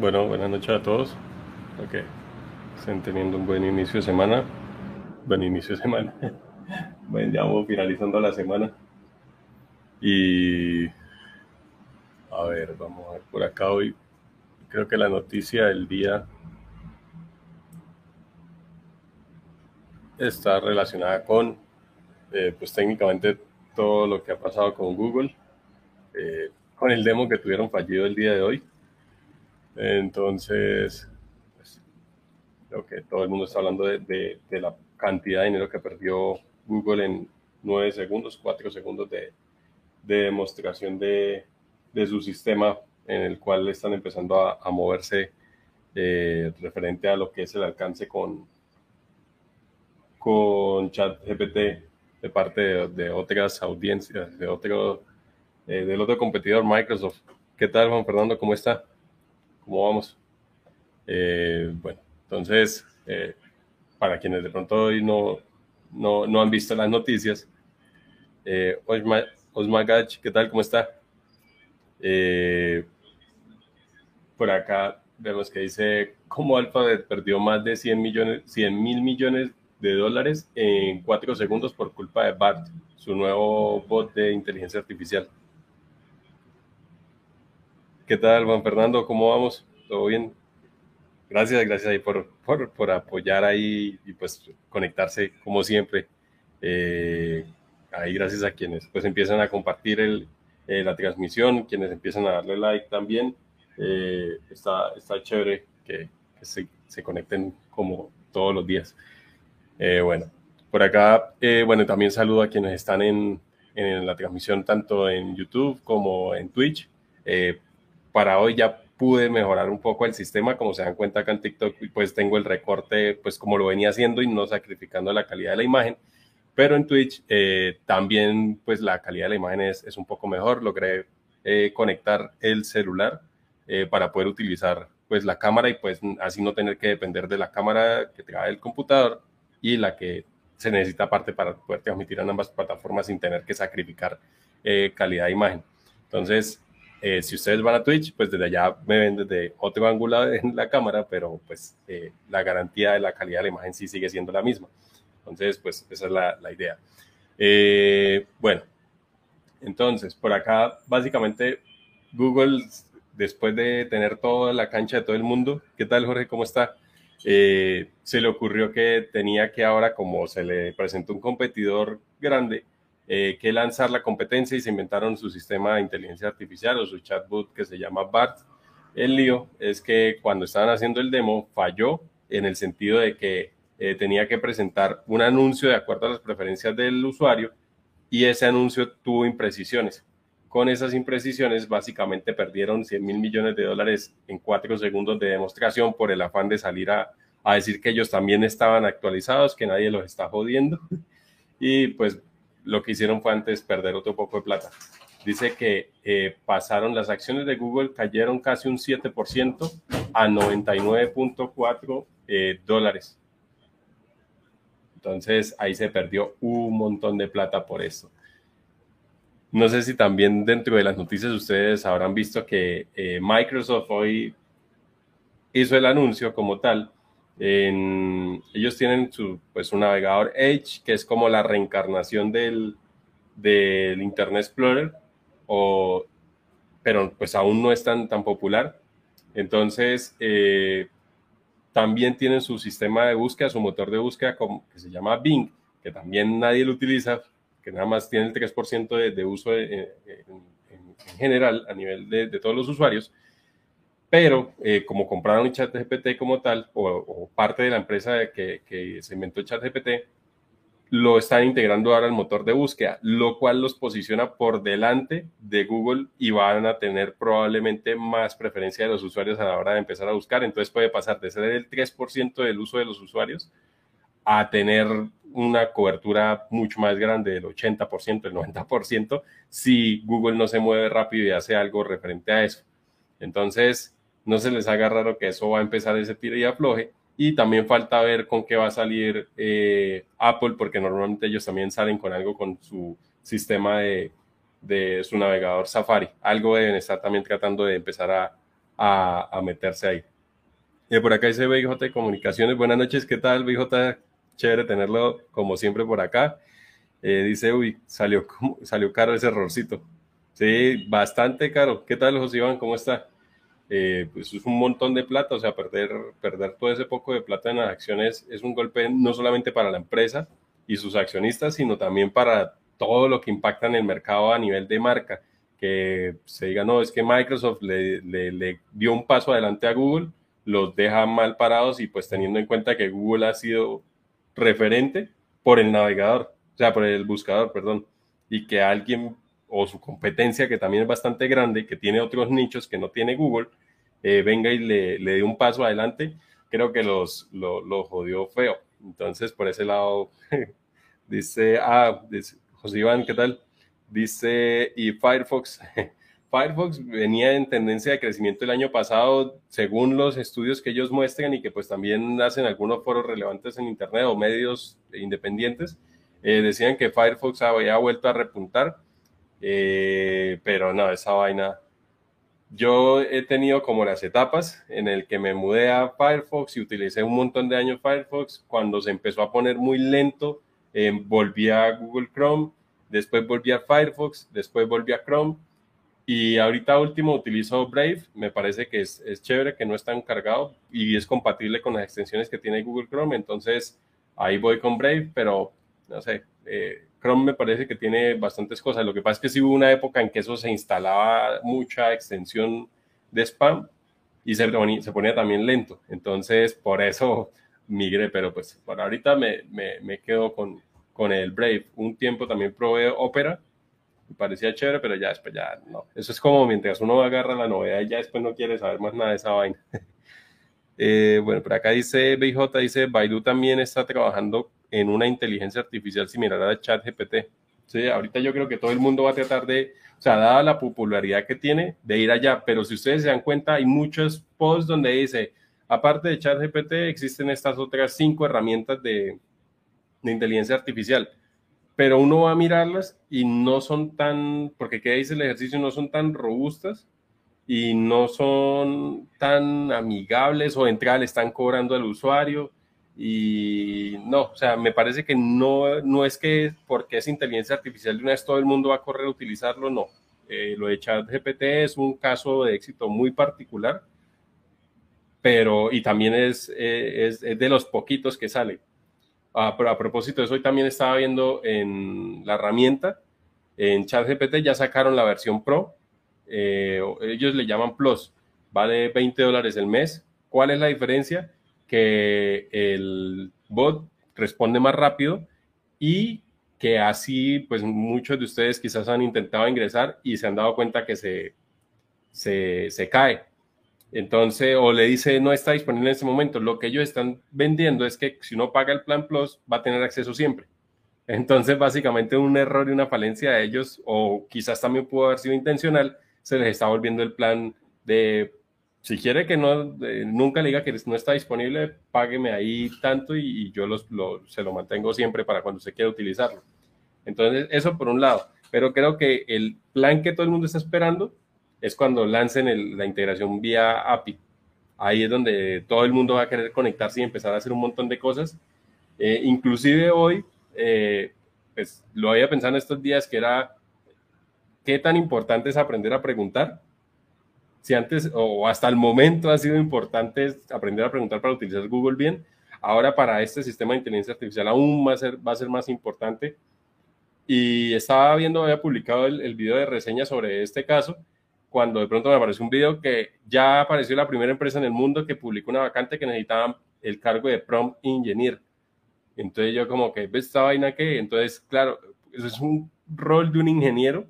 Bueno, buenas noches a todos. Ok, estén teniendo un buen inicio de semana. Buen inicio de semana. bueno, ya vamos finalizando la semana. Y a ver, vamos a ver por acá hoy. Creo que la noticia del día está relacionada con, eh, pues técnicamente todo lo que ha pasado con Google, eh, con el demo que tuvieron fallido el día de hoy entonces, pues, creo que todo el mundo está hablando de, la cantidad de dinero que perdió Google en 9 segundos, 4 segundos de, demostración de, su sistema en el cual están empezando a, moverse eh, referente a lo que es el alcance con, con ChatGPT de parte de, otras audiencias, de otro, eh, del otro competidor Microsoft. ¿Qué tal, Juan Fernando? ¿Cómo está? Cómo vamos. Eh, bueno, entonces, eh, para quienes de pronto hoy no, no, no han visto las noticias, eh, Osmar Gach, ¿qué tal? ¿Cómo está? Eh, por acá vemos que dice cómo Alphabet perdió más de 100 millones, 100 mil millones de dólares en cuatro segundos por culpa de BART, su nuevo bot de inteligencia artificial. ¿Qué tal, Juan Fernando? ¿Cómo vamos? ¿Todo bien? Gracias, gracias ahí por, por, apoyar ahí y pues conectarse como siempre. Eh, ahí gracias a quienes pues empiezan a compartir el, eh, la transmisión, quienes empiezan a darle like también. Eh, está, está chévere que, se, se, conecten como todos los días. bueno, por acá, bueno, también saludo a quienes están en, en, la transmisión tanto en YouTube como en Twitch para hoy ya pude mejorar un poco el sistema, como se dan cuenta acá en TikTok, pues tengo el recorte, pues como lo venía haciendo y no sacrificando la calidad de la imagen, pero en Twitch eh, también pues la calidad de la imagen es, un poco mejor, logré eh, conectar el celular eh, para poder utilizar pues la cámara y pues así no tener que depender de la cámara que trae el computador y la que se necesita aparte para poder transmitir en ambas plataformas sin tener que sacrificar calidad de imagen. Entonces, eh, si ustedes van a Twitch, pues desde allá me ven desde otro ángulo en la cámara, pero pues eh, la garantía de la calidad de la imagen sí sigue siendo la misma. Entonces, pues esa es la, idea. Eh, bueno, entonces, por acá, básicamente, Google, después de tener toda la cancha de todo el mundo, ¿qué tal Jorge? ¿Cómo está? se le ocurrió que tenía que ahora, como se le presentó un competidor grande, eh, que lanzar la competencia y se inventaron su sistema de inteligencia artificial o su chatbot que se llama BART. El lío es que cuando estaban haciendo el demo falló en el sentido de que eh, tenía que presentar un anuncio de acuerdo a las preferencias del usuario y ese anuncio tuvo imprecisiones. Con esas imprecisiones básicamente perdieron 100 mil millones de dólares en cuatro segundos de demostración por el afán de salir a, a decir que ellos también estaban actualizados, que nadie los está jodiendo. Y pues lo que hicieron fue antes perder otro poco de plata. Dice que eh, pasaron las acciones de Google, cayeron casi un 7% a 99.4 eh, dólares. Entonces ahí se perdió un montón de plata por eso. No sé si también dentro de las noticias ustedes habrán visto que eh, Microsoft hoy hizo el anuncio como tal ellos tienen su, pues, un navegador Edge, que es como la reencarnación del, del Internet Explorer, o, pero pues aún no es tan, tan popular. Entonces, eh, también tienen su sistema de búsqueda, su motor de búsqueda como, que se llama Bing, que también nadie lo utiliza, que nada más tiene el 3% de, de, uso en, general a nivel de, de todos los usuarios pero eh, como compraron ChatGPT como tal, o, parte de la empresa que, que se inventó ChatGPT, lo están integrando ahora al motor de búsqueda, lo cual los posiciona por delante de Google y van a tener probablemente más preferencia de los usuarios a la hora de empezar a buscar. Entonces puede pasar de ser el 3% del uso de los usuarios a tener una cobertura mucho más grande del 80%, el 90%, si Google no se mueve rápido y hace algo referente a eso. Entonces, no se les haga raro que eso va a empezar ese tiro y afloje. Y también falta ver con qué va a salir eh, Apple, porque normalmente ellos también salen con algo con su sistema de, su navegador Safari. Algo deben estar también tratando de empezar a, a, meterse ahí. Y por acá dice BJ Comunicaciones, buenas noches, ¿qué tal BJ? Chévere tenerlo como siempre por acá. Eh, dice, uy, salió, salió caro ese errorcito. Sí, bastante caro. ¿Qué tal, José Iván? ¿Cómo está? Eh, pues es un montón de plata, o sea, perder, perder todo ese poco de plata en las acciones es un golpe no solamente para la empresa y sus accionistas, sino también para todo lo que impacta en el mercado a nivel de marca. Que se diga, no, es que Microsoft le, le dio un paso adelante a Google, los deja mal parados y pues teniendo en cuenta que Google ha sido referente por el navegador, o sea, por el buscador, perdón, y que alguien o su competencia, que también es bastante grande, que tiene otros nichos que no tiene Google, eh, venga y le, le dé un paso adelante, creo que los, lo, jodió feo. Entonces, por ese lado, dice, ah, José Iván, ¿qué tal? Dice, y Firefox, Firefox venía en tendencia de crecimiento el año pasado, según los estudios que ellos muestran y que pues también hacen algunos foros relevantes en Internet o medios independientes, eh, decían que Firefox había vuelto a repuntar eh, pero no, esa vaina. Yo he tenido como las etapas en el que me mudé a Firefox y utilicé un montón de años Firefox. Cuando se empezó a poner muy lento, eh, volví a Google Chrome, después volví a Firefox, después volví a Chrome. Y ahorita último utilizo Brave, me parece que es, es chévere, que no está cargado y es compatible con las extensiones que tiene Google Chrome. Entonces ahí voy con Brave, pero no sé, eh, Chrome me parece que tiene bastantes cosas. Lo que pasa es que sí hubo una época en que eso se instalaba mucha extensión de spam y se ponía, se ponía también lento. Entonces, por eso migré, pero pues por ahorita me, me, me, quedo con, con el Brave. Un tiempo también probé Opera, me parecía chévere, pero ya después ya no. Eso es como mientras uno agarra la novedad y ya después no quiere saber más nada de esa vaina. eh, bueno, por acá dice BJ, dice Baidu también está trabajando en una inteligencia artificial similar a ChatGPT. Sí, ahorita yo creo que todo el mundo va a tratar de, o sea, dada la popularidad que tiene, de ir allá, pero si ustedes se dan cuenta, hay muchos posts donde dice, aparte de ChatGPT, existen estas otras cinco herramientas de, de inteligencia artificial, pero uno va a mirarlas y no son tan, porque qué dice el ejercicio, no son tan robustas y no son tan amigables o entrada le están cobrando al usuario y no, o sea, me parece que no, no es que porque es inteligencia artificial de una vez todo el mundo va a correr a utilizarlo, no. Eh, lo de ChatGPT es un caso de éxito muy particular, pero y también es, eh, es, de los poquitos que sale. Ah, pero a propósito de eso, hoy también estaba viendo en la herramienta, en ChatGPT ya sacaron la versión Pro, eh, ellos le llaman Plus, vale 20 dólares el mes. ¿Cuál es la diferencia? Que el bot responde más rápido y que así, pues muchos de ustedes quizás han intentado ingresar y se han dado cuenta que se, se, cae. Entonces, o le dice no está disponible en este momento. Lo que ellos están vendiendo es que si uno paga el plan Plus, va a tener acceso siempre. Entonces, básicamente un error y una falencia de ellos, o quizás también pudo haber sido intencional, se les está volviendo el plan de si quiere que no, eh, nunca le diga que no está disponible, págueme ahí tanto y, yo se lo mantengo siempre para cuando se quiera utilizarlo. Entonces, eso por un lado. Pero creo que el plan que todo el mundo está esperando es cuando lancen la integración vía API. Ahí es donde todo el mundo va a querer conectarse y empezar a hacer un montón de cosas. Eh, inclusive hoy, eh, pues lo había pensado estos días que era qué tan importante es aprender a preguntar si antes o hasta el momento ha sido importante aprender a preguntar para utilizar Google bien, ahora para este sistema de inteligencia artificial aún va a ser, va a ser más importante. Y estaba viendo, había publicado el, el video de reseña sobre este caso, cuando de pronto me apareció un video que ya apareció la primera empresa en el mundo que publicó una vacante que necesitaba el cargo de prompt engineer. Entonces yo como que, ¿ves esta vaina qué? Entonces, claro, eso es un rol de un ingeniero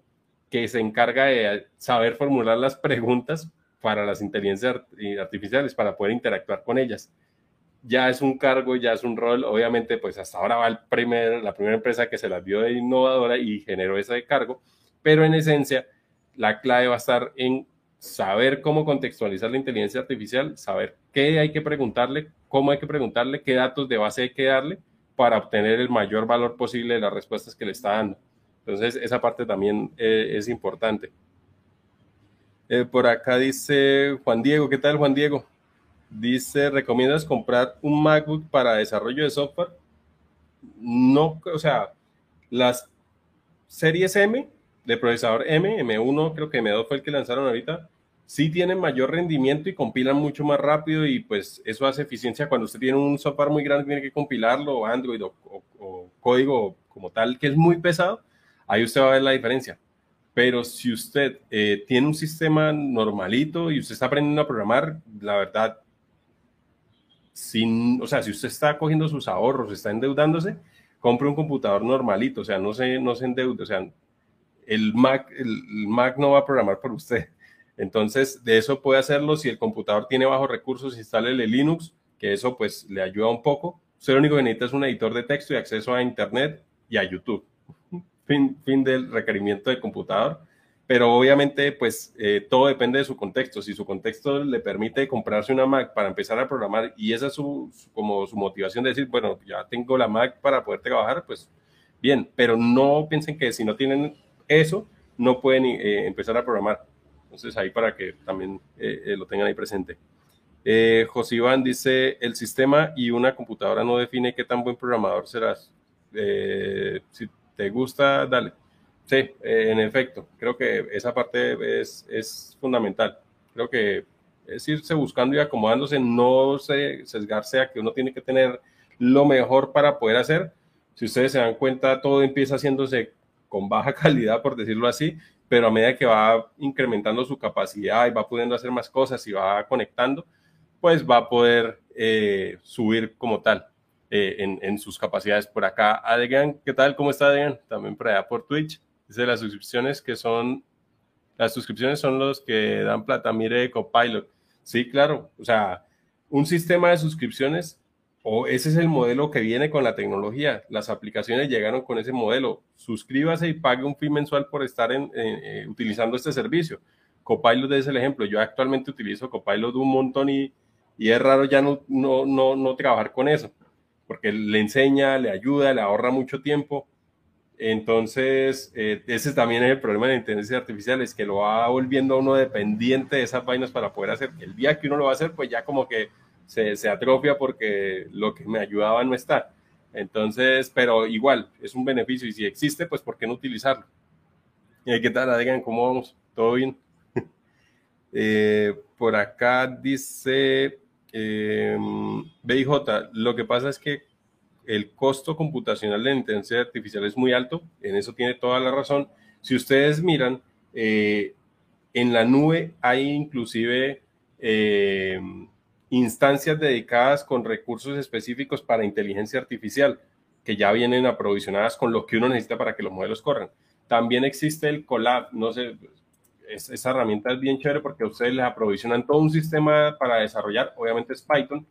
que se encarga de saber formular las preguntas para las inteligencias artificiales, para poder interactuar con ellas. Ya es un cargo, ya es un rol, obviamente, pues hasta ahora va el primer, la primera empresa que se las vio de innovadora y generó ese cargo, pero en esencia la clave va a estar en saber cómo contextualizar la inteligencia artificial, saber qué hay que preguntarle, cómo hay que preguntarle, qué datos de base hay que darle para obtener el mayor valor posible de las respuestas que le está dando. Entonces, esa parte también eh, es importante. Eh, por acá dice Juan Diego, ¿qué tal Juan Diego? Dice, ¿recomiendas comprar un MacBook para desarrollo de software? No, o sea, las series M de procesador M, M1, creo que M2 fue el que lanzaron ahorita, sí tienen mayor rendimiento y compilan mucho más rápido y pues eso hace eficiencia cuando usted tiene un software muy grande, tiene que compilarlo, Android o, código como tal, que es muy pesado, ahí usted va a ver la diferencia. Pero si usted eh, tiene un sistema normalito y usted está aprendiendo a programar, la verdad, sin, o sea, si usted está cogiendo sus ahorros, está endeudándose, compre un computador normalito, o sea, no se, no se endeude, o sea, el Mac, el, Mac no va a programar por usted. Entonces, de eso puede hacerlo si el computador tiene bajos recursos, instale Linux, que eso pues le ayuda un poco. Usted lo único que necesita es un editor de texto y acceso a Internet y a YouTube. Fin, fin del requerimiento del computador pero obviamente pues eh, todo depende de su contexto. Si su contexto le permite comprarse una Mac para empezar a programar y esa es su, como su motivación de decir, bueno, ya tengo la Mac para poder trabajar, pues bien, pero no piensen que si no tienen eso, no pueden eh, empezar a programar. Entonces ahí para que también eh, lo tengan ahí presente. Eh, José Iván dice, el sistema y una computadora no define qué tan buen programador serás. si te gusta, dale. Sí, eh, en efecto, creo que esa parte es, fundamental. Creo que es irse buscando y acomodándose, no sesgarse a que uno tiene que tener lo mejor para poder hacer. Si ustedes se dan cuenta, todo empieza haciéndose con baja calidad, por decirlo así, pero a medida que va incrementando su capacidad y va pudiendo hacer más cosas y va conectando, pues va a poder eh, subir como tal eh, en, en, sus capacidades. Por acá, Adrián, ¿qué tal? ¿Cómo está Adrián? También por allá por Twitch. Dice las suscripciones que son, las suscripciones son los que dan plata. Mire Copilot. Sí, claro. O sea, un sistema de suscripciones, o ese es el modelo que viene con la tecnología. Las aplicaciones llegaron con ese modelo. Suscríbase y pague un fee mensual por estar en, eh, utilizando este servicio. Copilot es el ejemplo. Yo actualmente utilizo Copilot un montón y, y es raro ya no, no, no, no trabajar con eso, porque le enseña, le ayuda, le ahorra mucho tiempo entonces, eh, ese también es el problema de la inteligencia artificial, es que lo va volviendo a uno dependiente de esas vainas para poder hacer. El día que uno lo va a hacer, pues ya como que se, se atrofia porque lo que me ayudaba no está. Entonces, pero igual, es un beneficio y si existe, pues ¿por qué no utilizarlo? ¿Y ¿Qué tal, Digan ¿Cómo vamos? ¿Todo bien? Eh, por acá dice eh, BIJ, lo que pasa es que el costo computacional de la inteligencia artificial es muy alto, en eso tiene toda la razón. Si ustedes miran, eh, en la nube hay inclusive eh, instancias dedicadas con recursos específicos para inteligencia artificial que ya vienen aprovisionadas con lo que uno necesita para que los modelos corran. También existe el Colab, no sé, esa herramienta es bien chévere porque ustedes les aprovisionan todo un sistema para desarrollar, obviamente es Python,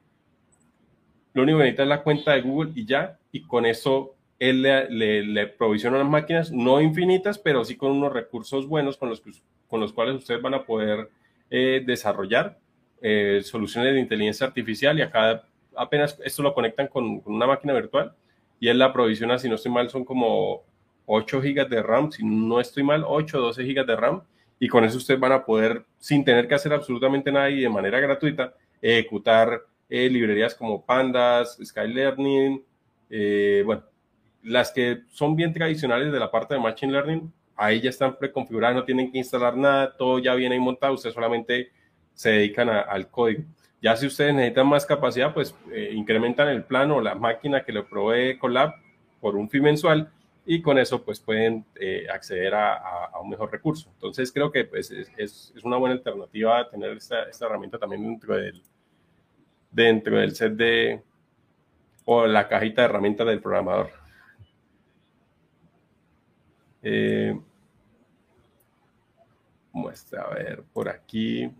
lo único que necesita es la cuenta de Google y ya, y con eso él le, le, provisiona unas máquinas, no infinitas, pero sí con unos recursos buenos con los, con los cuales ustedes van a poder eh, desarrollar eh, soluciones de inteligencia artificial y acá apenas esto lo conectan con, una máquina virtual y él la provisiona, si no estoy mal, son como 8 gigas de RAM, si no estoy mal, 8 o 12 gigas de RAM y con eso ustedes van a poder, sin tener que hacer absolutamente nada y de manera gratuita, ejecutar eh, librerías como Pandas, Skylearning, eh, bueno, las que son bien tradicionales de la parte de Machine Learning, ahí ya están preconfiguradas, no tienen que instalar nada, todo ya viene ahí montado, ustedes solamente se dedican al código. Ya si ustedes necesitan más capacidad, pues eh, incrementan el plan o la máquina que le provee Colab por un fee mensual y con eso pues pueden acceder a, un mejor recurso. Entonces creo que pues, es, es, una buena alternativa tener esta, esta herramienta también dentro del, dentro del set de o la cajita de herramientas del programador. Eh, muestra, a ver, por aquí.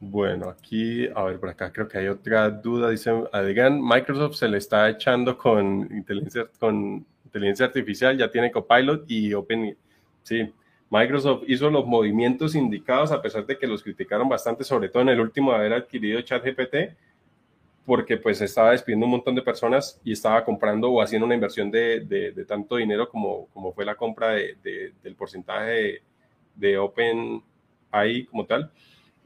Bueno, aquí, a ver, por acá creo que hay otra duda. Dice Adrián, Microsoft se le está echando con inteligencia, con inteligencia artificial, ya tiene Copilot y Open. Sí, Microsoft hizo los movimientos indicados a pesar de que los criticaron bastante, sobre todo en el último de haber adquirido ChatGPT. porque pues estaba despidiendo un montón de personas y estaba comprando o haciendo una inversión de, de, tanto dinero como, como fue la compra de, del porcentaje de, Open ahí como tal.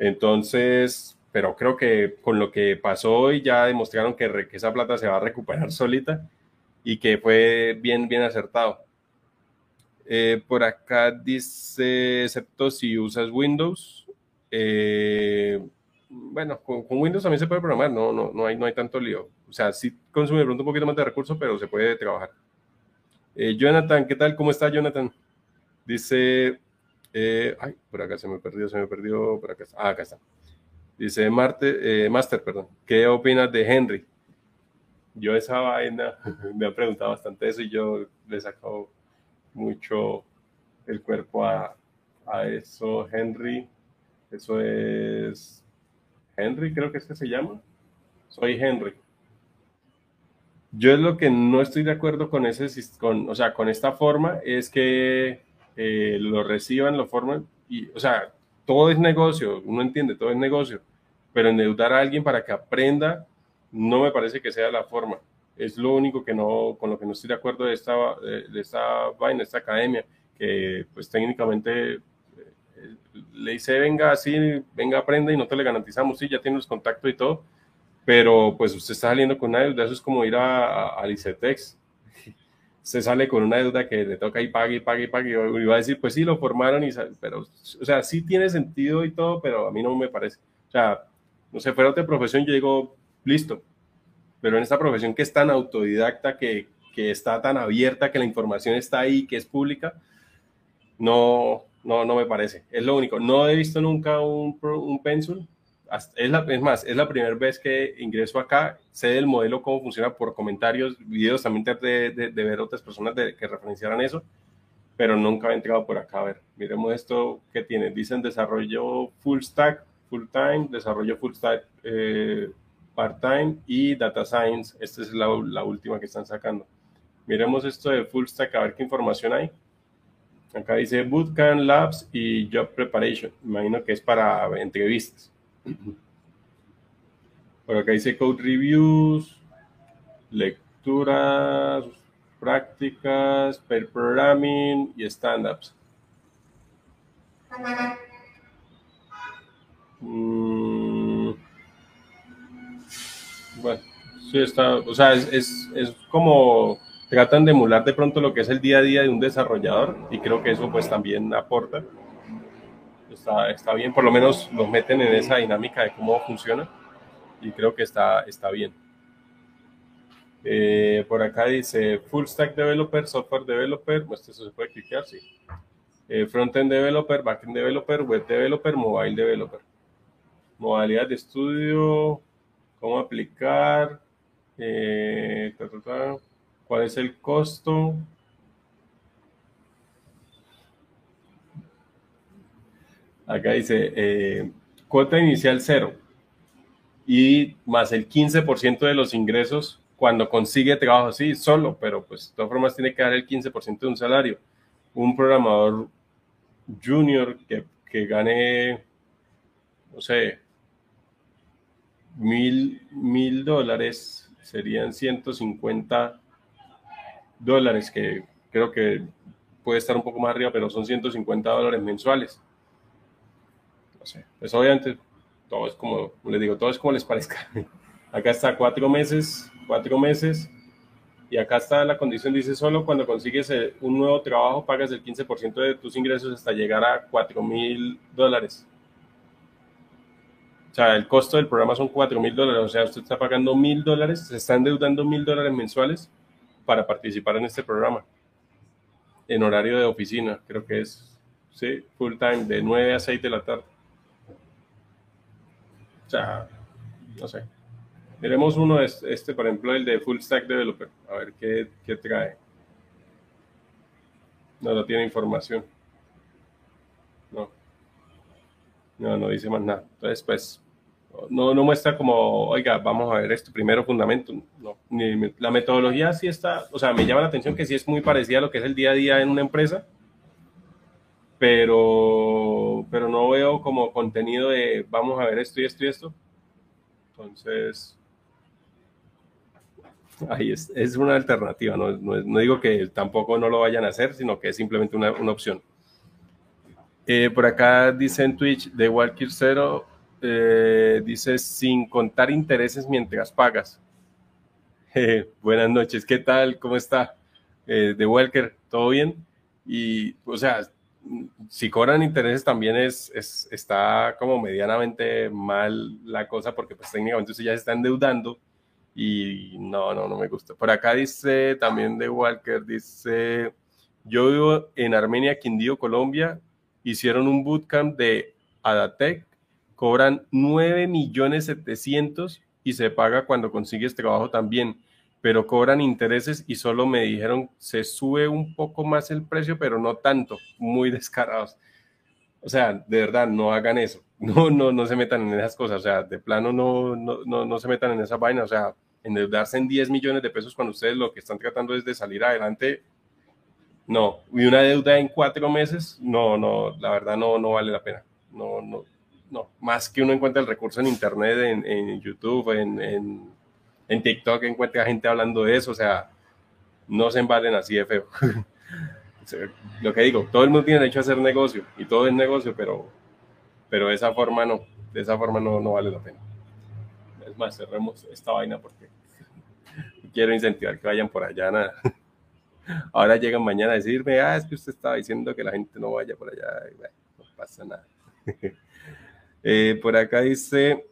Entonces, pero creo que con lo que pasó hoy ya demostraron que, que esa plata se va a recuperar solita y que fue bien, bien acertado. Eh, por acá dice, excepto si usas Windows. Eh, bueno, con, Windows también se puede programar, no, no, no, hay, no hay tanto lío. O sea, sí consume pronto un poquito más de recursos, pero se puede trabajar. Eh, Jonathan, ¿qué tal? ¿Cómo está Jonathan? Dice, ay, por acá se me perdió, se me perdió, por acá está. Ah, acá está. Dice Marte, Master, perdón, ¿qué opinas de Henry? Yo esa vaina me han preguntado bastante eso y yo le he sacado mucho el cuerpo a, a eso. Henry, eso es Henry, creo que es que se llama. Soy Henry. Yo es lo que no estoy de acuerdo con ese, con, o sea, con esta forma, es que eh, lo reciban, lo formen, y, o sea, todo es negocio, uno entiende, todo es negocio, pero endeudar a alguien para que aprenda, no me parece que sea la forma. Es lo único que no, con lo que no estoy de acuerdo de esta, de, esta vaina, esta academia, que pues técnicamente eh, le dice, venga así, venga, aprenda y no te le garantizamos, sí, ya tiene los contactos y todo, pero pues usted está saliendo con deuda, eso es como ir a, a, Licetex, se sale con una deuda que le toca y pague y pague y pague, y va a decir, pues sí, lo formaron, y, pero, o sea, sí tiene sentido y todo, pero a mí no me parece, o sea, no sé, fuera otra profesión, yo digo, listo, pero en esta profesión que es tan autodidacta, que, que está tan abierta, que la información está ahí, que es pública, no, no, no me parece. Es lo único. No he visto nunca un, un pencil. Es, la, es más, es la primera vez que ingreso acá, sé del modelo, cómo funciona por comentarios, videos, también de, de, ver otras personas que referenciaran eso, pero nunca he entrado por acá. A ver, miremos esto que tiene. Dicen desarrollo full stack, full time, desarrollo full stack eh, part-time y data science. Esta es la, la, última que están sacando. Miremos esto de full stack, a ver qué información hay. Acá dice Bootcamp Labs y Job Preparation. Imagino que es para entrevistas. Por acá dice Code Reviews, lecturas, prácticas, pair programming y stand-ups. Bueno, sí está, o sea, es, es, es, como tratan de emular de pronto lo que es el día a día de un desarrollador y creo que eso pues también aporta. Está, está bien, por lo menos los meten en esa dinámica de cómo funciona y creo que está, está bien. Eh, por acá dice Full Stack Developer, Software Developer, pues se puede clicar, sí. Eh, Frontend Developer, Backend Developer, Web Developer, Mobile Developer. Modalidad de estudio, cómo aplicar, eh, cuál es el costo. Acá dice, eh, cuota inicial cero y más el 15% de los ingresos cuando consigue trabajo, sí, solo, pero pues de todas formas tiene que dar el 15% de un salario. Un programador junior que, que gane, no sé, mil, mil dólares serían 150 dólares, que creo que puede estar un poco más arriba, pero son 150 dólares mensuales. No sé, pues obviamente todo es como, les digo, todo es como les parezca. Acá está cuatro meses, cuatro meses, y acá está la condición, dice, solo cuando consigues un nuevo trabajo pagas el 15% de tus ingresos hasta llegar a 4 mil dólares. O sea, el costo del programa son 4 mil dólares, o sea, usted está pagando mil dólares, se está endeudando mil dólares mensuales para participar en este programa. En horario de oficina, creo que es, sí, full time, de 9 a 6 de la tarde. Sea, no sé. Miremos uno, este, por ejemplo, el de Full Stack Developer, a ver qué, qué trae. No, no tiene información. No. No, no dice más nada. Entonces, pues, no, no muestra como, oiga, vamos a ver esto primero fundamento. No, la metodología sí está, o sea, me llama la atención que sí es muy parecida a lo que es el día a día en una empresa, pero, pero no veo como contenido de vamos a ver esto y esto y esto. Entonces, ahí es, es una alternativa, no, no, digo que tampoco no lo vayan a hacer, sino que es simplemente una, una opción. Eh, por acá dice en Twitch de Walker Zero, eh, dice sin contar intereses mientras pagas. buenas noches, ¿qué tal? ¿Cómo está? Eh, de Walker, ¿todo bien? Y, o sea, si cobran intereses también es, es, está como medianamente mal la cosa porque pues técnicamente usted ya se está endeudando y no, no, no me gusta. Por acá dice también de Walker, dice, yo vivo en Armenia, Quindío, Colombia, hicieron un bootcamp de Adatec, cobran 9 millones 700 y se paga cuando consigues trabajo también, pero cobran intereses y solo me dijeron se sube un poco más el precio, pero no tanto, muy descarados. O sea, de verdad, no hagan eso. No, no, no se metan en esas cosas. O sea, de plano no, no, no, no se metan en esa vaina. O sea, endeudarse en 10 millones de pesos cuando ustedes lo que están tratando es de salir adelante. No, y una deuda en cuatro meses, no, no, la verdad no, no vale la pena. No, no, no. Más que uno encuentra el recurso en internet, en, en YouTube, en, en, en, TikTok, encuentra gente hablando de eso. O sea, no se embalen así de feo. lo que digo, todo el mundo tiene derecho a hacer negocio y todo es negocio, pero, pero de esa forma no, de esa forma no, no vale la pena. Es más, cerremos esta vaina porque quiero incentivar que vayan por allá. Nada. Ahora llegan mañana a decirme, ah, es que usted estaba diciendo que la gente no vaya por allá. no pasa nada. Eh, por acá dice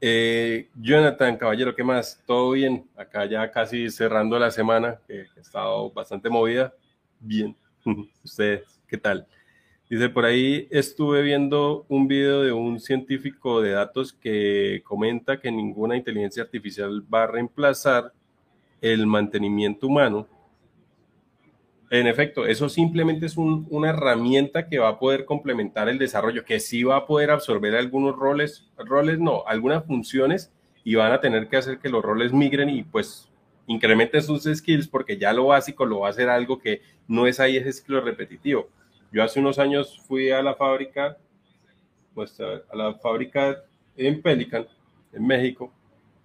eh, Jonathan Caballero, ¿qué más? ¿Todo bien? Acá ya casi cerrando la semana, que ha estado bastante movida. Bien. ¿Ustedes qué tal? Dice, por ahí estuve viendo un video de un científico de datos que comenta que ninguna inteligencia artificial va a reemplazar el mantenimiento humano. En efecto, eso simplemente es una herramienta que va a poder complementar el desarrollo, que sí va a poder absorber algunos roles, roles no, algunas funciones y van a tener que hacer que los roles migren y pues incrementen sus skills porque ya lo básico lo va a hacer algo que no es ahí ese ciclo repetitivo yo hace unos años fui a la fábrica, pues a la fábrica en Pelican, en México,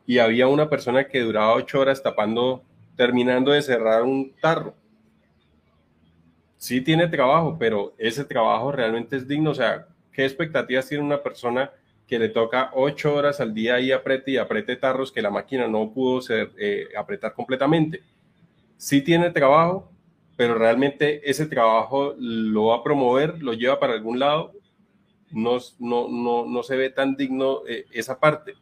y había una persona que duraba ocho horas tapando, terminando de cerrar un tarro. Sí tiene trabajo, pero ese trabajo realmente es digno. O sea, ¿qué expectativas tiene una persona que le toca ocho horas al día y apriete y apriete tarros que la máquina no pudo ser, eh, apretar completamente? Sí tiene trabajo, pero realmente ese trabajo lo va a promover, lo lleva para algún lado, no, no, no, no se ve tan digno eh, esa parte.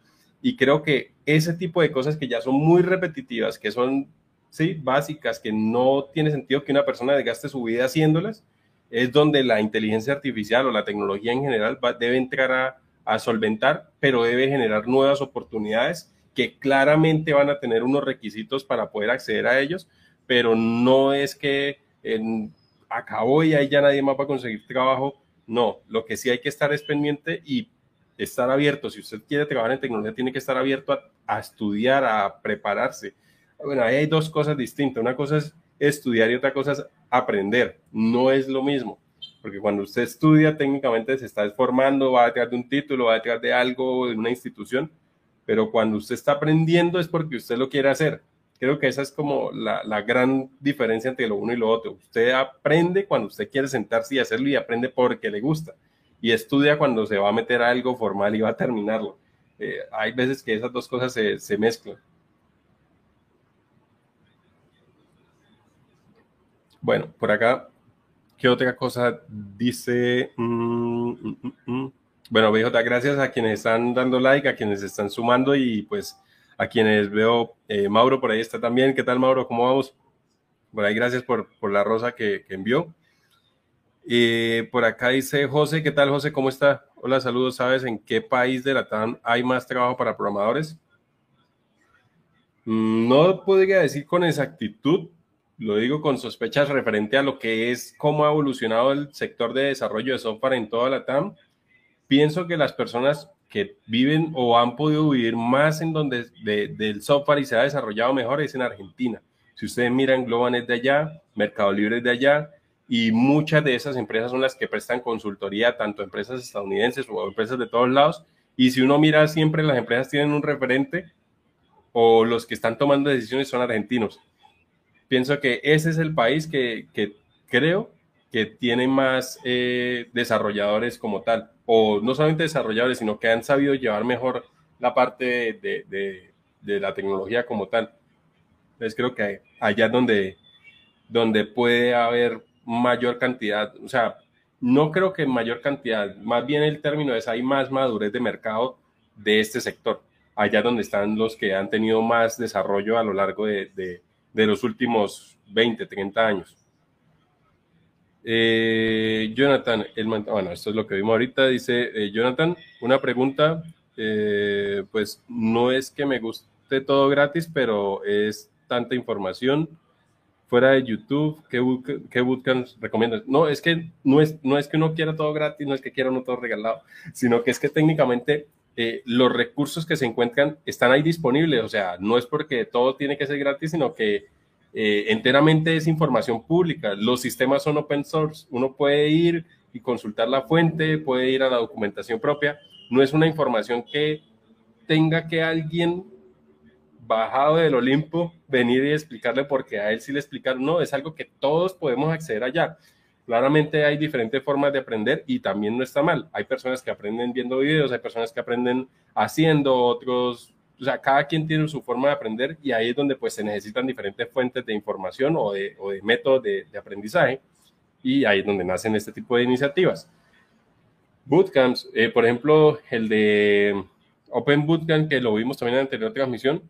Y creo que ese tipo de cosas que ya son muy repetitivas, que son ¿sí? básicas, que no tiene sentido que una persona desgaste su vida haciéndolas, es donde la inteligencia artificial o la tecnología en general debe entrar a, solventar, pero debe generar nuevas oportunidades que claramente van a tener unos requisitos para poder acceder a ellos, pero no es que en, acabó y ahí ya nadie más va a conseguir trabajo. No, lo que sí hay que estar es pendiente y estar abierto. Si usted quiere trabajar en tecnología, tiene que estar abierto a estudiar, a prepararse. Bueno, ahí hay dos cosas distintas. Una cosa es estudiar y otra cosa es aprender. No es lo mismo. Porque cuando usted estudia, técnicamente se está formando, va detrás de un título, va detrás de algo, de una institución. Pero cuando usted está aprendiendo es porque usted lo quiere hacer. Creo que esa es como la, la, gran diferencia entre lo uno y lo otro. Usted aprende cuando usted quiere sentarse y hacerlo y aprende porque le gusta. Y estudia cuando se va a meter a algo formal y va a terminarlo. Eh, hay veces que esas dos cosas se, se mezclan. Bueno, por acá, ¿qué otra cosa dice? Mm, mm, mm, bueno, BJ, gracias a quienes están dando like, a quienes están sumando y pues a quienes veo, eh, Mauro por ahí está también. ¿Qué tal, Mauro? ¿Cómo vamos? Por ahí, gracias por, por la rosa que, que envió. Eh, por acá dice José, ¿qué tal, José? ¿Cómo está? Hola, saludos. ¿Sabes en qué país de la TAM hay más trabajo para programadores? No podría decir con exactitud, lo digo con sospechas referente a lo que es cómo ha evolucionado el sector de desarrollo de software en toda la TAM. Pienso que las personas que viven o han podido vivir más en donde del software y se ha desarrollado mejor es en Argentina. Si ustedes miran, Globanet de allá, Mercado Libre de allá, y muchas de esas empresas son las que prestan consultoría, tanto empresas estadounidenses o empresas de todos lados. Y si uno mira siempre, las empresas tienen un referente o los que están tomando decisiones son argentinos. Pienso que ese es el país que, que creo que tiene más eh, desarrolladores como tal, o no solamente desarrolladores, sino que han sabido llevar mejor la parte de, de, de la tecnología como tal. Entonces creo que allá es donde, donde puede haber mayor cantidad, o sea, no creo que mayor cantidad, más bien el término es hay más madurez de mercado de este sector, allá donde están los que han tenido más desarrollo a lo largo de, de, de los últimos 20, 30 años. Eh, Jonathan, el, bueno, esto es lo que vimos ahorita, dice eh, Jonathan, una pregunta, eh, pues no es que me guste todo gratis, pero es tanta información fuera de YouTube, ¿qué, qué bootcamps recomiendas? No, es que no es, no es que uno quiera todo gratis, no es que quiera uno todo regalado, sino que es que técnicamente eh, los recursos que se encuentran están ahí disponibles, o sea, no es porque todo tiene que ser gratis, sino que eh, enteramente es información pública. Los sistemas son open source, uno puede ir y consultar la fuente, puede ir a la documentación propia, no es una información que tenga que alguien bajado del Olimpo venir y explicarle porque a él sí le explicaron, no, es algo que todos podemos acceder allá. Claramente hay diferentes formas de aprender y también no está mal. Hay personas que aprenden viendo videos, hay personas que aprenden haciendo, otros o sea, cada quien tiene su forma de aprender y ahí es donde pues se necesitan diferentes fuentes de información o de, o de métodos de, de, aprendizaje y ahí es donde nacen este tipo de iniciativas. Bootcamps, eh, por ejemplo, el de Open Bootcamp que lo vimos también en la anterior transmisión,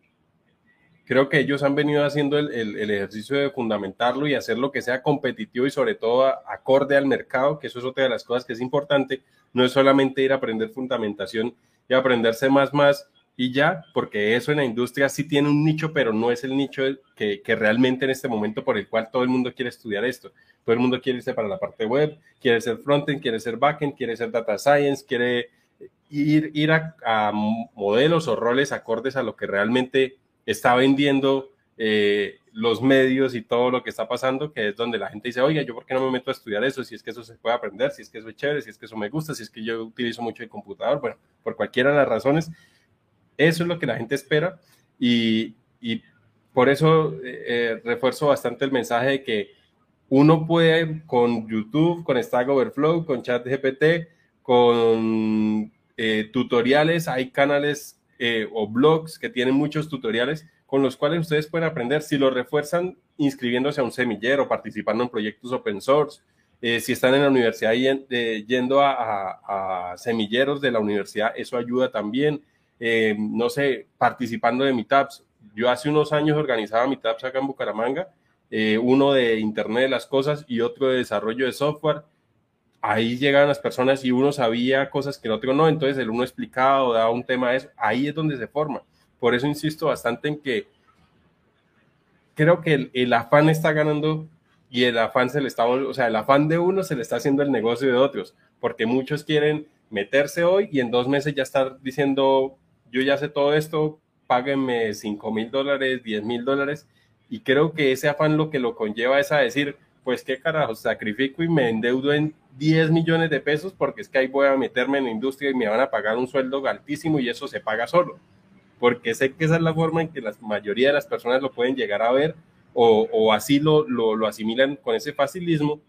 creo que ellos han venido haciendo el, el, ejercicio de fundamentarlo y hacer lo que sea competitivo y sobre todo acorde al mercado, que eso es otra de las cosas que es importante, no es solamente ir a aprender fundamentación y aprenderse más, más, y ya, porque eso en la industria sí tiene un nicho, pero no es el nicho que, que, realmente en este momento por el cual todo el mundo quiere estudiar esto. Todo el mundo quiere irse para la parte web, quiere ser frontend, quiere ser backend, quiere ser data science, quiere ir, ir a modelos o roles acordes a lo que realmente está vendiendo eh, los medios y todo lo que está pasando, que es donde la gente dice, oiga, yo por qué no me meto a estudiar eso, si es que eso se puede aprender, si es que eso es chévere, si es que eso me gusta, si es que yo utilizo mucho el computador, bueno, por cualquiera de las razones, eso es lo que la gente espera y, y por eso eh, eh, refuerzo bastante el mensaje de que uno puede con YouTube, con Stack Overflow, con ChatGPT, con tutoriales, hay canales eh, o blogs que tienen muchos tutoriales con los cuales ustedes pueden aprender si lo refuerzan inscribiéndose a un semillero, participando en proyectos open source, eh, si están en la universidad yendo a, semilleros de la universidad, eso ayuda también eh, no sé, participando de meetups. Yo hace unos años organizaba meetups acá en Bucaramanga, uno de Internet de las Cosas y otro de desarrollo de software. Ahí llegaban las personas y uno sabía cosas que el otro no, entonces el uno explicaba o daba un tema de eso. Ahí es donde se forma. Por eso insisto bastante en que creo que el, afán está ganando y el afán se le está, o sea, el afán de uno se le está haciendo el negocio de otros, porque muchos quieren meterse hoy y en dos meses ya estar diciendo yo ya sé todo esto, páguenme 5 mil dólares, 10 mil dólares, y creo que ese afán lo que lo conlleva es a decir, pues qué carajo, sacrifico y me endeudo en 10 millones de pesos porque es que ahí voy a meterme en la industria y me van a pagar un sueldo altísimo y eso se paga solo. Porque sé que esa es la forma en que la mayoría de las personas lo pueden llegar a ver o, o así lo, lo, lo, asimilan con ese facilismo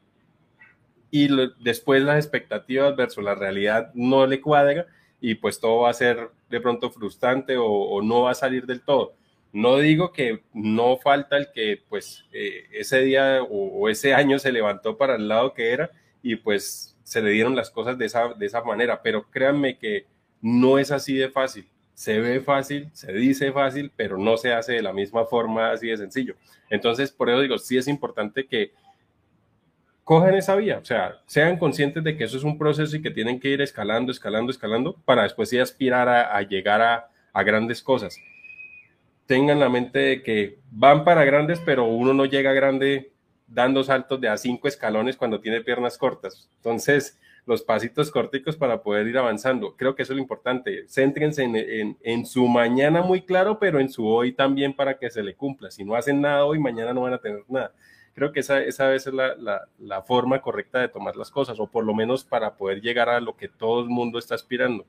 y lo, después las expectativas versus la realidad no le cuadra y pues todo va a ser de pronto frustrante o, o no va a salir del todo. No digo que no falta el que pues eh, ese día o, o, ese año se levantó para el lado que era y pues se le dieron las cosas de esa, de esa manera, pero créanme que no es así de fácil. Se ve fácil, se dice fácil, pero no se hace de la misma forma así de sencillo. Entonces, por eso digo, sí es importante que cojan esa vía, o sea, sean conscientes de que eso es un proceso y que tienen que ir escalando, escalando, escalando para después sí aspirar a, llegar a, a, grandes cosas. Tengan la mente de que van para grandes, pero uno no llega grande dando saltos de a cinco escalones cuando tiene piernas cortas. Entonces, los pasitos corticos para poder ir avanzando. Creo que eso es lo importante. Céntrense en, en, en, su mañana muy claro, pero en su hoy también para que se le cumpla. Si no hacen nada hoy, mañana no van a tener nada. Creo que esa, esa vez es la, la, forma correcta de tomar las cosas, o por lo menos para poder llegar a lo que todo el mundo está aspirando.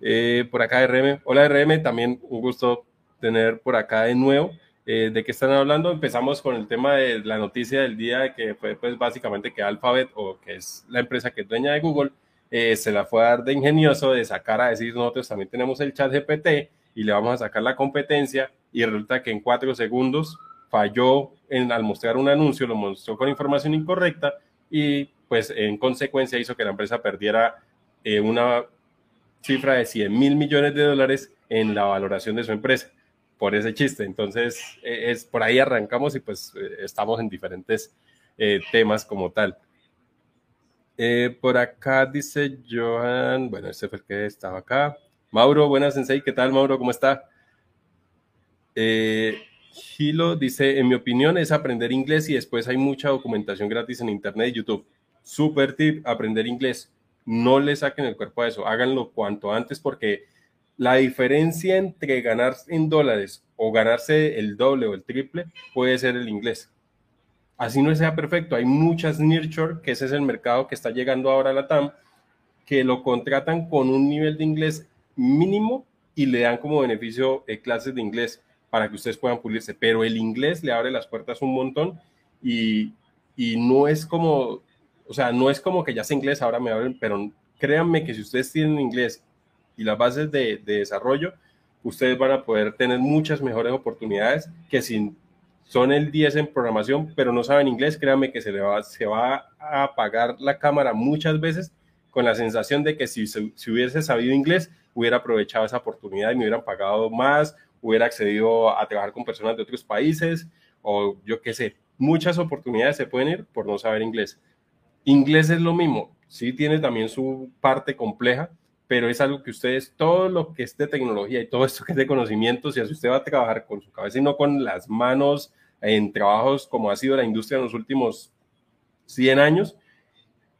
Eh, por acá RM, hola RM, también un gusto tener por acá de nuevo. Eh, ¿De qué están hablando? Empezamos con el tema de la noticia del día, que fue pues básicamente que Alphabet, o que es la empresa que es dueña de Google, eh, se la fue a dar de ingenioso de sacar a decir nosotros también tenemos el chat GPT y le vamos a sacar la competencia y resulta que en cuatro segundos falló en, al mostrar un anuncio, lo mostró con información incorrecta y pues en consecuencia hizo que la empresa perdiera eh, una cifra de 100 mil millones de dólares en la valoración de su empresa por ese chiste. Entonces, eh, es por ahí arrancamos y pues eh, estamos en diferentes temas como tal. por acá dice Johan, bueno, este fue el que estaba acá. Mauro, buenas sensei, ¿qué tal Mauro? ¿Cómo está? Eh, Gilo dice, en mi opinión es aprender inglés y después hay mucha documentación gratis en internet y YouTube. Super tip, aprender inglés. No le saquen el cuerpo a eso, háganlo cuanto antes porque la diferencia entre ganar en dólares o ganarse el doble o el triple puede ser el inglés. Así no sea perfecto, hay muchas nearshore, que ese es el mercado que está llegando ahora a la TAM, que lo contratan con un nivel de inglés mínimo y le dan como beneficio clases de inglés para que ustedes puedan pulirse, pero el inglés le abre las puertas un montón y, y no es como, o sea, no es como que ya sé inglés, ahora me abren, pero créanme que si ustedes tienen inglés y las bases de, de desarrollo, ustedes van a poder tener muchas mejores oportunidades que si son el 10 en programación, pero no saben inglés, créanme que se, le va, se va a apagar la cámara muchas veces con la sensación de que si, si hubiese sabido inglés, hubiera aprovechado esa oportunidad y me hubieran pagado más hubiera accedido a trabajar con personas de otros países o yo qué sé, muchas oportunidades se pueden ir por no saber inglés. Inglés es lo mismo, sí tiene también su parte compleja, pero es algo que ustedes, todo lo que es de tecnología y todo esto que es de conocimientos, si usted va a trabajar con su cabeza y no con las manos en trabajos como ha sido la industria en los últimos 100 años,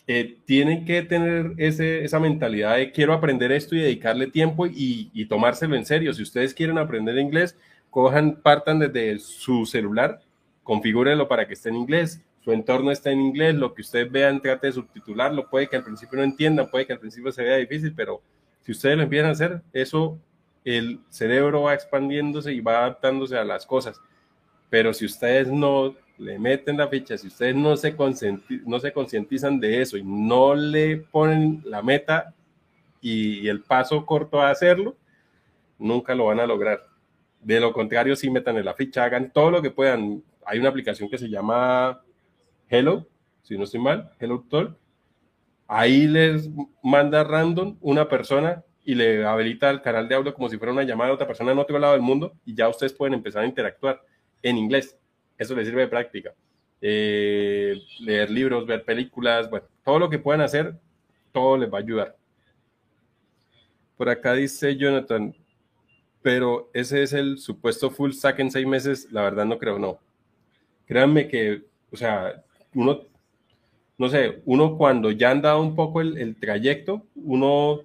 eh, tienen que tener ese, esa mentalidad de quiero aprender esto y dedicarle tiempo y, y, tomárselo en serio. Si ustedes quieren aprender inglés, cojan, partan desde su celular, configúrenlo para que esté en inglés, su entorno está en inglés, lo que ustedes vean, trate de subtitularlo, puede que al principio no entiendan, puede que al principio se vea difícil, pero si ustedes lo empiezan a hacer, eso, el cerebro va expandiéndose y va adaptándose a las cosas. Pero si ustedes no le meten la ficha, si ustedes no se, no se concientizan de eso y no le ponen la meta y, el paso corto a hacerlo, nunca lo van a lograr. De lo contrario, si metan en la ficha, hagan todo lo que puedan. Hay una aplicación que se llama Hello, si no estoy mal, Hello Talk. Ahí les manda random una persona y le habilita el canal de audio como si fuera una llamada de otra persona en otro lado del mundo y ya ustedes pueden empezar a interactuar en inglés eso les sirve de práctica. Eh, leer libros, ver películas, bueno, todo lo que puedan hacer, todo les va a ayudar. Por acá dice Jonathan, pero ese es el supuesto full stack en seis meses, la verdad no creo, no. Créanme que, o sea, uno, no sé, uno cuando ya han dado un poco el, trayecto, uno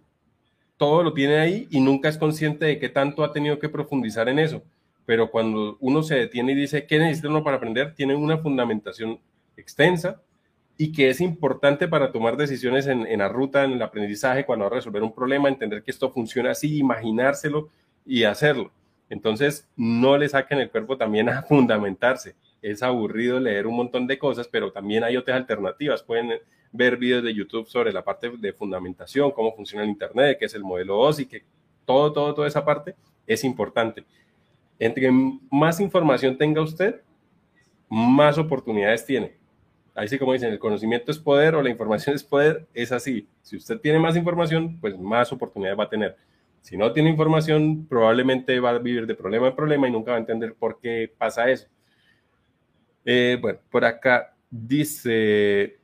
todo lo tiene ahí y nunca es consciente de qué tanto ha tenido que profundizar en eso pero cuando uno se detiene y dice, ¿qué necesita uno para aprender? Tiene una fundamentación extensa y que es importante para tomar decisiones en, la ruta, en el aprendizaje, cuando va a resolver un problema, entender que esto funciona así, imaginárselo y hacerlo. Entonces, no le saquen el cuerpo también a fundamentarse. Es aburrido leer un montón de cosas, pero también hay otras alternativas. Pueden ver videos de YouTube sobre la parte de fundamentación, cómo funciona el Internet, qué es el modelo OSI, que todo, todo, toda esa parte es importante. Entre más información tenga usted, más oportunidades tiene. Ahí sí como dicen, el conocimiento es poder o la información es poder, es así. Si usted tiene más información, pues más oportunidades va a tener. Si no tiene información, probablemente va a vivir de problema en problema y nunca va a entender por qué pasa eso. Eh, bueno, por acá dice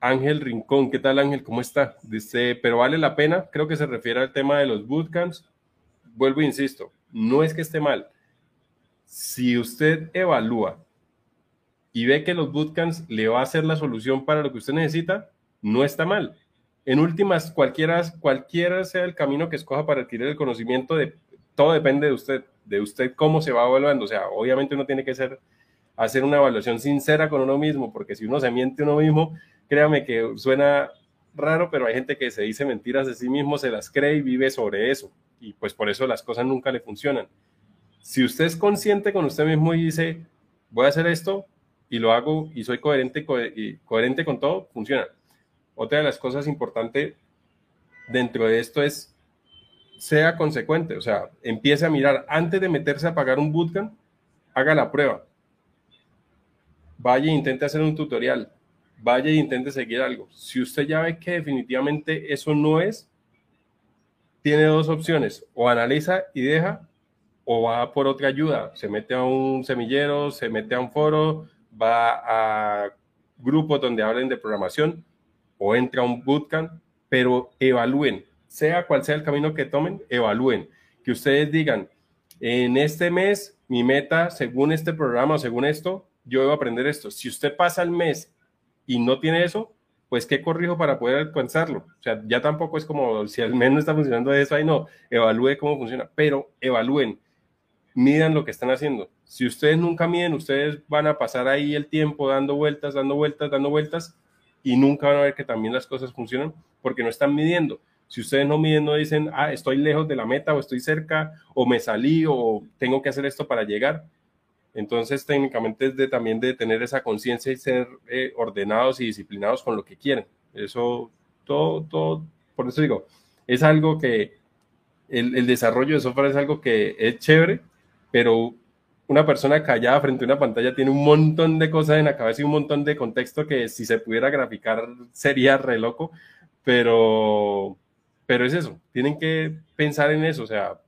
Ángel Rincón, ¿qué tal Ángel? ¿Cómo está? Dice, pero vale la pena, creo que se refiere al tema de los bootcamps. Vuelvo e insisto, no es que esté mal. Si usted evalúa y ve que los bootcamps le va a ser la solución para lo que usted necesita, no está mal. En últimas, cualquiera, cualquiera sea el camino que escoja para adquirir el conocimiento, todo depende de usted, de usted cómo se va evaluando. O sea, obviamente uno tiene que ser, hacer una evaluación sincera con uno mismo, porque si uno se miente uno mismo, créame que suena raro, pero hay gente que se dice mentiras de sí mismo, se las cree y vive sobre eso y pues por eso las cosas nunca le funcionan. Si usted es consciente con usted mismo y dice, voy a hacer esto y lo hago y soy coherente, y coherente con todo, funciona. Otra de las cosas importantes dentro de esto es sea consecuente, o sea, empiece a mirar antes de meterse a pagar un bootcamp, haga la prueba. Vaya e intente hacer un tutorial, vaya e intente seguir algo. Si usted ya ve que definitivamente eso no es, tiene dos opciones, o analiza y deja, o va por otra ayuda, se mete a un semillero, se mete a un foro, va a grupos donde hablen de programación, o entra a un bootcamp, pero evalúen, sea cual sea el camino que tomen, evalúen, que ustedes digan, en este mes, mi meta, según este programa según esto, yo debo aprender esto. Si usted pasa el mes y no tiene eso, pues qué corrijo para poder alcanzarlo. O sea, ya tampoco es como si al menos está funcionando eso, ahí no, evalúe cómo funciona, pero evalúen, midan lo que están haciendo. Si ustedes nunca miden, ustedes van a pasar ahí el tiempo dando vueltas, dando vueltas, dando vueltas y nunca van a ver que también las cosas funcionan porque no están midiendo. Si ustedes no miden, no dicen, ah, estoy lejos de la meta o estoy cerca o me salí o tengo que hacer esto para llegar. Entonces, técnicamente es de también de tener esa conciencia y ser eh, ordenados y disciplinados con lo que quieren. Eso, todo, todo, por eso digo, es algo que el, el desarrollo de software es algo que es chévere, pero una persona callada frente a una pantalla tiene un montón de cosas en la cabeza y un montón de contexto que si se pudiera graficar sería re loco, pero, pero es eso, tienen que pensar en eso, o sea,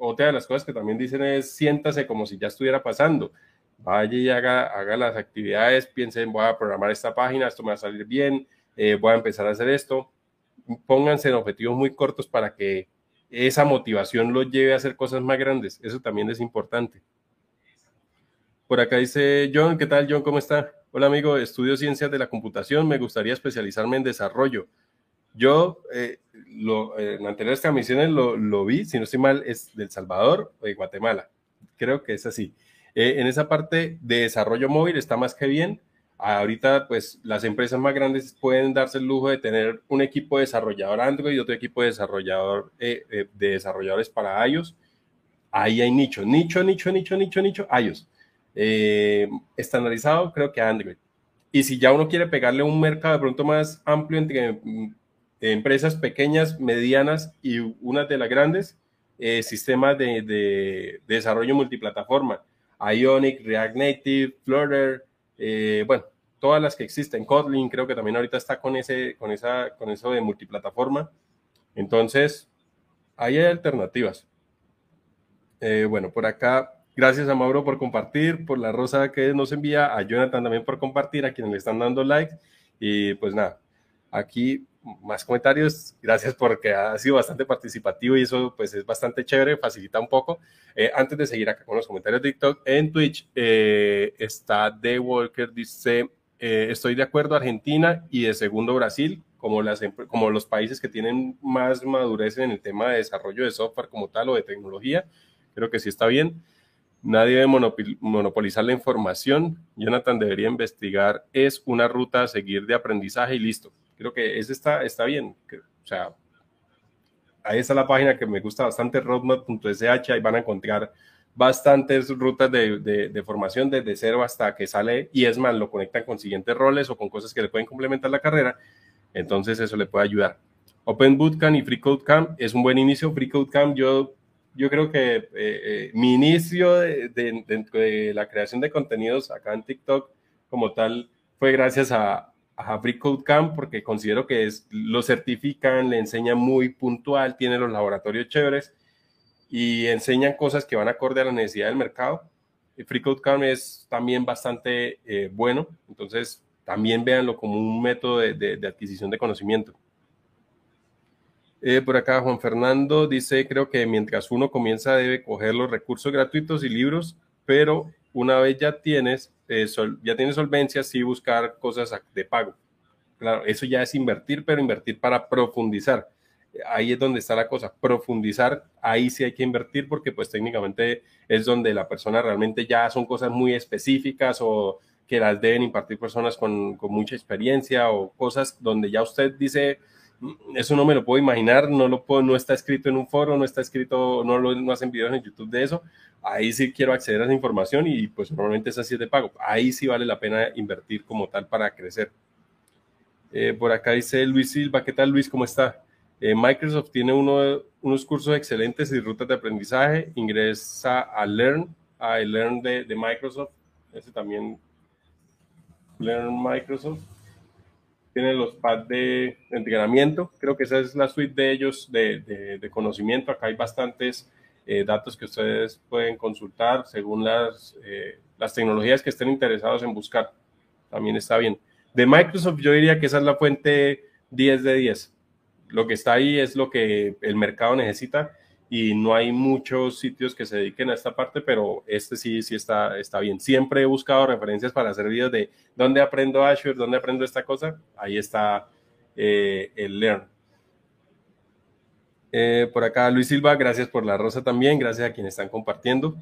otra de las cosas que también dicen es siéntase como si ya estuviera pasando, vaya y haga, haga las actividades, piensen, voy a programar esta página, esto me va a salir bien, eh, voy a empezar a hacer esto, pónganse en objetivos muy cortos para que esa motivación los lleve a hacer cosas más grandes, eso también es importante. Por acá dice John, ¿qué tal John? ¿Cómo está? Hola amigo, estudio ciencias de la computación, me gustaría especializarme en desarrollo. Yo eh, lo, eh, en anteriores transmisiones lo, lo, vi, si no estoy mal, es del Salvador o de Guatemala. Creo que es así. Eh, en esa parte de desarrollo móvil está más que bien. Ahorita, pues las empresas más grandes pueden darse el lujo de tener un equipo de desarrollador Android y otro equipo de desarrollador de desarrolladores para iOS. Ahí hay nicho, nicho, nicho, nicho, nicho, nicho, iOS eh, estandarizado, creo que Android. Y si ya uno quiere pegarle un mercado de pronto más amplio entre mm, empresas pequeñas, medianas y unas de las grandes, eh, sistemas de, desarrollo multiplataforma, Ionic, React Native, Flutter, eh, bueno, todas las que existen, Kotlin creo que también ahorita está con, ese, con, esa, con eso de multiplataforma. Entonces, ahí hay alternativas. Eh, bueno, por acá Gracias a Mauro por compartir, por la rosa que nos envía, a Jonathan también por compartir, a quienes le están dando like. Y pues nada, aquí más comentarios. Gracias porque ha sido bastante participativo y eso pues es bastante chévere, facilita un poco. Eh, antes de seguir acá con los comentarios de TikTok, en Twitch eh, está The Walker, dice, eh, estoy de acuerdo Argentina y de segundo Brasil, como, las, como los países que tienen más madurez en el tema de desarrollo de software como tal o de tecnología. Creo que sí está bien. Nadie debe monopolizar la información. Jonathan debería investigar, es una ruta a seguir de aprendizaje y listo. Creo que ese está, está bien. O sea, ahí está la página que me gusta bastante, roadmap.sh, ahí van a encontrar bastantes rutas de, de, formación desde cero hasta que sale y es más, lo conectan con siguientes roles o con cosas que le pueden complementar la carrera. Entonces eso le puede ayudar. Open Bootcamp y Free Code Camp es un buen inicio. Free Code Camp yo yo creo que eh, eh, mi inicio de, de, la creación de contenidos acá en TikTok como tal fue gracias a, a Free Camp porque considero que es, lo certifican, le enseñan muy puntual, tiene los laboratorios chéveres y enseñan cosas que van acorde a la necesidad del mercado. Free Code Camp es también bastante eh, bueno, entonces también véanlo como un método de adquisición de conocimiento. Eh, por acá Juan Fernando dice, creo que mientras uno comienza debe coger los recursos gratuitos y libros, pero una vez ya tienes, eh, ya tienes solvencia, sí buscar cosas de pago. Claro, eso ya es invertir, pero invertir para profundizar. Ahí es donde está la cosa, profundizar, ahí sí hay que invertir porque pues técnicamente es donde la persona realmente ya son cosas muy específicas o que las deben impartir personas con, con mucha experiencia o cosas donde ya usted dice, eso no me lo puedo imaginar, no lo puedo, no está escrito en un foro, no está escrito, no lo no hacen videos en YouTube de eso. Ahí sí quiero acceder a esa información y pues normalmente es así de pago. Ahí sí vale la pena invertir como tal para crecer. Eh, por acá dice Luis Silva, ¿qué tal Luis? ¿Cómo está? Eh, Microsoft tiene uno, unos cursos excelentes y rutas de aprendizaje. Ingresa a Learn, a Learn de, de Microsoft. Ese también, Learn Microsoft tiene los pads de entrenamiento. Creo que esa es la suite de ellos de, de, conocimiento. Acá hay bastantes eh, datos que ustedes pueden consultar según las, eh, las tecnologías que estén interesados en buscar. También está bien. De Microsoft yo diría que esa es la fuente 10 de 10. Lo que está ahí es lo que el mercado necesita y no hay muchos sitios que se dediquen a esta parte, pero este sí, sí está, está bien. Siempre he buscado referencias para hacer videos de dónde aprendo Azure, dónde aprendo esta cosa. Ahí está eh, el Learn. Eh, por acá Luis Silva, gracias por la rosa también, gracias a quienes están compartiendo.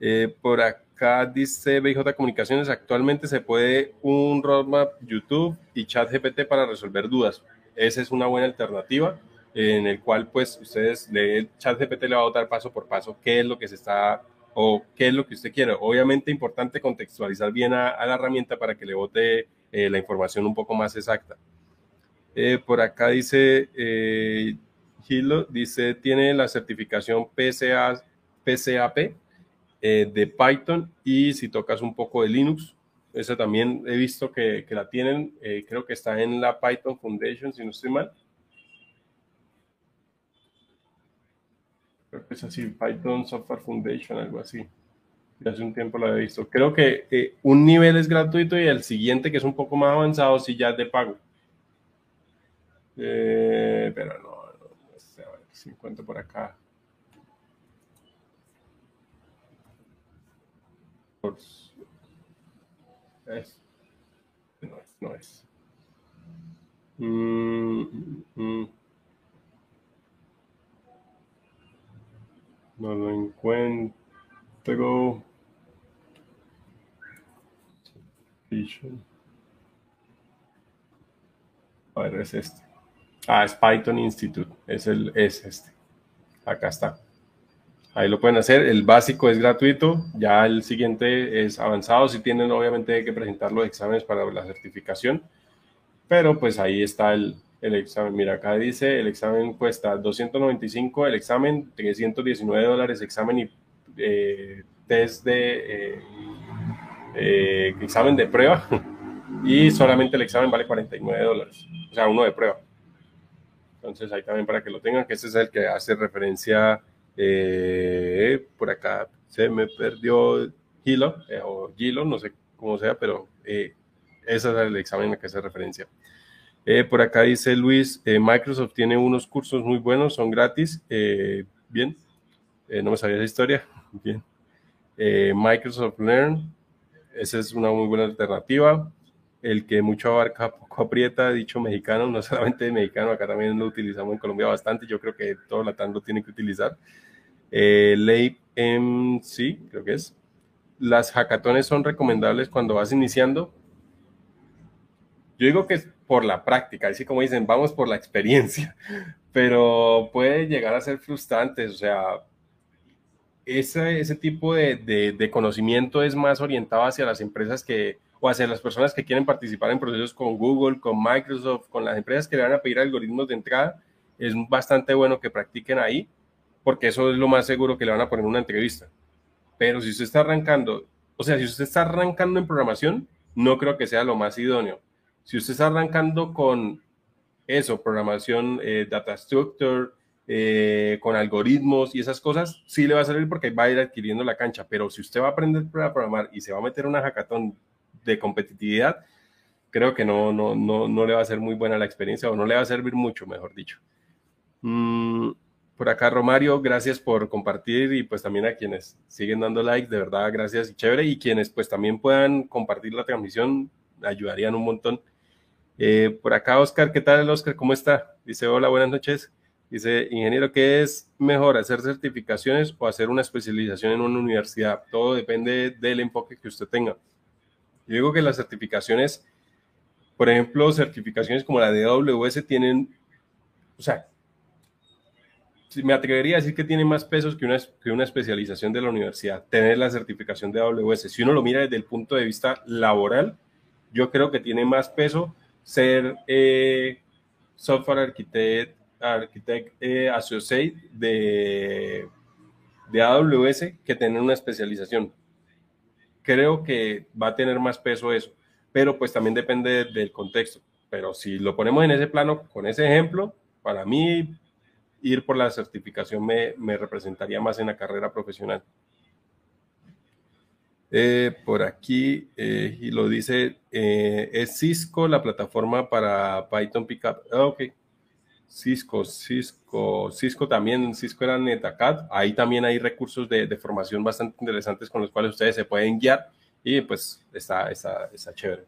Eh, por acá dice BJ Comunicaciones, actualmente se puede un roadmap YouTube y chat GPT para resolver dudas. Esa es una buena alternativa en el cual pues ustedes, el chat GPT le va a votar paso por paso qué es lo que se está o qué es lo que usted quiere. Obviamente importante contextualizar bien a, la herramienta para que le vote eh, la información un poco más exacta. Eh, por acá dice eh, dice, tiene la certificación PCA, PCAP eh, de Python y si tocas un poco de Linux, esa también he visto que, que la tienen, creo que está en la Python Foundation, si no estoy mal. Creo que es así, Python Software Foundation, algo así. hace un tiempo lo había visto. Creo que eh, un nivel es gratuito y el siguiente, que es un poco más avanzado, sí ya es de pago. Eh, pero no, no, sé, a ver si encuentro por acá. Es. No es, no es. Mm, mm, mm. No lo encuentro. A ver, es este. Ah, es Python Institute. Es, el, es este. Acá está. Ahí lo pueden hacer. El básico es gratuito. Ya el siguiente es avanzado. Si tienen, obviamente, que presentar los exámenes para la certificación. Pero pues ahí está el, el examen. Mira, acá dice, el examen cuesta 295, el examen 319 dólares, examen y eh, test de eh, eh, examen de prueba y solamente el examen vale 49 dólares, o sea, uno de prueba. Entonces ahí también para que lo tengan, que ese es el que hace referencia, por acá se me perdió Gilo, o Gilo, no sé cómo sea, pero ese es el examen al que hace referencia. Eh, por acá dice Luis, eh, Microsoft tiene unos cursos muy buenos, son gratis. Eh, bien, no me sabía esa historia. Bien. Microsoft Learn, esa es una muy buena alternativa. El que mucho abarca, poco aprieta, dicho mexicano, no solamente mexicano, acá también lo utilizamos en Colombia bastante. Yo creo que todo la lo tiene que utilizar. Ley MC, creo que es. Las hackatones son recomendables cuando vas iniciando. Yo digo que por la práctica, así como dicen, vamos por la experiencia, pero puede llegar a ser frustrante, o sea, ese, ese tipo de, de, conocimiento es más orientado hacia las empresas que, o hacia las personas que quieren participar en procesos con Google, con Microsoft, con las empresas que le van a pedir algoritmos de entrada, es bastante bueno que practiquen ahí, porque eso es lo más seguro que le van a poner en una entrevista. Pero si usted está arrancando, o sea, si usted está arrancando en programación, no creo que sea lo más idóneo si usted está arrancando con eso, programación, eh, data structure, eh, con algoritmos y esas cosas, sí le va a salir porque va a ir adquiriendo la cancha. Pero si usted va a aprender a programar y se va a meter una hackathon de competitividad, creo que no, no, no, no le va a ser muy buena la experiencia o no le va a servir mucho, mejor dicho. Mm, por acá, Romario, gracias por compartir y pues también a quienes siguen dando like, de verdad, gracias y chévere. Y quienes pues también puedan compartir la transmisión, ayudarían un montón. Eh, por acá, Oscar, ¿qué tal, Oscar? ¿Cómo está? Dice, hola, buenas noches. Dice, ingeniero, ¿qué es mejor, hacer certificaciones o hacer una especialización en una universidad? Todo depende del enfoque que usted tenga. Yo digo que las certificaciones, por ejemplo, certificaciones como la de AWS tienen o sea, me atrevería a decir que tiene más pesos que una, que una especialización de la universidad, tener la certificación de AWS. Si uno lo mira desde el punto de vista laboral, yo creo que tiene más peso ser eh, software architect, architect eh, associate de, de AWS que tener una especialización. Creo que va a tener más peso eso, pero pues también depende del contexto. Pero si lo ponemos en ese plano, con ese ejemplo, para mí ir por la certificación me, me representaría más en la carrera profesional. Eh, por aquí, eh, y lo dice, eh, es Cisco la plataforma para Python Pickup. Ah, ok. Cisco, Cisco, Cisco también, Cisco era NetAcad. Ahí también hay recursos de, de, formación bastante interesantes con los cuales ustedes se pueden guiar y pues está, está, está chévere.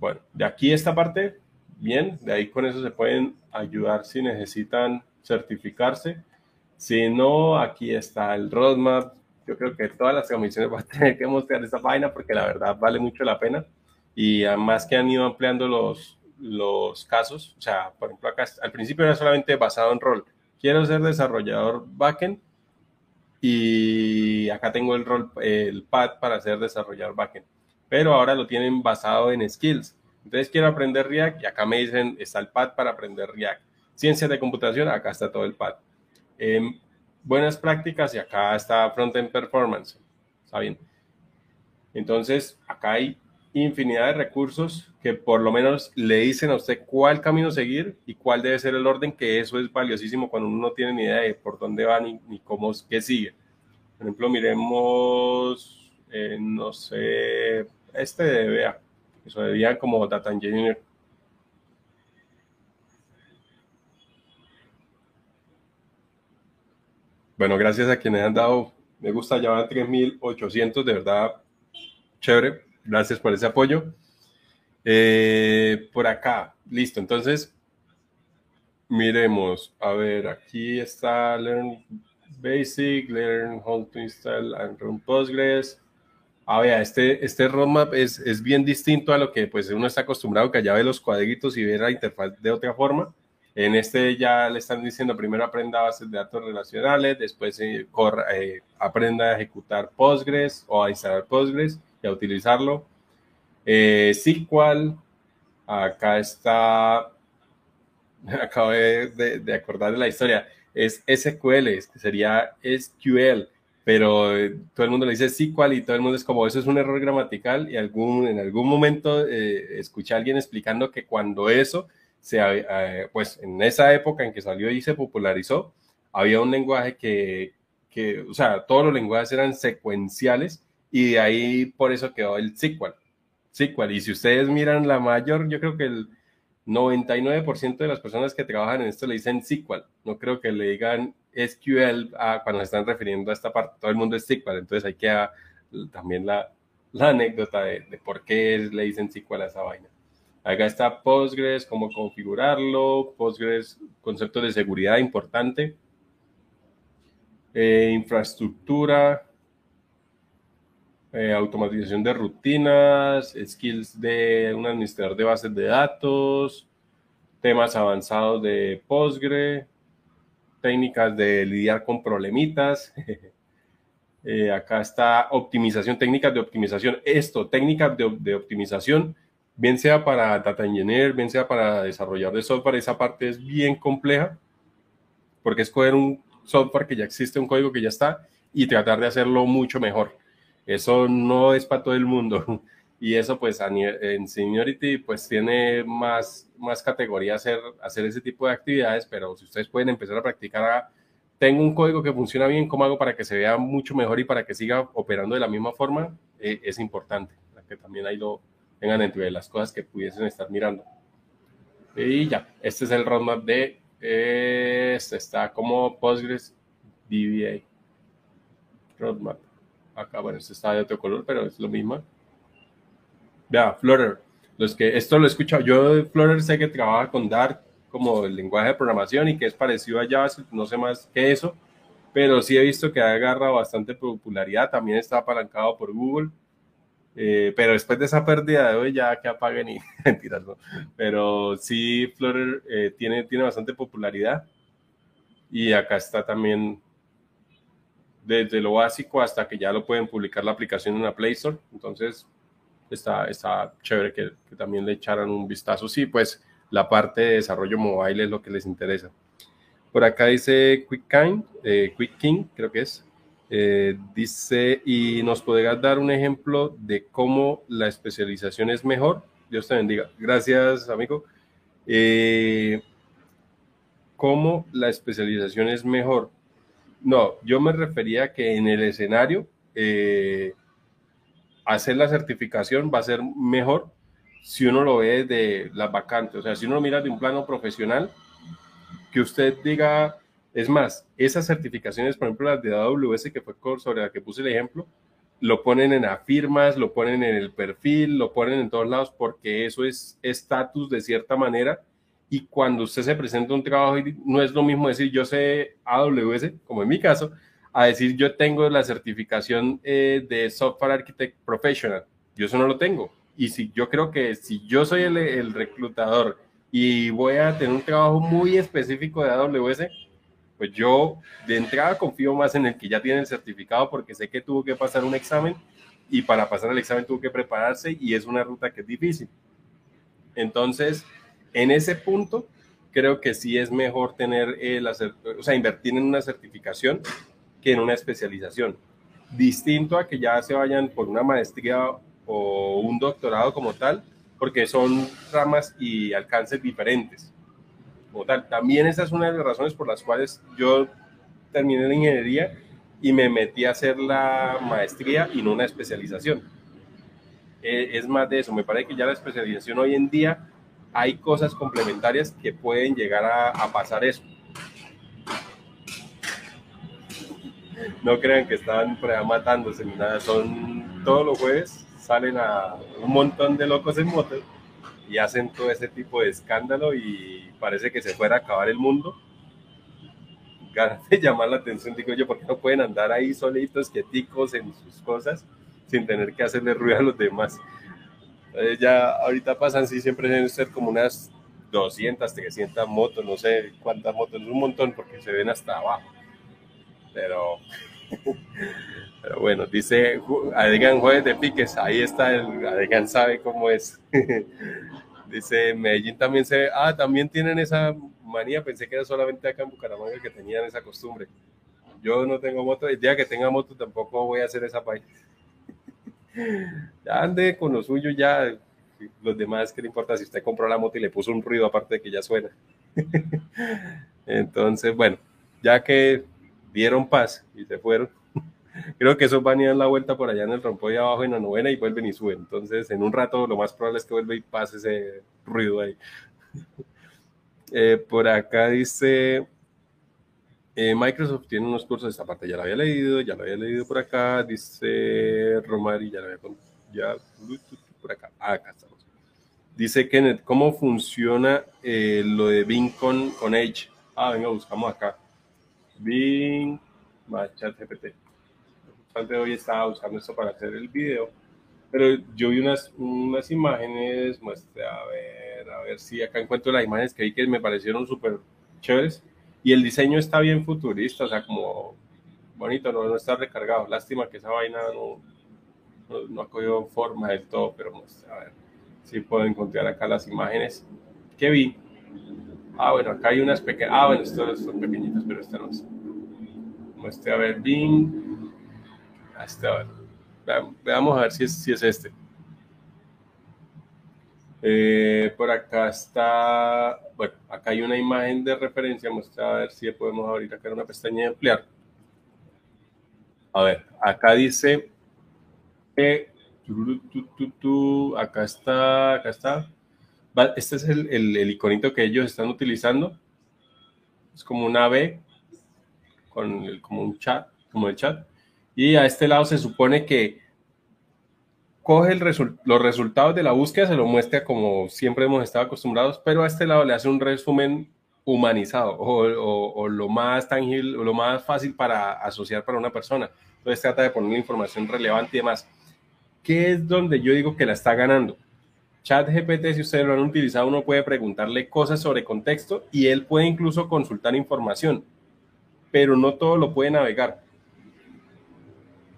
Bueno, de aquí esta parte, bien, de ahí con eso se pueden ayudar si necesitan certificarse. Si no, aquí está el roadmap. Yo creo que todas las comisiones van a tener que mostrar esa vaina porque la verdad vale mucho la pena. Y además que han ido ampliando los, los casos. O sea, por ejemplo, acá al principio era solamente basado en rol. Quiero ser desarrollador backend y acá tengo el rol, el pad para ser desarrollador backend. Pero ahora lo tienen basado en skills. Entonces quiero aprender React y acá me dicen está el pad para aprender React Ciencias de computación, acá está todo el pad. Em, buenas prácticas y acá está Frontend Performance. ¿Está bien? Entonces, acá hay infinidad de recursos que por lo menos le dicen a usted cuál camino seguir y cuál debe ser el orden, que eso es valiosísimo cuando uno no tiene ni idea de por dónde va ni, ni cómo, qué sigue. Por ejemplo, miremos, eh, no sé, este de BA, eso debía como Data Engineer Bueno, gracias a quienes han dado, me gusta, ya van 3.800, de verdad, chévere. Gracias por ese apoyo. Eh, por acá, listo. Entonces, miremos. A ver, aquí está Learn Basic, Learn How to Install and Run Postgres. A ver, este, este roadmap es, es bien distinto a lo que pues uno está acostumbrado, que allá ve los cuadritos y ve la interfaz de otra forma. En este ya le están diciendo, primero aprenda bases de datos relacionales, después eh, eh, aprenda a ejecutar Postgres o a instalar Postgres y a utilizarlo. Eh, SQL, acá está, acabo de, de, acordar de la historia, es SQL, sería SQL, pero todo el mundo le dice SQL y todo el mundo es como, eso es un error gramatical y algún, en algún momento escuché a alguien explicando que cuando eso eh, pues en esa época en que salió y se popularizó, había un lenguaje que, que, o sea, todos los lenguajes eran secuenciales y de ahí por eso quedó el SQL. SQL. Y si ustedes miran la mayor, yo creo que el 99% de las personas que trabajan en esto le dicen SQL. No creo que le digan SQL cuando se están refiriendo a esta parte. Todo el mundo es SQL. Entonces hay que también la, la anécdota de, de, por qué le dicen SQL a esa vaina. Acá está Postgres, cómo configurarlo, Postgres, concepto de seguridad importante, eh, infraestructura, eh, automatización de rutinas, skills de un administrador de bases de datos, temas avanzados de Postgre, técnicas de lidiar con problemitas. Eh, acá está optimización, técnicas de optimización. Esto, técnicas de optimización bien sea para data engineer, bien sea para desarrollar de software, esa parte es bien compleja, porque es coger un software que ya existe, un código que ya está, y tratar de hacerlo mucho mejor. Eso no es para todo el mundo. Y eso, pues, en Seniority, pues, tiene más, más categoría hacer, hacer ese tipo de actividades, pero si ustedes pueden empezar a practicar, tengo un código que funciona bien, ¿cómo hago para que se vea mucho mejor y para que siga operando de la misma forma? Eh, es importante, que también ahí lo, tengan entre las cosas que pudiesen estar mirando. Y ya, este es el roadmap de, este está como Postgres DBA. Roadmap. Acá, bueno, este está de otro color, pero es lo mismo. Vea, Flutter. Los que, esto lo he escuchado. Yo de Flutter sé que trabaja con Dart como el lenguaje de programación y que es parecido a JavaScript, no sé más que eso, pero sí he visto que ha agarrado bastante popularidad. También está apalancado por Google Eh, pero después de esa pérdida de hoy ya que apaguen y mentiras, ¿no? Pero sí, Flutter eh, tiene, tiene bastante popularidad y acá está también desde lo básico hasta que ya lo pueden publicar la aplicación en la Play Store. Entonces, está, está chévere que, que también le echaran un vistazo. Sí, pues la parte de desarrollo mobile es lo que les interesa. Por acá dice Quick, Kind, eh, Quick King, creo que es. Eh, dice, ¿y nos podrías dar un ejemplo de cómo la especialización es mejor? Dios te bendiga. Gracias, amigo. Eh, ¿Cómo la especialización es mejor? No, yo me refería que en el escenario hacer la certificación va a ser mejor si uno lo ve de las vacantes. O sea, si uno lo mira de un plano profesional, que usted diga, es más, esas certificaciones, por ejemplo, las de AWS, que fue sobre la que puse el ejemplo, lo ponen en afirmas, lo ponen en el perfil, lo ponen en todos lados, porque eso es estatus de cierta manera. Y cuando usted se presenta un trabajo, no es lo mismo decir yo sé AWS, como en mi caso, a decir yo tengo la certificación eh, de Software Architect Professional. Yo eso no lo tengo. Y si yo creo que si yo soy el, el reclutador y voy a tener un trabajo muy específico de AWS, pues yo de entrada confío más en el que ya tiene el certificado porque sé que tuvo que pasar un examen y para pasar el examen tuvo que prepararse y es una ruta que es difícil. Entonces, en ese punto, creo que sí es mejor tener, el, o sea, invertir en una certificación que en una especialización. Distinto a que ya se vayan por una maestría o un doctorado como tal, porque son ramas y alcances diferentes. Como tal. También esa es una de las razones por las cuales yo terminé la ingeniería y me metí a hacer la maestría y no una especialización. E, es más de eso, me parece que ya la especialización hoy en día hay cosas complementarias que pueden llegar a, a pasar eso. No crean que están matándose ni nada, son todos los jueves salen a un montón de locos en moto y hacen todo ese tipo de escándalo y parece que se fuera a acabar el mundo. Ganas de llamar la atención, digo yo, porque no pueden andar ahí solitos, quieticos en sus cosas, sin tener que hacerle ruido a los demás. ya ahorita pasan, sí, siempre deben ser como unas 200, 300 motos, no sé cuántas motos, un montón porque se ven hasta abajo. Pero Pero bueno, dice Adegan Jueves de Piques, ahí está el Adegan sabe cómo es. dice Medellín también se ah, también tienen esa manía, pensé que era solamente acá en Bucaramanga que tenían esa costumbre. Yo no tengo moto, el día que tenga moto tampoco voy a hacer esa país. ya ande con lo suyo, ya los demás, ¿qué le importa si usted compró la moto y le puso un ruido aparte de que ya suena? Entonces, bueno, ya que dieron paz y se fueron, creo que esos van a dar la vuelta por allá en el rompoy abajo en la novena y vuelven y suben. Entonces, en un rato lo más probable es que vuelva y pase ese ruido ahí. Eh, por acá dice, eh, Microsoft tiene unos cursos, esta parte ya la había leído, ya la había leído por acá, dice Romari, ya la había ya por acá, ah, acá estamos. Dice Kenneth, ¿cómo funciona eh, lo de Bing con, con Edge? Ah, venga, buscamos acá. Bing más chat GPT de hoy estaba usando esto para hacer el video, pero yo vi unas, unas imágenes, muestre, a ver, a ver si acá encuentro las imágenes que vi que me parecieron súper chéveres y el diseño está bien futurista, o sea, como bonito, no, no está recargado. Lástima que esa vaina no, no, ha cogido forma del todo, pero a ver si puedo encontrar acá las imágenes que vi. Ah, bueno, acá hay unas pequeñas. Ah, bueno, estas son pequeñitas, pero esta no es. Muestre a ver, Bing. Hasta Veamos a ver si es, si es este. Eh, por acá está, bueno, acá hay una imagen de referencia, vamos a ver si podemos abrir acá una pestaña de emplear. A ver, acá dice, acá está, acá está. Este es el, el, iconito que ellos están utilizando. Es como una B con como un chat, como el chat. Y a este lado se supone que coge los resultados de la búsqueda, se lo muestra como siempre hemos estado acostumbrados, pero a este lado le hace un resumen humanizado o, lo más tangible, o lo más fácil para asociar para una persona. Entonces trata de poner información relevante y demás. ¿qué es donde yo digo que la está ganando? Chat GPT, si ustedes lo han utilizado, uno puede preguntarle cosas sobre contexto y él puede incluso consultar información, pero no todo lo puede navegar.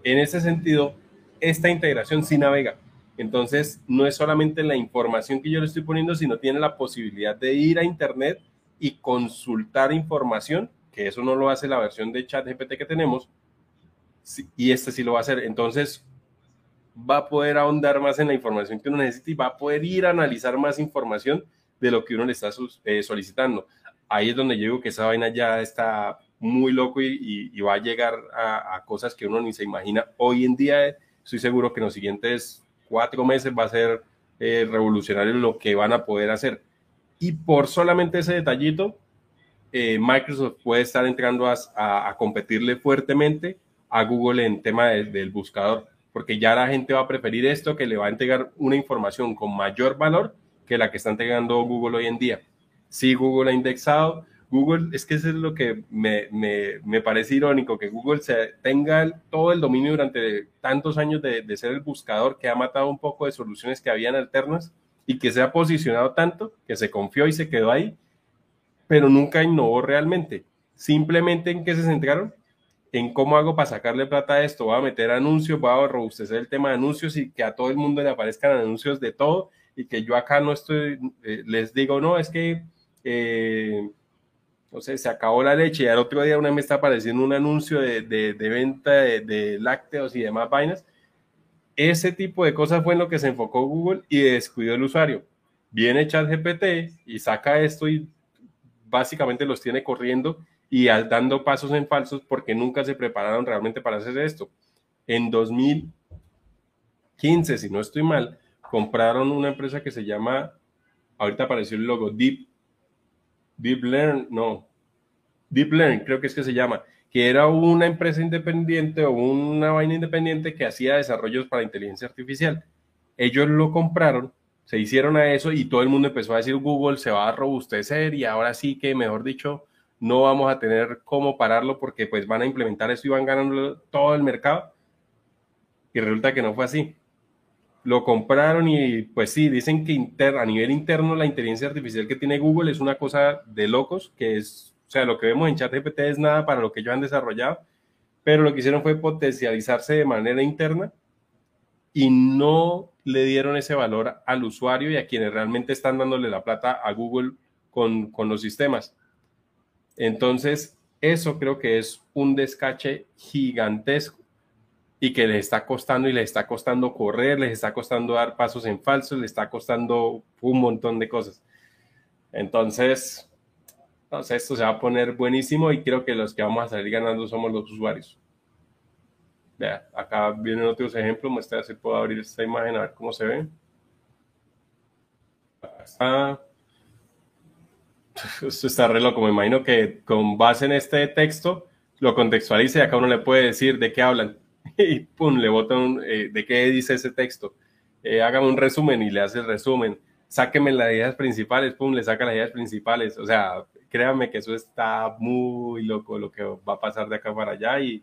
En ese sentido, esta integración sí navega. Entonces, no es solamente la información que yo le estoy poniendo, sino tiene la posibilidad de ir a Internet y consultar información, que eso no lo hace la versión de chat GPT que tenemos, y este sí lo va a hacer. Entonces, va a poder ahondar más en la información que uno necesita y va a poder ir a analizar más información de lo que uno le está eh, solicitando. Ahí es donde yo digo que esa vaina ya está muy loco y, va a llegar a, cosas que uno ni se imagina. Hoy en día estoy seguro que en los siguientes cuatro meses va a ser eh, revolucionario lo que van a poder hacer. Y por solamente ese detallito, eh, Microsoft puede estar entrando a, competirle fuertemente a Google en tema del buscador, porque ya la gente va a preferir esto que le va a entregar una información con mayor valor que la que está entregando Google hoy en día. Si Google ha indexado, Google, es que eso es lo que me, me, me, parece irónico, que Google se tenga todo el dominio durante tantos años de, de, ser el buscador que ha matado un poco de soluciones que habían alternas y que se ha posicionado tanto, que se confió y se quedó ahí, pero nunca innovó realmente. Simplemente en qué se centraron, en cómo hago para sacarle plata a esto, voy a meter anuncios, voy a robustecer el tema de anuncios y que a todo el mundo le aparezcan anuncios de todo y que yo acá no estoy, eh, les digo, no, es que... Eh, sé, se acabó la leche y al otro día una me está apareciendo un anuncio de, de, venta de, lácteos y demás vainas. Ese tipo de cosas fue en lo que se enfocó Google y descuidó el usuario. Viene ChatGPT y saca esto y básicamente los tiene corriendo y dando pasos en falsos porque nunca se prepararon realmente para hacer esto. En 2015, si no estoy mal, compraron una empresa que se llama, ahorita apareció el logo, Deep Deep Learn, no, Deep Learn creo que es que se llama, que era una empresa independiente o una vaina independiente que hacía desarrollos para inteligencia artificial. Ellos lo compraron, se hicieron a eso y todo el mundo empezó a decir Google se va a robustecer y ahora sí que, mejor dicho, no vamos a tener cómo pararlo porque pues van a implementar eso y van ganando todo el mercado. Y resulta que no fue así lo compraron y pues sí, dicen que a nivel interno la inteligencia artificial que tiene Google es una cosa de locos, que es, o sea, lo que vemos en ChatGPT es nada para lo que ellos han desarrollado, pero lo que hicieron fue potencializarse de manera interna y no le dieron ese valor al usuario y a quienes realmente están dándole la plata a Google con, con los sistemas. Entonces, eso creo que es un descache gigantesco y que les está costando y les está costando correr, les está costando dar pasos en falso, les está costando un montón de cosas. Entonces, esto se va a poner buenísimo y creo que los que vamos a salir ganando somos los usuarios. Vea, acá vienen otros ejemplos, muestra si puedo abrir esta imagen a ver cómo se ve. está. Esto está re loco, me imagino que con base en este texto lo contextualice y acá uno le puede decir de qué hablan y pum, le botan eh, de qué dice ese texto. Eh, un resumen y le hace el resumen. Sáqueme las ideas principales, pum, le saca las ideas principales. O sea, créanme que eso está muy loco lo que va a pasar de acá para allá y,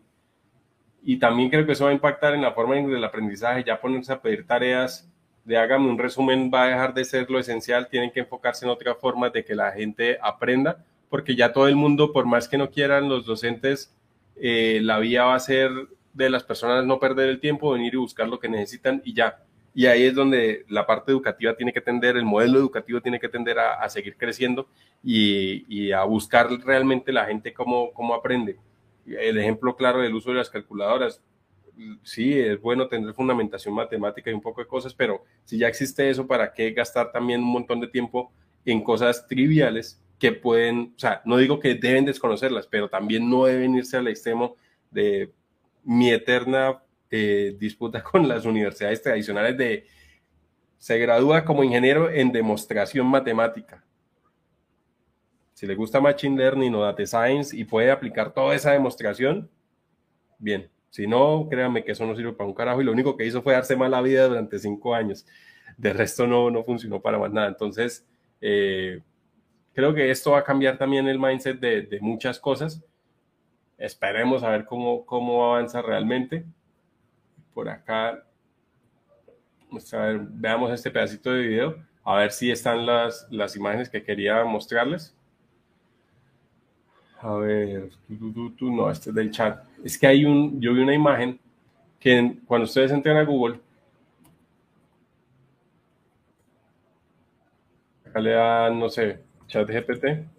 y también creo que eso va a impactar en la forma del aprendizaje, ya ponerse a pedir tareas de hágame un resumen va a dejar de ser lo esencial, tienen que enfocarse en otra forma de que la gente aprenda, porque ya todo el mundo, por más que no quieran los docentes, eh, la vía va a ser de las personas no perder el tiempo, venir y buscar lo que necesitan y ya. Y ahí es donde la parte educativa tiene que tender, el modelo educativo tiene que tender a, seguir creciendo y, a buscar realmente la gente cómo, cómo aprende. El ejemplo claro del uso de las calculadoras. Sí, es bueno tener fundamentación matemática y un poco de cosas, pero si ya existe eso, ¿para qué gastar también un montón de tiempo en cosas triviales que pueden, o sea, no digo que deben desconocerlas, pero también no deben irse al extremo de mi eterna eh, disputa con las universidades tradicionales de se gradúa como ingeniero en demostración matemática. Si le gusta Machine Learning o Data Science y puede aplicar toda esa demostración, bien. Si no, créanme que eso no sirve para un carajo y lo único que hizo fue darse mala vida durante cinco años. De resto no, no funcionó para más nada. Entonces, eh, creo que esto va a cambiar también el mindset de, de muchas cosas Esperemos a ver cómo, cómo avanza realmente. Por acá A ver, veamos este pedacito de video, a ver si están las, las imágenes que quería mostrarles. A ver, no, este es del chat. Es que hay un, yo vi una imagen que cuando ustedes entran a Google, acá le dan, no sé, chat GPT.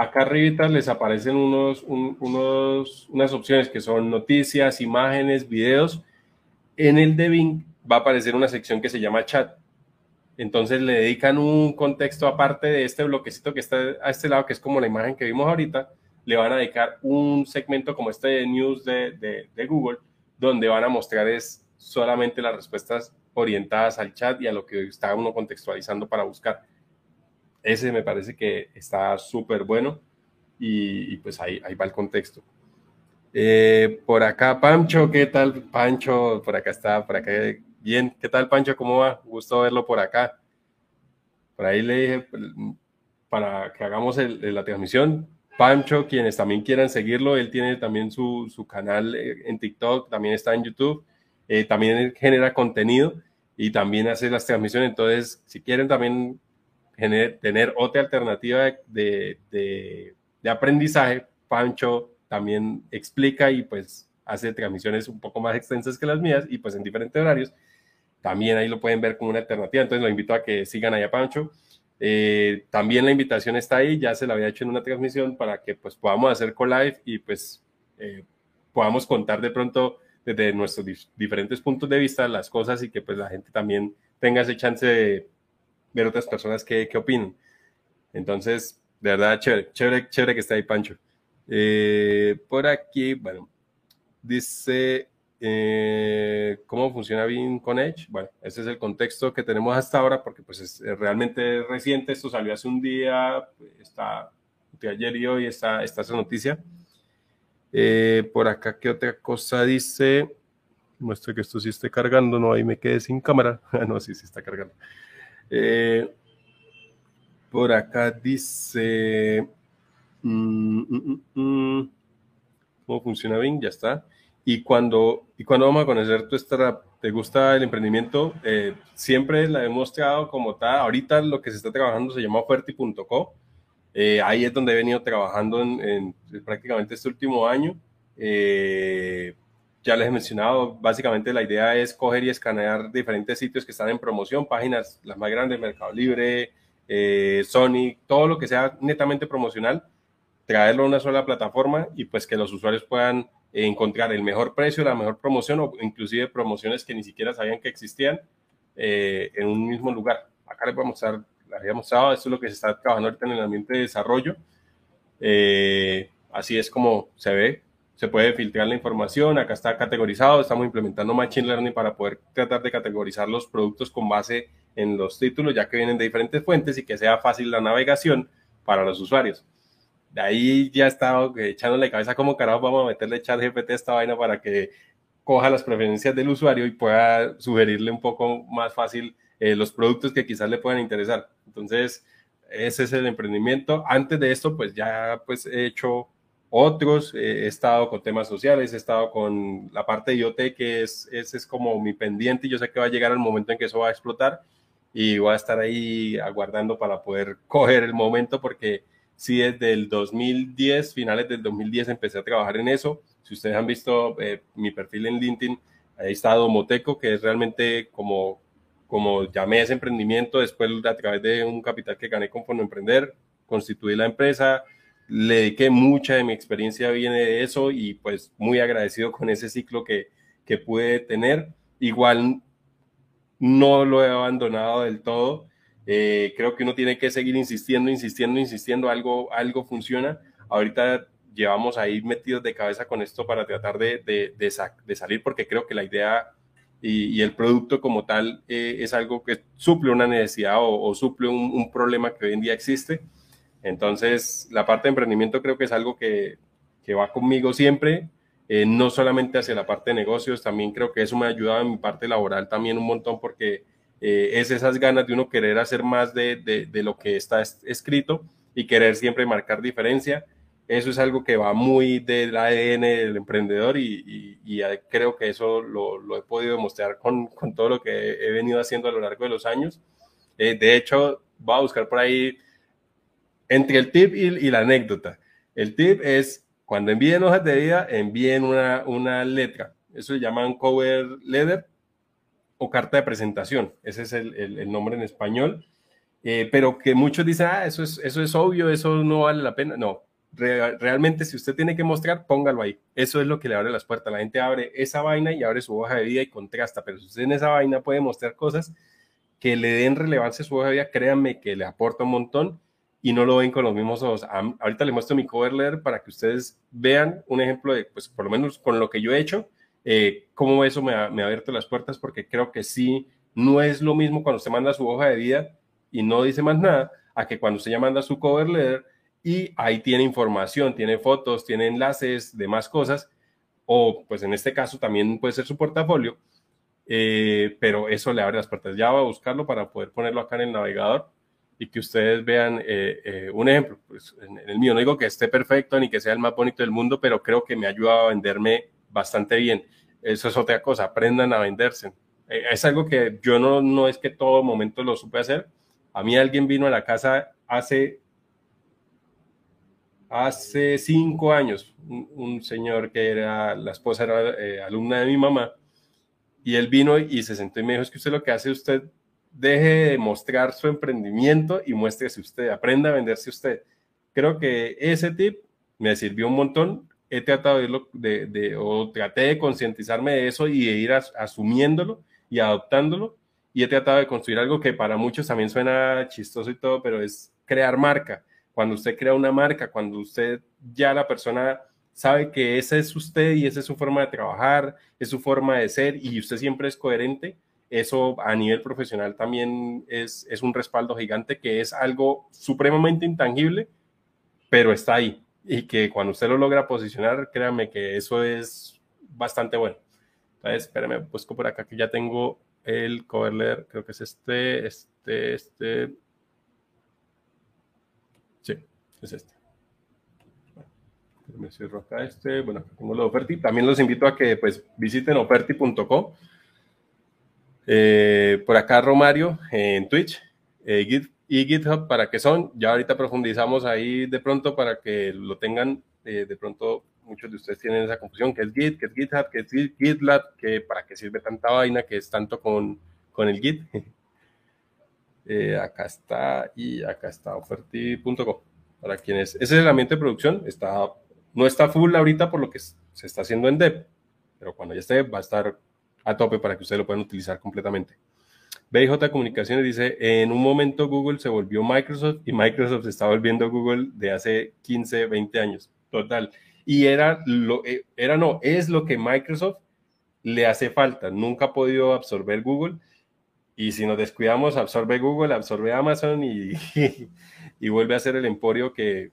Acá arriba les aparecen unos, unas opciones que son noticias, imágenes, videos. En el de va a aparecer una sección que se llama chat. Entonces le dedican un contexto aparte de este bloquecito que está a este lado, que es como la imagen que vimos ahorita, le van a dedicar un segmento como este de news de, de, Google, donde van a mostrar es solamente las respuestas orientadas al chat y a lo que está uno contextualizando para buscar. Ese me parece que está súper bueno y, pues ahí, ahí va el contexto. Eh, por acá, Pancho, ¿qué tal, Pancho? Por acá está, por acá Bien, ¿qué tal Pancho? ¿Cómo va? Gusto verlo por acá. Por ahí le dije para que hagamos la transmisión. Pancho, quienes también quieran seguirlo, él tiene también su, canal eh, en TikTok, también está en YouTube, eh, también genera contenido y también hace las transmisiones. Entonces, si quieren también tener otra alternativa de, de aprendizaje, Pancho también explica y pues hace transmisiones un poco más extensas que las mías y pues en diferentes horarios también ahí lo pueden ver como una alternativa. Entonces lo invito a que sigan ahí a Pancho. Eh, también la invitación está ahí, ya se la había hecho en una transmisión para que pues podamos hacer co-live y pues eh, podamos contar de pronto desde nuestros diferentes puntos de vista las cosas y que pues la gente también tenga ese chance de ver otras personas que, que opinan. Entonces, de verdad, chévere, chévere, chévere que está ahí Pancho. Eh, por aquí, bueno, dice eh, ¿Cómo funciona bien con Edge? Bueno, ese es el contexto que tenemos hasta ahora porque pues es, realmente reciente, esto salió hace un día, está de ayer y hoy está, está esa noticia. Eh, por acá, ¿qué otra cosa dice? Muestra que esto sí esté cargando, no, ahí me quedé sin cámara. no, sí, sí está cargando. Eh, por acá dice... Mm, mm, mm, ¿Cómo funciona bien? Ya está. Y cuando, y cuando vamos a conocer tu startup, ¿te gusta el emprendimiento? Eh, siempre la he mostrado como tal. Ahorita lo que se está trabajando se llama Oferti.co. Eh, ahí es donde he venido trabajando en, prácticamente este último año. Eh, ya les he mencionado, básicamente la idea es coger y escanear diferentes sitios que están en promoción, páginas las más grandes, Mercado Libre, eh, Sony, todo lo que sea netamente promocional, traerlo a una sola plataforma y pues que los usuarios puedan encontrar el mejor precio, la mejor promoción o inclusive promociones que ni siquiera sabían que existían eh, en un mismo lugar. Acá les voy a mostrar, les había mostrado, esto es lo que se está trabajando ahorita en el ambiente de desarrollo. Eh, así es como se ve, se puede filtrar la información, acá está categorizado, estamos implementando Machine Learning para poder tratar de categorizar los productos con base en los títulos, ya que vienen de diferentes fuentes y que sea fácil la navegación para los usuarios de ahí ya estaba echándole cabeza como carajo, vamos a meterle chat GPT a esta vaina para que coja las preferencias del usuario y pueda sugerirle un poco más fácil eh, los productos que quizás le puedan interesar. Entonces, ese es el emprendimiento. Antes de esto, pues ya pues he hecho otros, eh, he estado con temas sociales, he estado con la parte de IoT, que es, ese es como mi pendiente yo sé que va a llegar el momento en que eso va a explotar y voy a estar ahí aguardando para poder coger el momento porque Sí, desde el 2010, finales del 2010, empecé a trabajar en eso. Si ustedes han visto eh, mi perfil en LinkedIn, ahí está Domoteco, que es realmente como, como llamé ese emprendimiento después a través de un capital que gané con Fondo Emprender, constituí la empresa, le dediqué mucha de mi experiencia, viene de eso y pues muy agradecido con ese ciclo que, que pude tener. Igual no lo he abandonado del todo eh, creo que uno tiene que seguir insistiendo, insistiendo, insistiendo, algo, algo funciona. Ahorita llevamos ahí metidos de cabeza con esto para tratar de, de, de, salir, porque creo que la idea y, el producto como tal eh, es algo que suple una necesidad o, suple un, problema que hoy en día existe. Entonces, la parte de emprendimiento creo que es algo que, que va conmigo siempre, eh, no solamente hacia la parte de negocios, también creo que eso me ha ayudado en mi parte laboral también un montón porque eh, es esas ganas de uno querer hacer más de, de, lo que está escrito y querer siempre marcar diferencia. Eso es algo que va muy del ADN del emprendedor y, creo que eso lo, he podido demostrar con, con, todo lo que he venido haciendo a lo largo de los años. Eh, de hecho, voy a buscar por ahí entre el tip y, la anécdota. El tip es cuando envíen hojas de vida, envíen una, letra. Eso se llaman cover letter o carta de presentación. Ese es el, nombre en español. Eh, pero que muchos dicen, ah, eso es, eso es obvio, eso no vale la pena. No, realmente si usted tiene que mostrar, póngalo ahí. Eso es lo que le abre las puertas. La gente abre esa vaina y abre su hoja de vida y contrasta, pero si usted en esa vaina puede mostrar cosas que le den relevancia a su hoja de vida, créanme que le aporta un montón y no lo ven con los mismos ojos. ahorita les muestro mi cover letter para que ustedes vean un ejemplo de, pues por lo menos con lo que yo he hecho, eh, cómo eso me ha, me ha abierto las puertas, porque creo que sí, no es lo mismo cuando usted manda su hoja de vida y no dice más nada, a que cuando usted ya manda su cover letter y ahí tiene información, tiene fotos, tiene enlaces, demás cosas, o pues en este caso también puede ser su portafolio, eh, pero eso le abre las puertas. Ya va a buscarlo para poder ponerlo acá en el navegador y que ustedes vean eh, eh, un ejemplo. Pues en, el mío no digo que esté perfecto ni que sea el más bonito del mundo, pero creo que me ha ayudado a venderme bastante bien. Eso es otra cosa, aprendan a venderse. Eh, es algo que yo no, no es que todo momento lo supe hacer. A mí alguien vino a la casa hace, hace cinco años, un, señor que era, la esposa era alumna de mi mamá, y él vino y se sentó y me dijo, es que usted lo que hace, usted deje de mostrar su emprendimiento y muéstrese usted, aprenda a venderse usted. Creo que ese tip me sirvió un montón. He tratado de, de, o traté de concientizarme de eso y de ir asumiéndolo y adoptándolo. Y he tratado de construir algo que para muchos también suena chistoso y todo, pero es crear marca. Cuando usted crea una marca, cuando usted ya la persona sabe que esa es usted y esa es su forma de trabajar, es su forma de ser y usted siempre es coherente, eso a nivel profesional también es, es un respaldo gigante que es algo supremamente intangible, pero está ahí. Y que cuando usted lo logra posicionar, créanme que eso es bastante bueno. Entonces, espérame, busco por acá que ya tengo el cover letter, creo que es este, este, este. Sí, es este. Me cierro acá este. Bueno, tengo de Oferti. También los invito a que pues visiten oferti.com eh, por acá Romario en Twitch eh, y GitHub para que son. Ya ahorita profundizamos ahí de pronto para que lo tengan. Eh, de pronto muchos de ustedes tienen esa confusión, que es Git, que es GitHub, que es GitLab, que para qué sirve tanta vaina, que es tanto con, con el Git. acá está y acá está oferti.com. Para quienes, ese es el ambiente de producción, está, no está full ahorita por lo que se está haciendo en Dev, pero cuando ya esté va a estar a tope para que ustedes lo puedan utilizar completamente. BJ Comunicaciones dice, en un momento Google se volvió Microsoft y Microsoft se está volviendo Google de hace 15, 20 años. Total. Y era lo, eh, era no, es lo que Microsoft le hace falta. Nunca ha podido absorber Google. Y si nos descuidamos, absorbe Google, absorbe Amazon y, y vuelve a ser el emporio que,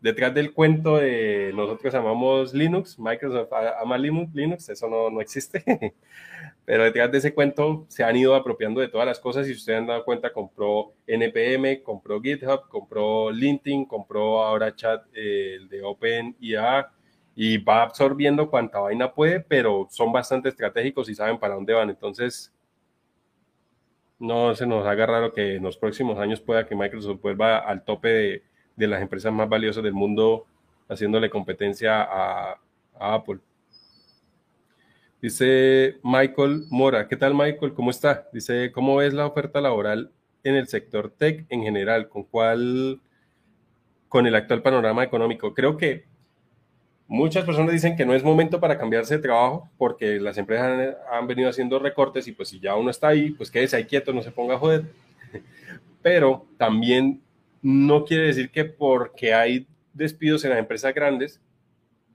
detrás del cuento de nosotros amamos Linux, Microsoft ama Linux, eso no, no existe, pero detrás de ese cuento se han ido apropiando de todas las cosas y si ustedes han dado cuenta, compró NPM, compró GitHub, compró LinkedIn, compró ahora chat eh, el de OpenIA y va absorbiendo cuanta vaina puede, pero son bastante estratégicos y saben para dónde van. Entonces, no se nos haga raro que en los próximos años pueda que Microsoft vuelva al tope de de las empresas más valiosas del mundo haciéndole competencia a, Apple. Dice Michael Mora, ¿qué tal Michael? ¿Cómo está? Dice, ¿cómo ves la oferta laboral en el sector tech en general? ¿Con cuál, con el actual panorama económico? Creo que muchas personas dicen que no es momento para cambiarse de trabajo porque las empresas han, han venido haciendo recortes y pues si ya uno está ahí, pues quédese ahí quieto, no se ponga a joder. Pero también no quiere decir que porque hay despidos en las empresas grandes,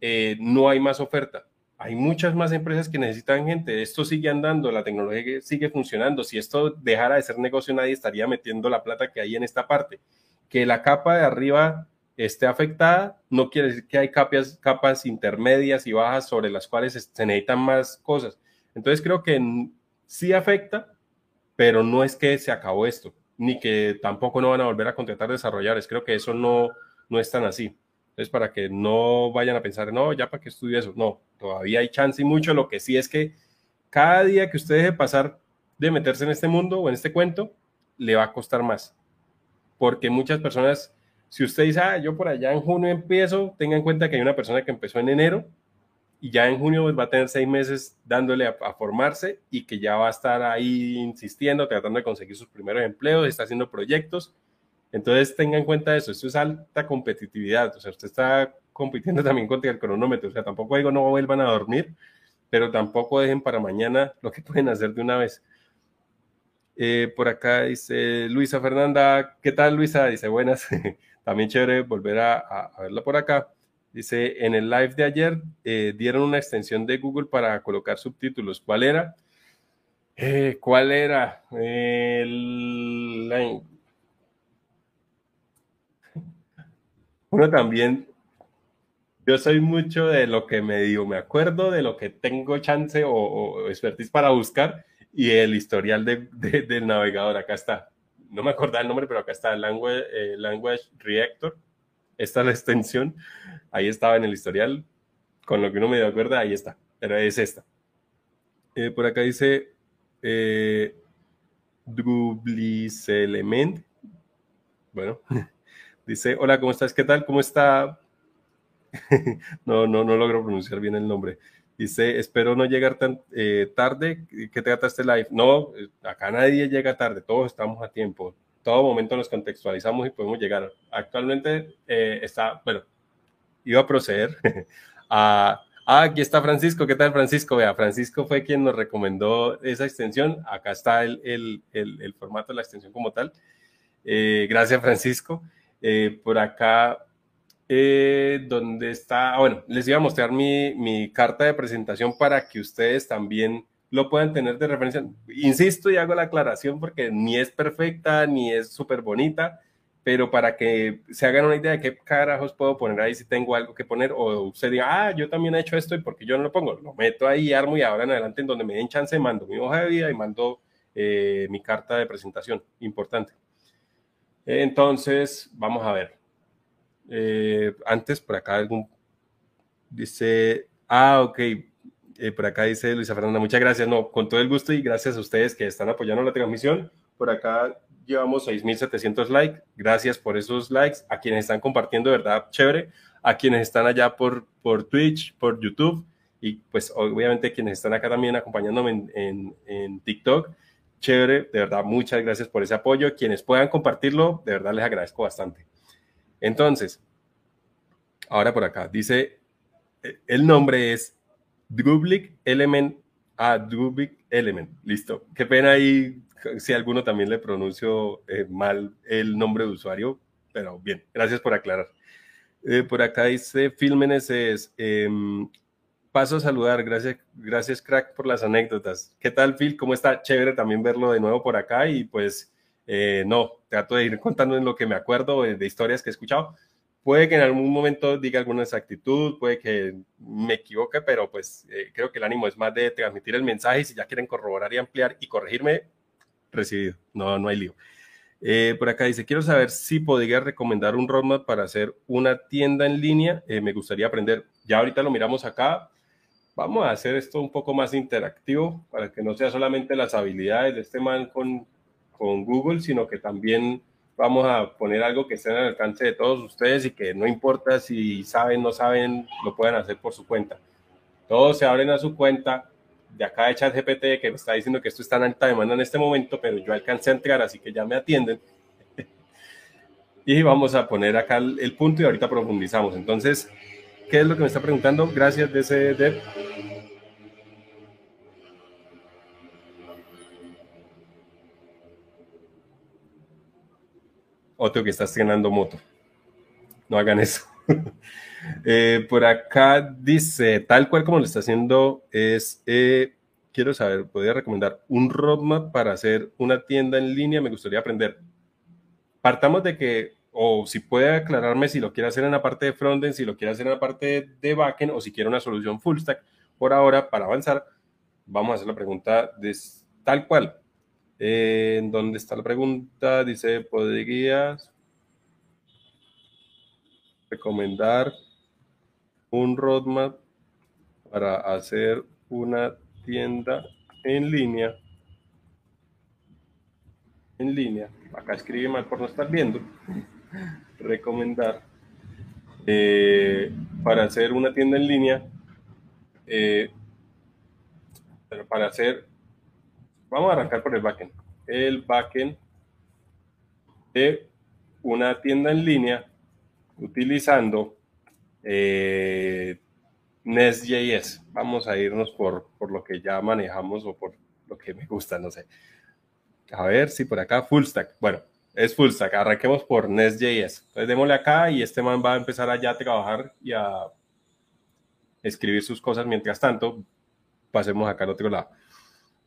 eh, no hay más oferta. Hay muchas más empresas que necesitan gente. Esto sigue andando, la tecnología sigue funcionando. Si esto dejara de ser negocio, nadie estaría metiendo la plata que hay en esta parte. Que la capa de arriba esté afectada no quiere decir que hay capas, capas intermedias y bajas sobre las cuales se necesitan más cosas. Entonces creo que sí afecta, pero no es que se acabó esto ni que tampoco no van a volver a contratar desarrolladores. Creo que eso no, no es tan así. Entonces, para que no vayan a pensar, no, ya para que estudie eso. No, todavía hay chance y mucho. Lo que sí es que cada día que usted deje pasar de meterse en este mundo o en este cuento, le va a costar más. Porque muchas personas, si usted dice, ah, yo por allá en junio empiezo, tenga en cuenta que hay una persona que empezó en enero y ya en junio pues, va a tener seis meses dándole a, formarse y que ya va a estar ahí insistiendo, tratando de conseguir sus primeros empleos, está haciendo proyectos. Entonces tenga en cuenta eso, esto es alta competitividad, o sea, usted está compitiendo también contra el cronómetro, o sea, tampoco digo no vuelvan a dormir, pero tampoco dejen para mañana lo que pueden hacer de una vez. Eh, por acá dice Luisa Fernanda, ¿qué tal Luisa? Dice buenas, también chévere volver a, verla por acá. Dice, en el live de ayer eh, dieron una extensión de Google para colocar subtítulos. ¿Cuál era? Eh, ¿Cuál era? El... Uno también, yo soy mucho de lo que me digo, me acuerdo de lo que tengo chance o, o expertise para buscar y el historial de, del navegador, acá está. No me acordaba el nombre, pero acá está Language, eh, Language Reactor. Esta es la extensión. Ahí estaba en el historial. Con lo que uno me dio acuerdo, ahí está. Pero es esta. Eh, por acá dice eh, Element. Bueno, dice, hola, ¿cómo estás? ¿Qué tal? ¿Cómo está? no, no, no logro pronunciar bien el nombre. Dice, espero no llegar tan eh, tarde. ¿Qué trata este live? No, acá nadie llega tarde, todos estamos a tiempo. Todo momento nos contextualizamos y podemos llegar. Actualmente eh, está, bueno, iba a proceder a... Ah, aquí está Francisco. ¿Qué tal, Francisco? Vea, Francisco fue quien nos recomendó esa extensión. Acá está el, el, el, formato de la extensión como tal. gracias, Francisco. por acá eh, donde está, ah, bueno, les iba a mostrar mi, mi, carta de presentación para que ustedes también lo puedan tener de referencia. Insisto y hago la aclaración porque ni es perfecta ni es súper bonita, pero para que se hagan una idea de qué carajos puedo poner ahí si tengo algo que poner o usted diga, ah, yo también he hecho esto y porque yo no lo pongo, lo meto ahí, armo y ahora en adelante en donde me den chance mando mi hoja de vida y mando eh, mi carta de presentación, importante. Entonces, vamos a ver. Eh, antes, por acá algún dice, ah, ok, eh, por acá dice Luisa Fernanda, muchas gracias, no, con todo el gusto y gracias a ustedes que están apoyando la transmisión. Por acá llevamos 6.700 likes, gracias por esos likes, a quienes están compartiendo, verdad, chévere, a quienes están allá por, por Twitch, por YouTube. Y pues obviamente quienes están acá también acompañándome en, en, en TikTok. Chévere, de verdad, muchas gracias por ese apoyo. Quienes puedan compartirlo, de verdad les agradezco bastante. Entonces, ahora por acá, dice, eh, el nombre es Drublic Element a ah, Element. Listo. Qué pena ahí si alguno también le pronuncio eh, mal el nombre de usuario, pero bien, gracias por aclarar. Eh, por acá dice Phil Meneses, em, paso a saludar, gracias, gracias crack por las anécdotas. ¿Qué tal Phil? ¿Cómo está? Chévere también verlo de nuevo por acá y pues eh, no, trato de ir contando en lo que me acuerdo de, historias que he escuchado. Puede que en algún momento diga alguna exactitud, puede que me equivoque, pero pues eh, creo que el ánimo es más de transmitir el mensaje y si ya quieren corroborar y ampliar y corregirme, recibido, no, no hay lío. Eh, por acá dice, quiero saber si podría recomendar un roadmap para hacer una tienda en línea. me gustaría aprender. Ya ahorita lo miramos acá. Vamos a hacer esto un poco más interactivo para que no sea solamente las habilidades de este man con con Google, sino que también vamos a poner algo que esté al alcance de todos ustedes y que no importa si saben, no saben, lo pueden hacer por su cuenta. Todos se abren a su cuenta de acá de ChatGPT que me está diciendo que esto está en alta demanda en este momento, pero yo alcancé a entrar, así que ya me atienden. y vamos a poner acá el, punto y ahorita profundizamos. Entonces, ¿qué es lo que me está preguntando? Gracias, DC otro que está estrenando moto. No hagan eso. Eh, por acá dice, tal cual como lo está haciendo, es, eh, quiero saber, podría recomendar un roadmap para hacer una tienda en línea, me gustaría aprender. Partamos de que, o si puede aclararme si lo quiere hacer en la parte de frontend, si lo quiere hacer en la parte de backend, o si quiere una solución full stack. Por ahora, para avanzar, vamos a hacer la pregunta de tal cual. Eh, ¿En dónde está la pregunta? Dice, ¿podrías? recomendar un roadmap para hacer una tienda en línea. En línea. Acá escribe mal por no estar viendo. Recomendar eh, para hacer una tienda en línea. Eh, pero para hacer, vamos a arrancar por el backend. El backend de una tienda en línea utilizando eh, Nest.js. Vamos a irnos por, por lo que ya manejamos o por lo que me gusta, no sé. A ver si por acá full stack. Bueno, es full stack. Arranquemos por Nest.js. Entonces démosle acá y este man va a empezar allá a trabajar y a escribir sus cosas. Mientras tanto, pasemos acá al otro lado.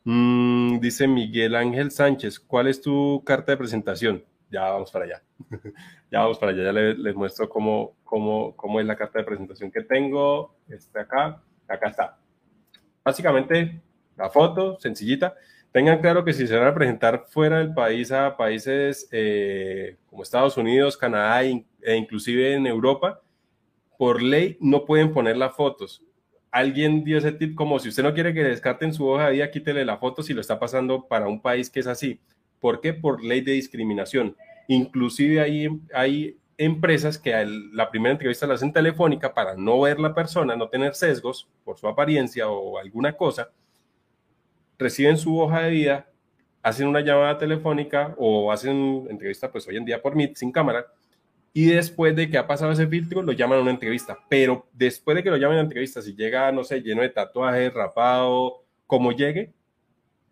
Mm, dice Miguel Ángel Sánchez, ¿cuál es tu carta de presentación? Ya vamos para allá. ya vamos para allá. Ya les, muestro cómo, cómo, cómo es la carta de presentación que tengo. Este acá, acá está. Básicamente, la foto, sencillita. Tengan claro que si se van a presentar fuera del país a países eh, como Estados Unidos, Canadá e inclusive en Europa, por ley no pueden poner las fotos. Alguien dio ese tip como si usted no quiere que descarten su hoja de vida, quítele la foto si lo está pasando para un país que es así. ¿Por qué? Por ley de discriminación. Inclusive hay, hay empresas que la primera entrevista la hacen telefónica para no ver la persona, no tener sesgos por su apariencia o alguna cosa reciben su hoja de vida, hacen una llamada telefónica o hacen entrevista, pues hoy en día por Meet, sin cámara, y después de que ha pasado ese filtro, lo llaman a una entrevista. Pero después de que lo llamen a entrevista, si llega, no sé, lleno de tatuajes, rapado, como llegue,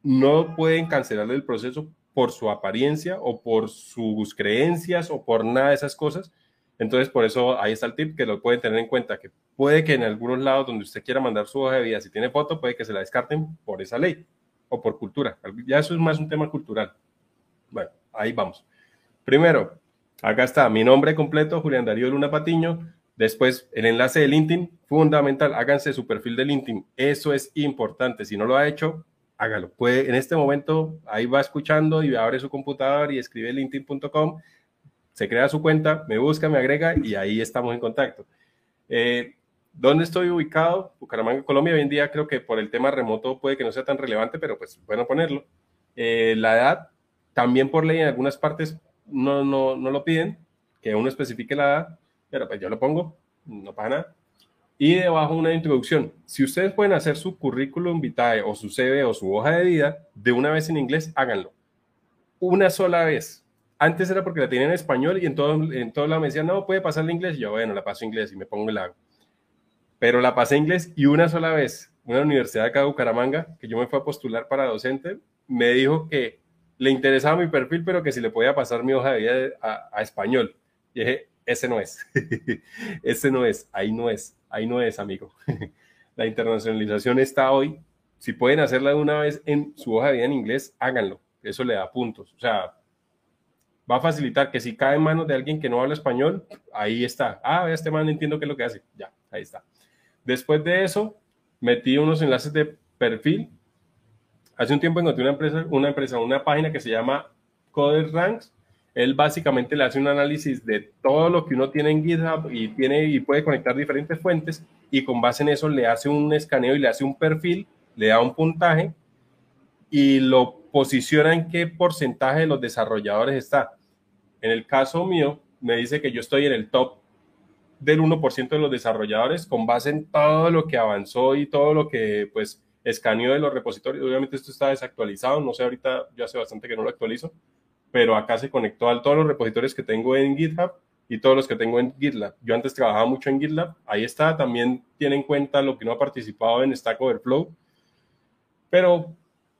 no pueden cancelarle el proceso por su apariencia o por sus creencias o por nada de esas cosas. Entonces, por eso ahí está el tip que lo pueden tener en cuenta, que puede que en algunos lados donde usted quiera mandar su hoja de vida, si tiene foto, puede que se la descarten por esa ley o por cultura. Ya eso es más un tema cultural. Bueno, ahí vamos. Primero, acá está mi nombre completo, Julián Darío Luna Patiño. Después, el enlace de LinkedIn, fundamental, háganse su perfil de LinkedIn. Eso es importante. Si no lo ha hecho, hágalo. Puede, en este momento, ahí va escuchando y abre su computador y escribe linkedin.com, se crea su cuenta, me busca, me agrega y ahí estamos en contacto. Eh, ¿Dónde estoy ubicado? Bucaramanga, Colombia. Hoy en día creo que por el tema remoto puede que no sea tan relevante, pero pues bueno ponerlo. Eh, la edad, también por ley en algunas partes no, no, no lo piden, que uno especifique la edad, pero pues yo lo pongo, no pasa nada. Y debajo una introducción. Si ustedes pueden hacer su currículum vitae o su CV o su hoja de vida de una vez en inglés, háganlo. Una sola vez. Antes era porque la tenían en español y en todo, en todo lado me decían, no, puede pasar el inglés. Y yo, bueno, la paso inglés y me pongo el hago pero la pasé inglés y una sola vez, una universidad acá de Bucaramanga, que yo me fui a postular para docente, me dijo que le interesaba mi perfil, pero que si le podía pasar mi hoja de vida a, español. Y dije, ese no es, ese no es, ahí no es, ahí no es, amigo. la internacionalización está hoy. Si pueden hacerla de una vez en su hoja de vida en inglés, háganlo. Eso le da puntos. O sea, va a facilitar que si cae en manos de alguien que no habla español, ahí está. Ah, este man entiendo qué es lo que hace. Ya, ahí está. Después de eso, metí unos enlaces de perfil. Hace un tiempo encontré una empresa, una empresa, una página que se llama Coder Ranks. Él básicamente le hace un análisis de todo lo que uno tiene en GitHub y tiene y puede conectar diferentes fuentes y con base en eso le hace un escaneo y le hace un perfil, le da un puntaje y lo posiciona en qué porcentaje de los desarrolladores está. En el caso mío, me dice que yo estoy en el top del 1% de los desarrolladores con base en todo lo que avanzó y todo lo que pues escaneó de los repositorios. Obviamente esto está desactualizado, no sé, ahorita yo hace bastante que no lo actualizo, pero acá se conectó a todos los repositorios que tengo en GitHub y todos los que tengo en GitLab. Yo antes trabajaba mucho en GitLab, ahí está, también tiene en cuenta lo que no ha participado en Stack Overflow, pero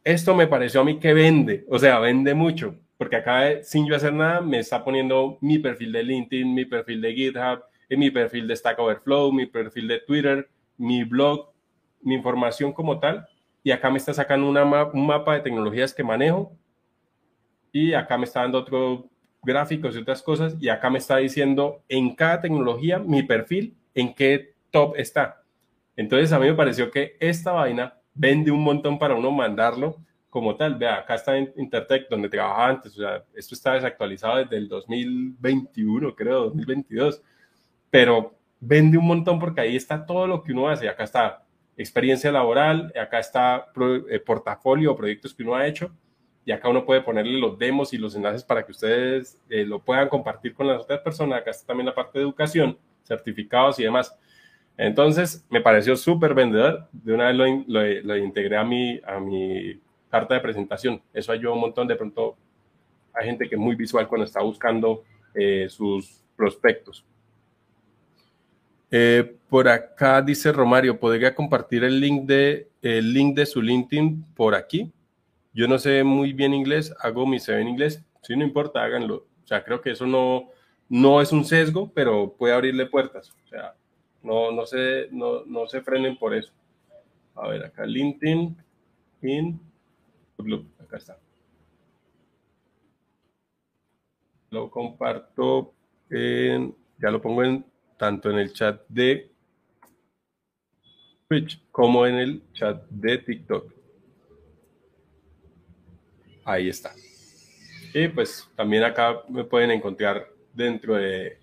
esto me pareció a mí que vende, o sea, vende mucho, porque acá sin yo hacer nada me está poniendo mi perfil de LinkedIn, mi perfil de GitHub, en mi perfil de Stack Overflow, mi perfil de Twitter, mi blog, mi información como tal. Y acá me está sacando un mapa de tecnologías que manejo. Y acá me está dando otro gráficos y otras cosas. Y acá me está diciendo en cada tecnología mi perfil, en qué top está. Entonces a mí me pareció que esta vaina vende un montón para uno mandarlo como tal. Vea, acá está en Intertech, donde trabajaba antes. O sea, esto está desactualizado desde el 2021, creo, 2022 pero vende un montón porque ahí está todo lo que uno hace. Acá está experiencia laboral, acá está eh, portafolio o proyectos que uno ha hecho y acá uno puede ponerle los demos y los enlaces para que ustedes eh, lo puedan compartir con las otras personas. Acá está también la parte de educación, certificados y demás. Entonces, me pareció súper vendedor. De una vez lo, integré a mi, a mi carta de presentación. Eso ayudó un montón. De pronto, hay gente que es muy visual cuando está buscando eh, sus prospectos. Eh, por acá dice Romario, ¿podría compartir el link, de, el link de su LinkedIn por aquí? Yo no sé muy bien inglés, hago mi CV en inglés. Si no importa, háganlo. O sea, creo que eso no, no es un sesgo, pero puede abrirle puertas. O sea, no, no, se, no, no se frenen por eso. A ver, acá LinkedIn, in, acá está. Lo comparto en, ya lo pongo en tanto en el chat de Twitch como en el chat de TikTok. Ahí está. Y pues también acá me pueden encontrar dentro de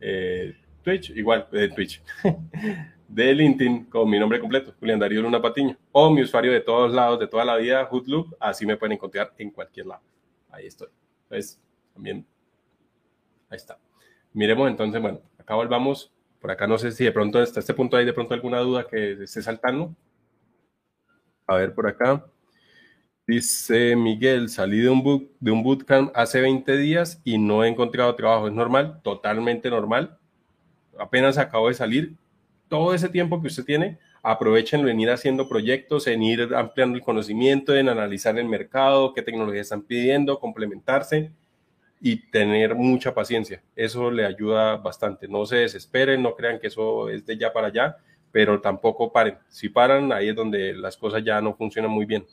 eh, Twitch, igual de Twitch, de LinkedIn con mi nombre completo, Julián Darío Luna Patiño, o mi usuario de todos lados, de toda la vida, Hoodloop, así me pueden encontrar en cualquier lado. Ahí estoy. Entonces, también, ahí está. Miremos entonces, bueno, acá volvamos. Por acá no sé si de pronto hasta este punto hay de pronto alguna duda que esté saltando. A ver por acá. Dice Miguel, salí de un, boot, de un bootcamp hace 20 días y no he encontrado trabajo. ¿Es normal? Totalmente normal. Apenas acabo de salir. Todo ese tiempo que usted tiene, aprovechenlo en ir haciendo proyectos, en ir ampliando el conocimiento, en analizar el mercado, qué tecnologías están pidiendo, complementarse y tener mucha paciencia. Eso le ayuda bastante. No se desesperen, no crean que eso es de ya para allá, pero tampoco paren. Si paran, ahí es donde las cosas ya no funcionan muy bien.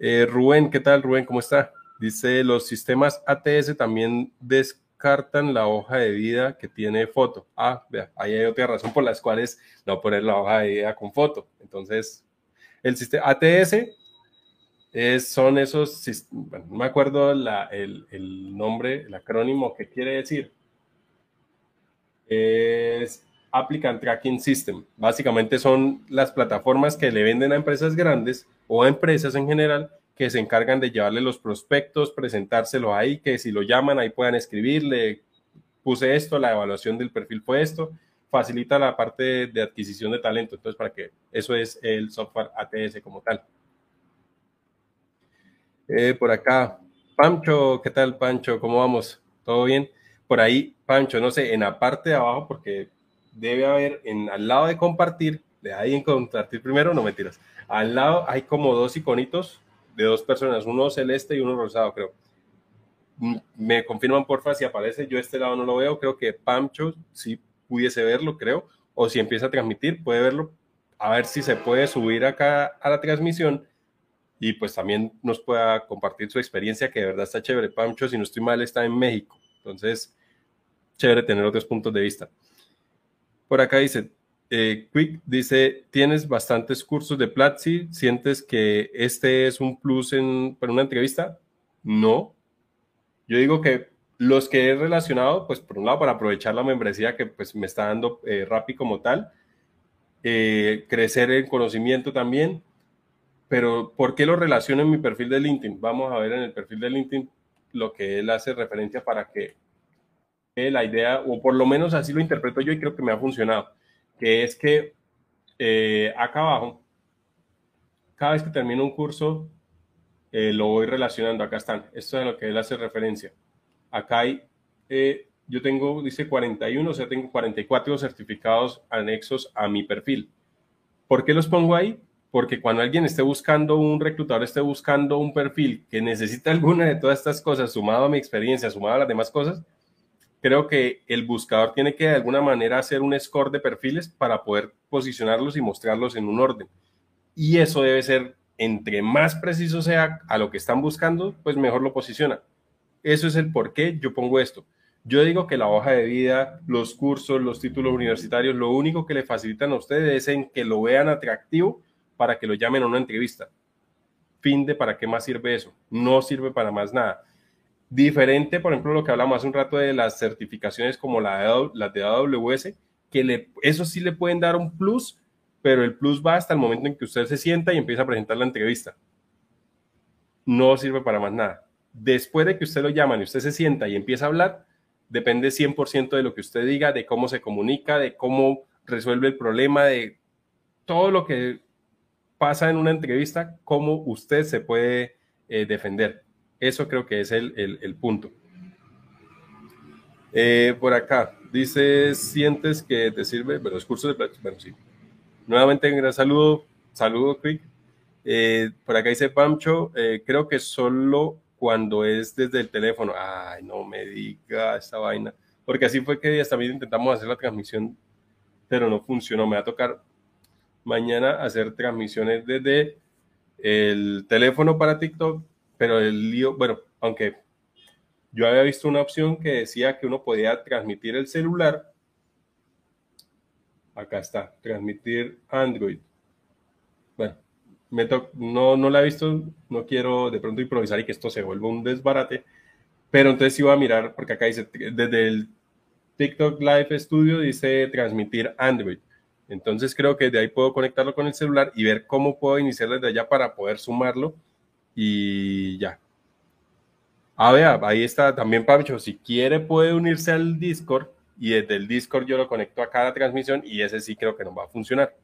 Eh, Rubén, ¿qué tal? Rubén, ¿cómo está? Dice, los sistemas ATS también descartan la hoja de vida que tiene foto. Ah, vea, ahí hay otra razón por las cuales no poner la hoja de vida con foto. Entonces, el sistema ATS son esos, bueno, no me acuerdo el, nombre, el acrónimo que quiere decir. Es Applicant Tracking System. Básicamente son las plataformas que le venden a empresas grandes o a empresas en general que se encargan de llevarle los prospectos, presentárselo ahí, que si lo llaman ahí puedan escribirle, puse esto, la evaluación del perfil fue esto, facilita la parte de adquisición de talento. Entonces, para que eso es el software ATS como tal. Eh, por acá, Pancho, ¿qué tal, Pancho? ¿Cómo vamos? ¿Todo bien? Por ahí, Pancho, no sé, en la parte de abajo, porque debe haber en al lado de compartir, de ahí en compartir primero, no mentiras. Al lado hay como dos iconitos de dos personas, uno celeste y uno rosado, creo. Mm, me confirman porfa si aparece, yo este lado no lo veo, creo que Pancho sí pudiese verlo, creo, o si empieza a transmitir, puede verlo, a ver si se puede subir acá a la transmisión y pues también nos pueda compartir su experiencia, que de verdad está chévere. Pancho, si no estoy mal, está en México. Entonces, chévere tener otros puntos de vista. Por acá dice, eh, Quick dice, tienes bastantes cursos de Platzi, ¿sientes que este es un plus en, para una entrevista? No. Yo digo que los que he relacionado, pues por un lado para aprovechar la membresía que pues me está dando eh, como tal, eh, crecer el conocimiento también, pero ¿por qué lo relaciono en mi perfil de LinkedIn? Vamos a ver en el perfil de LinkedIn lo que él hace referencia para que la idea, o por lo menos así lo interpreto yo y creo que me ha funcionado, que es que eh, acá abajo, cada vez que termino un curso, eh, lo voy relacionando, acá están, esto es a lo que él hace referencia. Acá hay, eh, yo tengo, dice 41, o sea, tengo 44 certificados anexos a mi perfil. ¿Por qué los pongo ahí? Porque cuando alguien esté buscando un reclutador, esté buscando un perfil que necesita alguna de todas estas cosas, sumado a mi experiencia, sumado a las demás cosas, creo que el buscador tiene que de alguna manera hacer un score de perfiles para poder posicionarlos y mostrarlos en un orden. Y eso debe ser, entre más preciso sea a lo que están buscando, pues mejor lo posiciona. Eso es el por qué yo pongo esto. Yo digo que la hoja de vida, los cursos, los títulos universitarios, lo único que le facilitan a ustedes es en que lo vean atractivo para que lo llamen a una entrevista. Fin de para qué más sirve eso. No sirve para más nada. Diferente, por ejemplo, lo que hablamos hace un rato de las certificaciones como la las de AWS, que eso sí le pueden dar un plus, pero el plus va hasta el momento en que usted se sienta y empieza a presentar la entrevista. No sirve para más nada. Después de que usted lo llaman y usted se sienta y empieza a hablar, depende 100% de lo que usted diga, de cómo se comunica, de cómo resuelve el problema, de todo lo que pasa en una entrevista, cómo usted se puede eh, defender. Eso creo que es el, punto. Eh, por acá, dice, ¿sientes que te sirve? Bueno, los cursos de... Bueno, sí. Nuevamente, un gran saludo. Saludo, Quick. Eh, por acá dice Pamcho, creo que solo cuando es desde el teléfono. Ay, no me diga esta vaina. Porque así fue que hasta también intentamos hacer la transmisión, pero no funcionó. Me va a tocar mañana hacer transmisiones desde el teléfono para TikTok, pero el lío, bueno, aunque yo había visto una opción que decía que uno podía transmitir el celular. Acá está, transmitir Android. Bueno, me no, no la he visto, no quiero de pronto improvisar y que esto se vuelva un desbarate, pero entonces iba a mirar, porque acá dice, desde el TikTok Live Studio dice transmitir Android. Entonces creo que de ahí puedo conectarlo con el celular y ver cómo puedo iniciar desde allá para poder sumarlo y ya. Ah, vea, ahí está también Pancho. Si quiere puede unirse al Discord y desde el Discord yo lo conecto a cada transmisión y ese sí creo que no va a funcionar.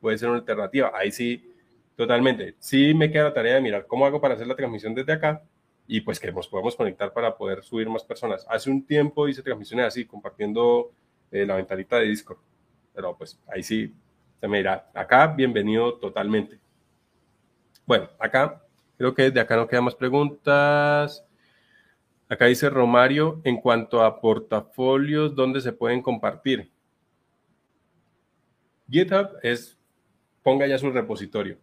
Puede ser una alternativa. Ahí sí, totalmente. Sí me queda la tarea de mirar cómo hago para hacer la transmisión desde acá y pues que nos podamos conectar para poder subir más personas. Hace un tiempo hice transmisiones así, compartiendo eh, la ventanita de Discord pero pues ahí sí se me dirá. Acá, bienvenido totalmente. Bueno, acá creo que de acá no quedan más preguntas. Acá dice Romario, en cuanto a portafolios, ¿dónde se pueden compartir? GitHub es, ponga ya su repositorio.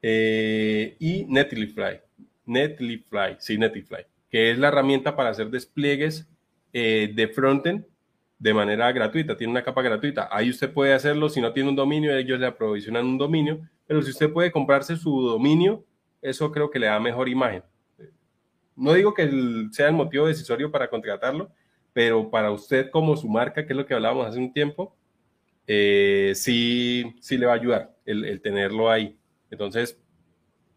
Eh, y Netlify, Netlify, sí, Netlify, que es la herramienta para hacer despliegues eh, de frontend de manera gratuita, tiene una capa gratuita. Ahí usted puede hacerlo, si no tiene un dominio, ellos le aprovisionan un dominio, pero si usted puede comprarse su dominio, eso creo que le da mejor imagen. No digo que sea el motivo decisorio para contratarlo, pero para usted como su marca, que es lo que hablábamos hace un tiempo, eh, sí, sí le va a ayudar el, tenerlo ahí. Entonces,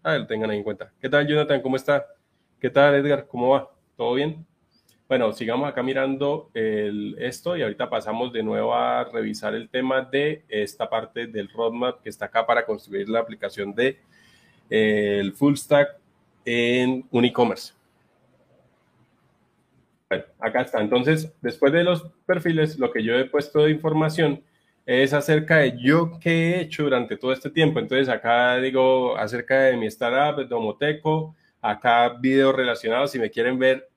a tengan ahí en cuenta. ¿Qué tal, Jonathan? ¿Cómo está? ¿Qué tal, Edgar? ¿Cómo va? ¿Todo bien? Bueno, sigamos acá mirando esto y ahorita pasamos de nuevo a revisar el tema de esta parte del roadmap que está acá para construir la aplicación de el full stack en un e-commerce. Bueno, acá está. Entonces, después de los perfiles, lo que yo he puesto de información es acerca de yo qué he hecho durante todo este tiempo. Entonces, acá digo acerca de mi startup, Domoteco, acá videos relacionados, si me quieren ver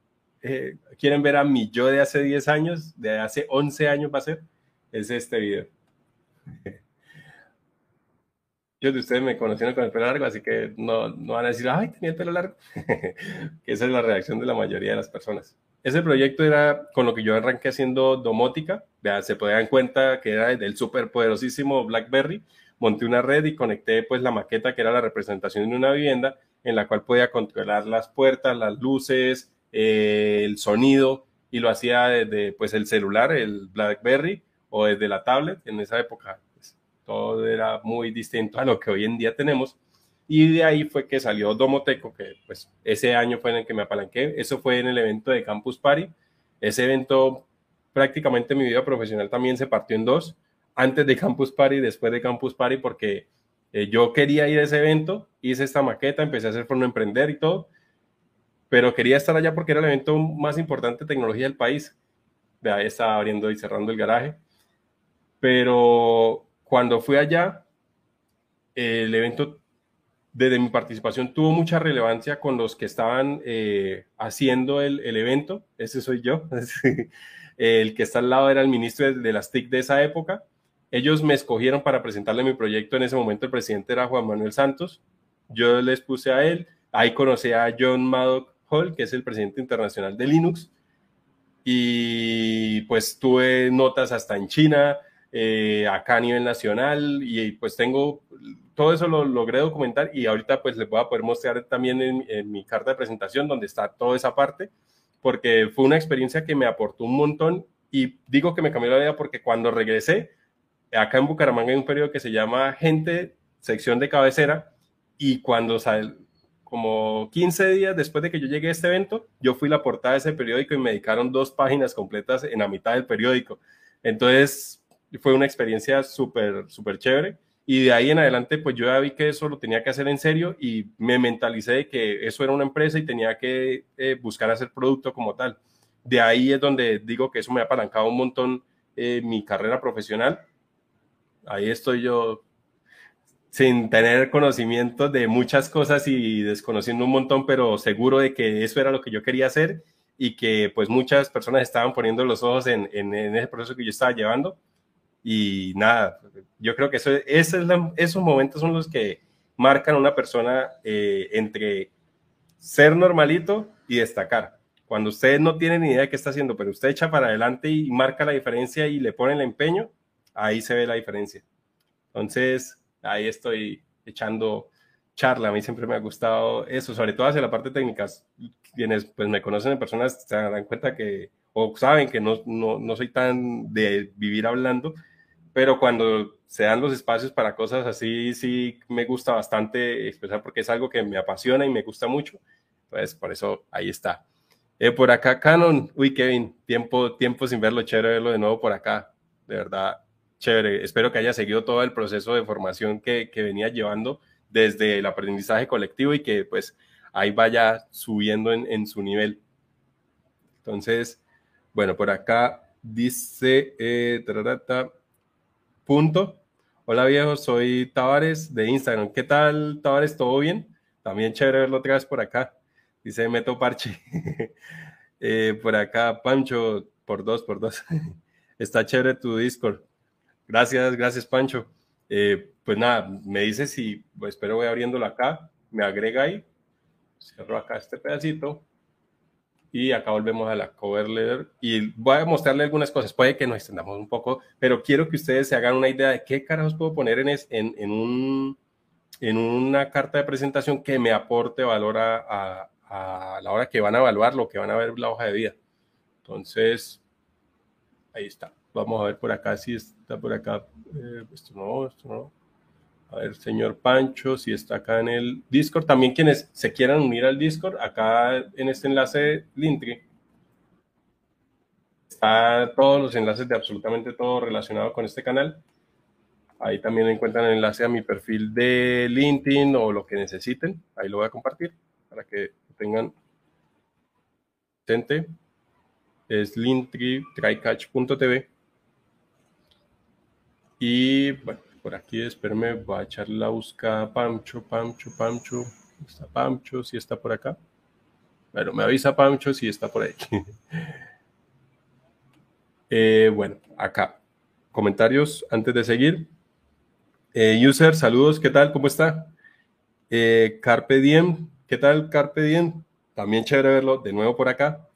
eh, quieren ver a mi yo de hace 10 años, de hace 11 años va a ser, es este video. Muchos de ustedes me conocieron con el pelo largo, así que no, no van a decir, ay, tenía el pelo largo. esa es la reacción de la mayoría de las personas. Ese proyecto era con lo que yo arranqué haciendo domótica. Vea, se dar cuenta que era del súper poderosísimo BlackBerry. Monté una red y conecté pues la maqueta que era la representación de una vivienda en la cual podía controlar las puertas, las luces, eh, el sonido y lo hacía desde pues el celular, el BlackBerry o desde la tablet. En esa época pues, todo era muy distinto a lo que hoy en día tenemos. Y de ahí fue que salió Domoteco, que pues ese año fue en el que me apalanqué. Eso fue en el evento de Campus Party. Ese evento prácticamente mi vida profesional también se partió en dos. Antes de Campus Party después de Campus Party porque eh, yo quería ir a ese evento, hice esta maqueta, empecé a hacer Forno Emprender y todo pero quería estar allá porque era el evento más importante de tecnología del país. De ahí estaba abriendo y cerrando el garaje. Pero cuando fui allá, el evento, desde mi participación, tuvo mucha relevancia con los que estaban eh, haciendo el, el, evento. Ese soy yo. el que está al lado era el ministro de, de las TIC de esa época. Ellos me escogieron para presentarle mi proyecto. En ese momento el presidente era Juan Manuel Santos. Yo les puse a él. Ahí conocí a John Maddock Hall, que es el presidente internacional de Linux. Y pues tuve notas hasta en China, eh, acá a nivel nacional. Y pues tengo, todo eso lo logré documentar. Y ahorita pues les voy a poder mostrar también en, mi carta de presentación donde está toda esa parte, porque fue una experiencia que me aportó un montón. Y digo que me cambió la vida porque cuando regresé, acá en Bucaramanga hay un periodo que se llama Gente, sección de cabecera, y cuando sal, como 15 días después de que yo llegué a este evento, yo fui la portada de ese periódico y me dedicaron dos páginas completas en la mitad del periódico. Entonces, fue una experiencia súper, súper chévere. Y de ahí en adelante, pues yo ya vi que eso lo tenía que hacer en serio y me mentalicé de que eso era una empresa y tenía que eh, buscar hacer producto como tal. De ahí es donde digo que eso me ha apalancado un montón eh, mi carrera profesional. Ahí estoy yo sin tener conocimiento de muchas cosas y desconociendo un montón, pero seguro de que eso era lo que yo quería hacer y que pues muchas personas estaban poniendo los ojos en, en, ese proceso que yo estaba llevando y nada, yo creo que eso, es esos momentos son los que marcan a una persona eh, entre ser normalito y destacar. Cuando usted no tiene ni idea de qué está haciendo, pero usted echa para adelante y marca la diferencia y le pone el empeño, ahí se ve la diferencia. Entonces, ahí estoy echando charla. A mí siempre me ha gustado eso, sobre todo hacia la parte técnica. Quienes pues, me conocen en personas se dan cuenta que, o saben que no, no, no soy tan de vivir hablando, pero cuando se dan los espacios para cosas así, sí me gusta bastante expresar porque es algo que me apasiona y me gusta mucho. Pues por eso ahí está. Eh, por acá, Canon. Uy, Kevin, tiempo, tiempo sin verlo, chévere verlo de nuevo por acá. De verdad, chévere. Espero que haya seguido todo el proceso de formación que, venía llevando desde el aprendizaje colectivo y que pues ahí vaya subiendo en, en su nivel. Entonces, bueno, por acá dice, eh, punto. Hola viejo, soy Tavares de Instagram. ¿Qué tal, Tavares? ¿Todo bien? También chévere verlo otra vez por acá. Dice Meto Parche. Eh, por acá, Pancho, por dos, por dos. Está chévere tu Discord. Gracias, gracias, Pancho. Eh, pues nada, me dice si, pues espero voy abriéndolo acá, me agrega ahí, cierro acá este pedacito y acá volvemos a la cover letter y voy a mostrarle algunas cosas, puede que nos extendamos un poco, pero quiero que ustedes se hagan una idea de qué carajos puedo poner en, en, en, un, en una carta de presentación que me aporte valor a, a, la hora que van a evaluar lo que van a ver la hoja de vida. Entonces, ahí está. Vamos a ver por acá si está por acá. Eh, esto no, esto no. A ver, señor Pancho, si está acá en el Discord. También quienes se quieran unir al Discord, acá en este enlace Linktree, está todos los enlaces de absolutamente todo relacionado con este canal. Ahí también encuentran el enlace a mi perfil de LinkedIn o lo que necesiten. Ahí lo voy a compartir para que tengan presente. Es linktree, trycatch.tv. Y bueno, por aquí, espérame, voy a echarle la busca Pamcho, Pamcho, Pamcho. ¿Está Pamcho? Si está por acá. Bueno, me avisa Pamcho si está por ahí. Eh, bueno, acá. Comentarios antes de seguir. Eh, user, saludos, ¿qué tal? ¿Cómo está? Eh, Carpe Diem, ¿qué tal Carpe Diem? También chévere verlo de nuevo por acá.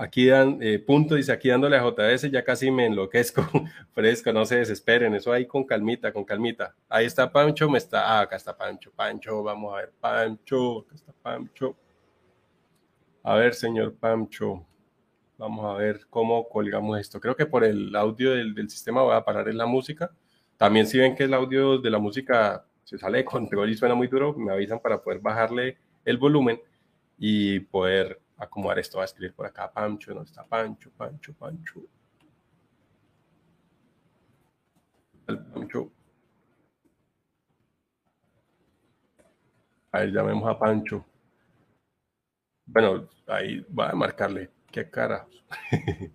Aquí dan eh, punto, dice aquí dándole a JS, ya casi me enloquezco. Fresco, no se desesperen, eso ahí con calmita, con calmita. Ahí está Pancho, me está, ah, acá está Pancho, Pancho, vamos a ver, Pancho, acá está Pancho. A ver, señor Pancho, vamos a ver cómo colgamos esto. Creo que por el audio del, del sistema voy a parar en la música. También si ven que el audio de la música se sale de control y suena muy duro, me avisan para poder bajarle el volumen y poder acomodar esto, va a escribir por acá Pancho, ¿dónde está Pancho? Pancho, Pancho. El Pancho. A ver, llamemos a Pancho. Bueno, ahí va a marcarle. ¿Qué cara?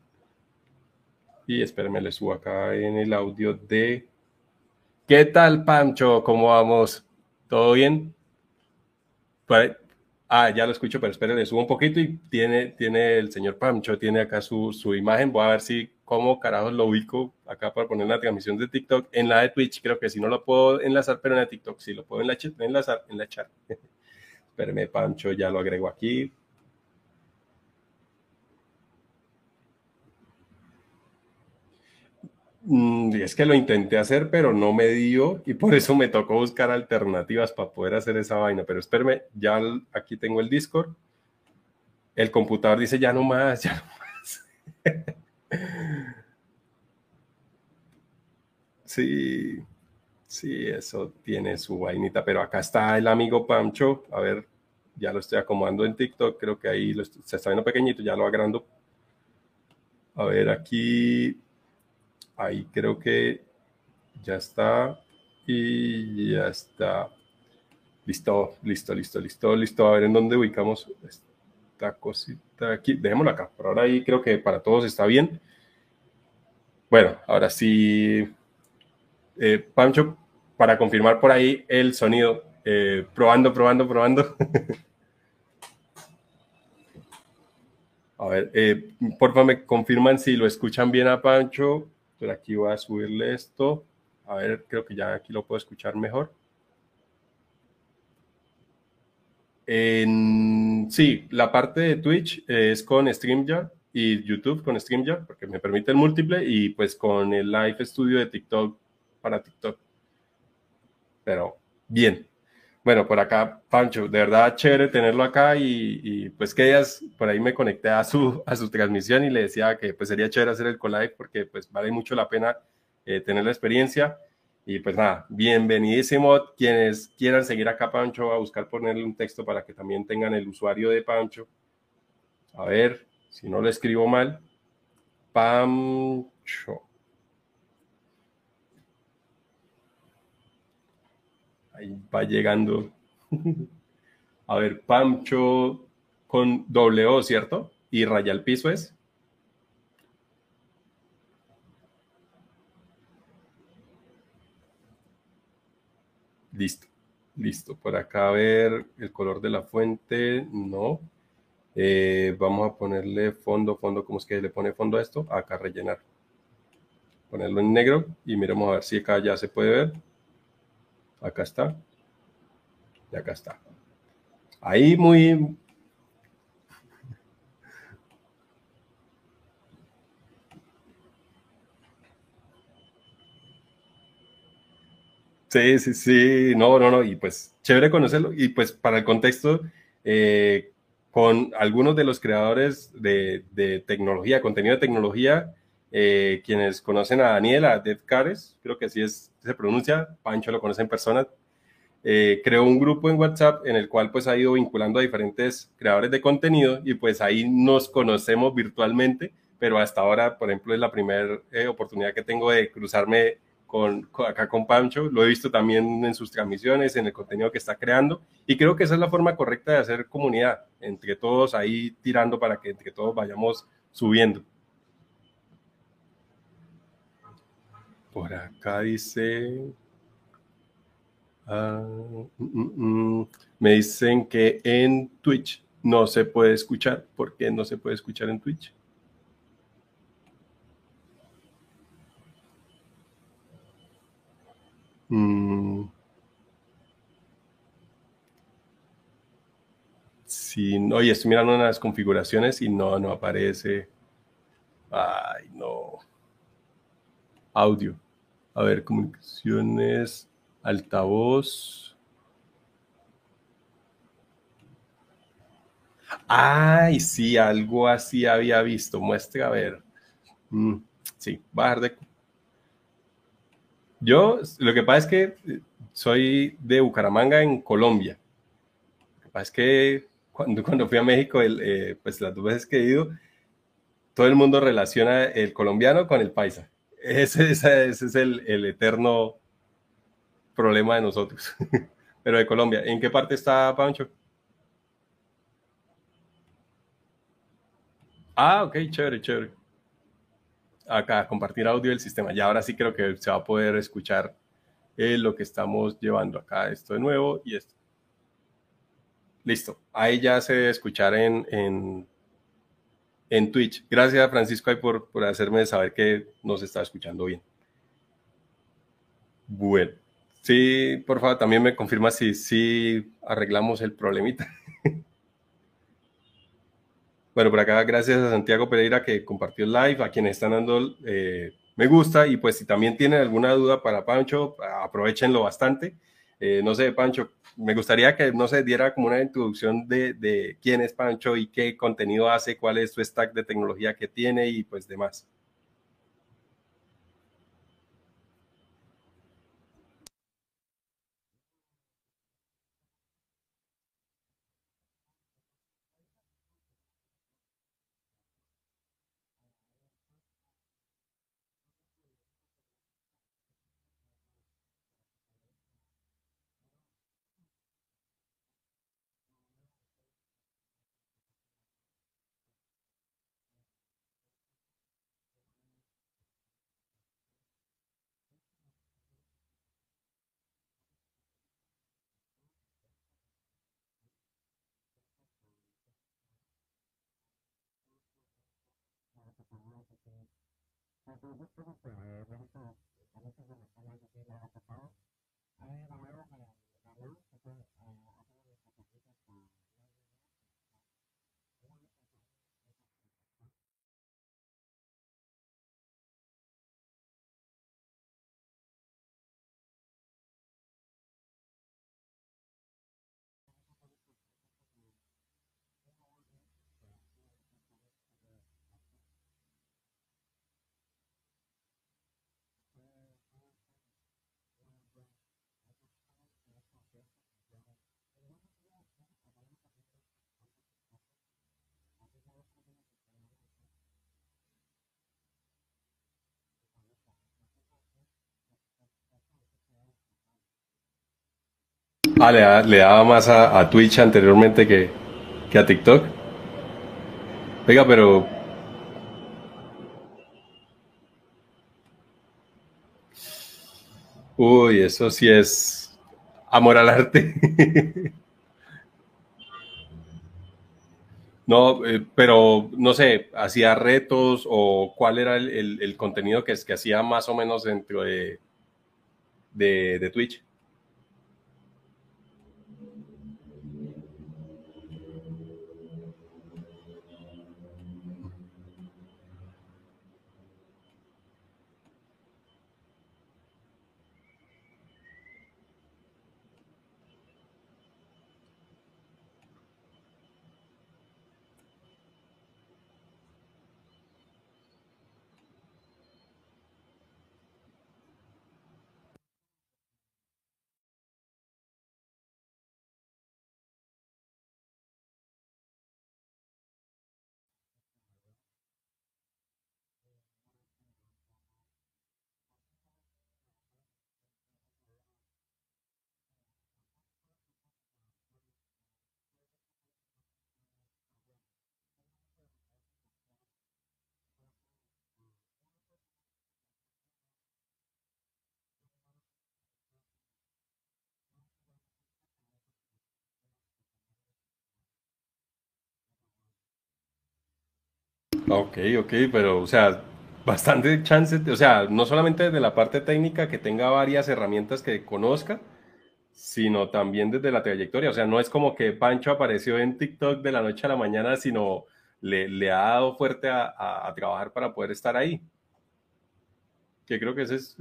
y espérenme, le subo acá en el audio de... ¿Qué tal, Pancho? ¿Cómo vamos? ¿Todo bien? Ah, ya lo escucho, pero esperen, le subo un poquito y tiene, tiene el señor Pamcho, tiene acá su, su imagen. Voy a ver si, cómo carajos lo ubico acá para poner la transmisión de TikTok. En la de Twitch, creo que si no lo puedo enlazar, pero en la TikTok sí lo puedo enlazar en la chat. Espérenme, Pamcho, ya lo agrego aquí. Mm, es que lo intenté hacer, pero no me dio y por eso me tocó buscar alternativas para poder hacer esa vaina. Pero espérame, ya aquí tengo el Discord. El computador dice ya no más, ya no más. sí, sí, eso tiene su vainita. Pero acá está el amigo Pancho. A ver, ya lo estoy acomodando en TikTok. Creo que ahí se está viendo pequeñito, ya lo agrando. A ver, aquí Ahí creo que ya está. Y ya está. Listo, listo, listo, listo, listo. A ver en dónde ubicamos esta cosita aquí. Dejémosla acá. Por ahora ahí creo que para todos está bien. Bueno, ahora sí. Eh, Pancho, para confirmar por ahí el sonido. Eh, probando, probando, probando. a ver, eh, porfa, me confirman si lo escuchan bien a Pancho aquí voy a subirle esto. A ver, creo que ya aquí lo puedo escuchar mejor. Sí, la parte de Twitch es con StreamYard y YouTube con StreamYard, porque me permite el múltiple, y pues con el Live Studio de TikTok para TikTok. Pero bien. Bueno, por acá, Pancho, de verdad chévere tenerlo acá y, pues que ellas, por ahí me conecté a su, a su transmisión y le decía que pues sería chévere hacer el collage porque pues vale mucho la pena eh, tener la experiencia. Y pues nada, bienvenidísimo. Quienes quieran seguir acá, Pancho, a buscar ponerle un texto para que también tengan el usuario de Pancho. A ver, si no lo escribo mal. Pancho. Ahí va llegando. A ver, Pancho con doble O, ¿cierto? Y raya al piso es. Listo, listo. Por acá a ver el color de la fuente, no. Eh, vamos a ponerle fondo, fondo, ¿cómo es que le pone fondo a esto? Acá rellenar. Ponerlo en negro y miremos a ver si acá ya se puede ver. Acá está. Y acá está. Ahí muy... Sí, sí, sí, no, no, no, y pues chévere conocerlo. Y pues para el contexto, eh, con algunos de los creadores de, tecnología, contenido de tecnología, eh, quienes conocen a Daniela, Dead Cares, creo que así es, se pronuncia, Pancho lo conoce en persona, eh, creó un grupo en WhatsApp en el cual pues ha ido vinculando a diferentes creadores de contenido y pues ahí nos conocemos virtualmente, pero hasta ahora, por ejemplo, es la primera eh, oportunidad que tengo de cruzarme con, acá con Pancho, lo he visto también en sus transmisiones, en el contenido que está creando y creo que esa es la forma correcta de hacer comunidad, entre todos ahí tirando para que entre todos vayamos subiendo. Por acá dice, Ah, mm, mm, mm. me dicen que en Twitch no se puede escuchar. ¿Por qué no se puede escuchar en Twitch? Sí, no, y estoy mirando las configuraciones y no, no aparece. Ay, no. Audio. A ver, comunicaciones altavoz. Ay, sí, algo así había visto. Muestra a ver. Mm, sí, bajar de. Yo, lo que pasa es que eh, soy de Bucaramanga, en Colombia. Lo que pasa es que cuando, fui a México, eh, pues las dos veces que he ido, todo el mundo relaciona el colombiano con el paisa. Ese, ese, es el, el eterno problema de nosotros, pero de Colombia. ¿En qué parte está Pancho? Ah, ok, chévere, chévere. Acá, compartir audio del sistema. Ya ahora sí creo que se va a poder escuchar eh, lo que estamos llevando acá. Esto de nuevo y esto. Listo. Ahí ya se debe en, en, en Twitch. Gracias, Francisco, por, por hacerme saber que nos está escuchando bien. Bueno. Sí, por favor, también me confirma si, si arreglamos el problemita. bueno, por acá, gracias a Santiago Pereira que compartió el live, a quienes están dando eh, me gusta y pues si también tienen alguna duda para Pancho, aprovechenlo bastante. Eh, no sé, Pancho, me gustaría que, no se diera como una introducción de, de, quién es Pancho y qué contenido hace, cuál es su stack de tecnología que tiene y pues demás. Eh, me gusta mucho, me gusta mucho, me gusta mucho, me gusta mucho, me gusta mucho, Ah, le, daba más a, Twitch anteriormente que, que a TikTok. Venga, pero Uy, eso sí es amor al arte. No, eh, pero no sé, hacía retos o cuál era el, contenido que, que hacía más o menos dentro de, de Twitch. Ok, ok, pero, o sea, bastante chance, o sea, no solamente desde la parte técnica, que tenga varias herramientas que conozca, sino también desde la trayectoria. O sea, no es como que Pancho apareció en TikTok de la noche a la mañana, sino le, ha dado fuerte a, a, trabajar para poder estar ahí. Que creo que ese es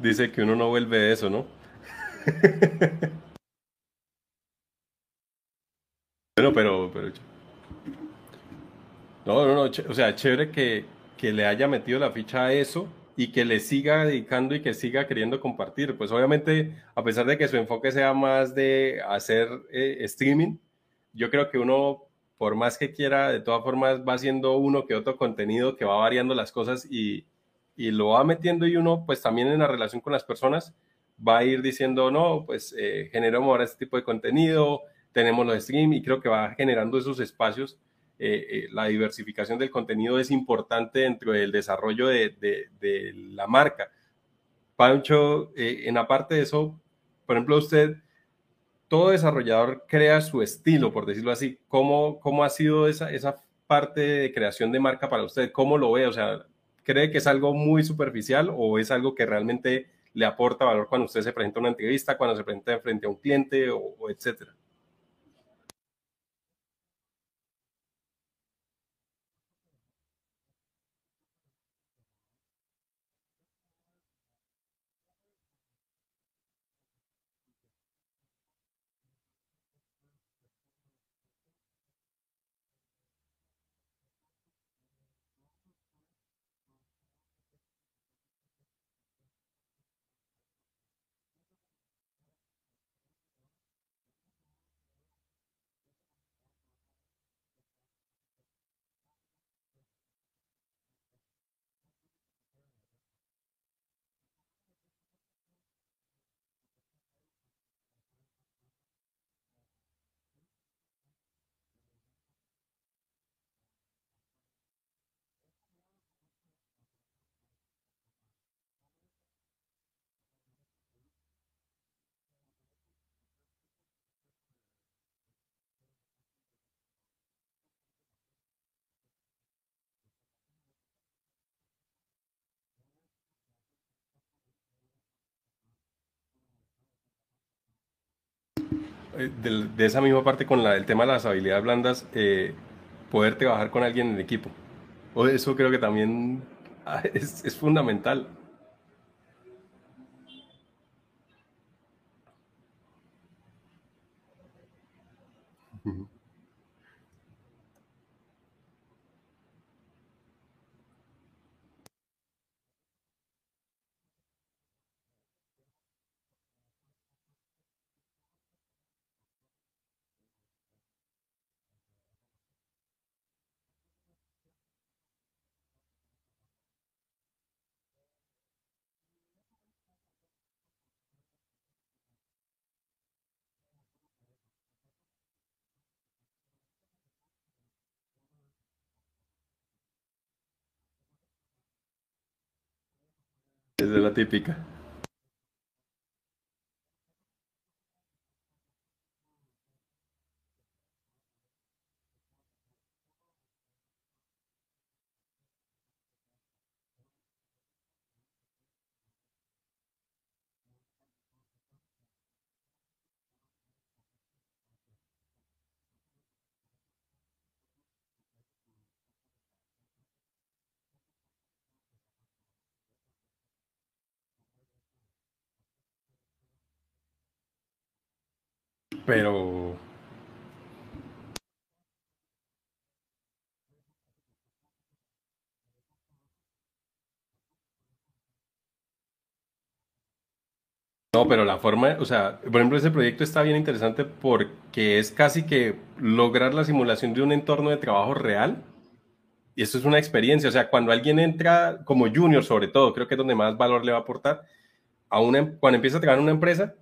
dice que uno no vuelve de eso, ¿no? bueno, pero, pero... No, no, no, o sea, chévere que, que le haya metido la ficha a eso y que le siga dedicando y que siga queriendo compartir. Pues obviamente, a pesar de que su enfoque sea más de hacer eh, streaming, yo creo que uno, por más que quiera, de todas formas va haciendo uno que otro contenido que va variando las cosas y, y lo va metiendo y uno, pues también en la relación con las personas, va a ir diciendo, no, pues eh, generamos ahora este tipo de contenido, tenemos los stream y creo que va generando esos espacios. Eh, eh, la diversificación del contenido es importante dentro del desarrollo de, de, la marca. Pancho, eh, en aparte de eso, por ejemplo, usted, todo desarrollador crea su estilo, por decirlo así. ¿Cómo, cómo ha sido esa, esa parte de creación de marca para usted? ¿Cómo lo ve? O sea, ¿cree que es algo muy superficial o es algo que realmente le aporta valor cuando usted se presenta a una entrevista, cuando se presenta frente a un cliente o, etcétera? Eh, de, esa misma parte con la, el tema de las habilidades blandas, eh, poder trabajar con alguien en equipo. O eso creo que también ah, es, es fundamental. Es de la típica. Pero No, pero la forma, o sea, por ejemplo, ese proyecto está bien interesante porque es casi que lograr la simulación de un entorno de trabajo real. Y eso es una experiencia. O sea, cuando alguien entra como junior, sobre todo, creo que es donde más valor le va a aportar, a una, cuando empieza a trabajar en una empresa,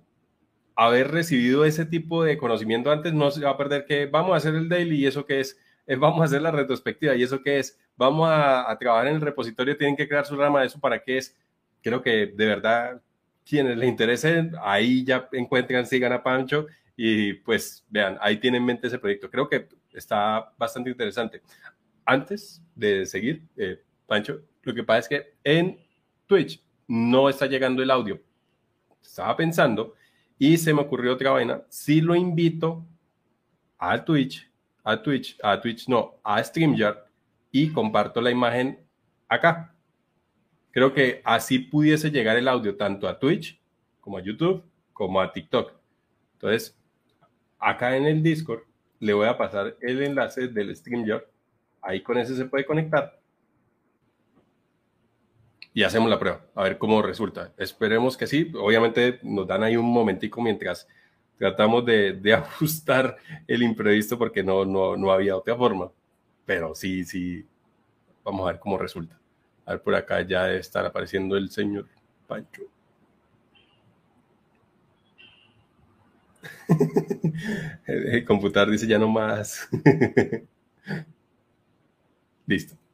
haber recibido ese tipo de conocimiento antes no se va a perder que vamos a hacer el daily y eso que es, vamos a hacer la retrospectiva y eso que es, vamos a, a trabajar en el repositorio, tienen que crear su rama de eso para qué es. Creo que de verdad quienes les interesen, ahí ya encuentran, sigan a Pancho y pues vean, ahí tienen en mente ese proyecto. Creo que está bastante interesante. Antes de seguir, eh, Pancho, lo que pasa es que en Twitch no está llegando el audio. Estaba pensando y se me ocurrió otra vaina. Si lo invito a Twitch, a Twitch, a Twitch no, a StreamYard y comparto la imagen acá. Creo que así pudiese llegar el audio tanto a Twitch como a YouTube como a TikTok. Entonces, acá en el Discord le voy a pasar el enlace del StreamYard. Ahí con ese se puede conectar. Y hacemos la prueba, a ver cómo resulta. Esperemos que sí. Obviamente nos dan ahí un momentico mientras tratamos de, ajustar el imprevisto porque no, no, no había otra forma. Pero sí, sí, vamos a ver cómo resulta. A ver, por acá ya debe estar apareciendo el señor Pancho. el computar dice ya no más. Listo.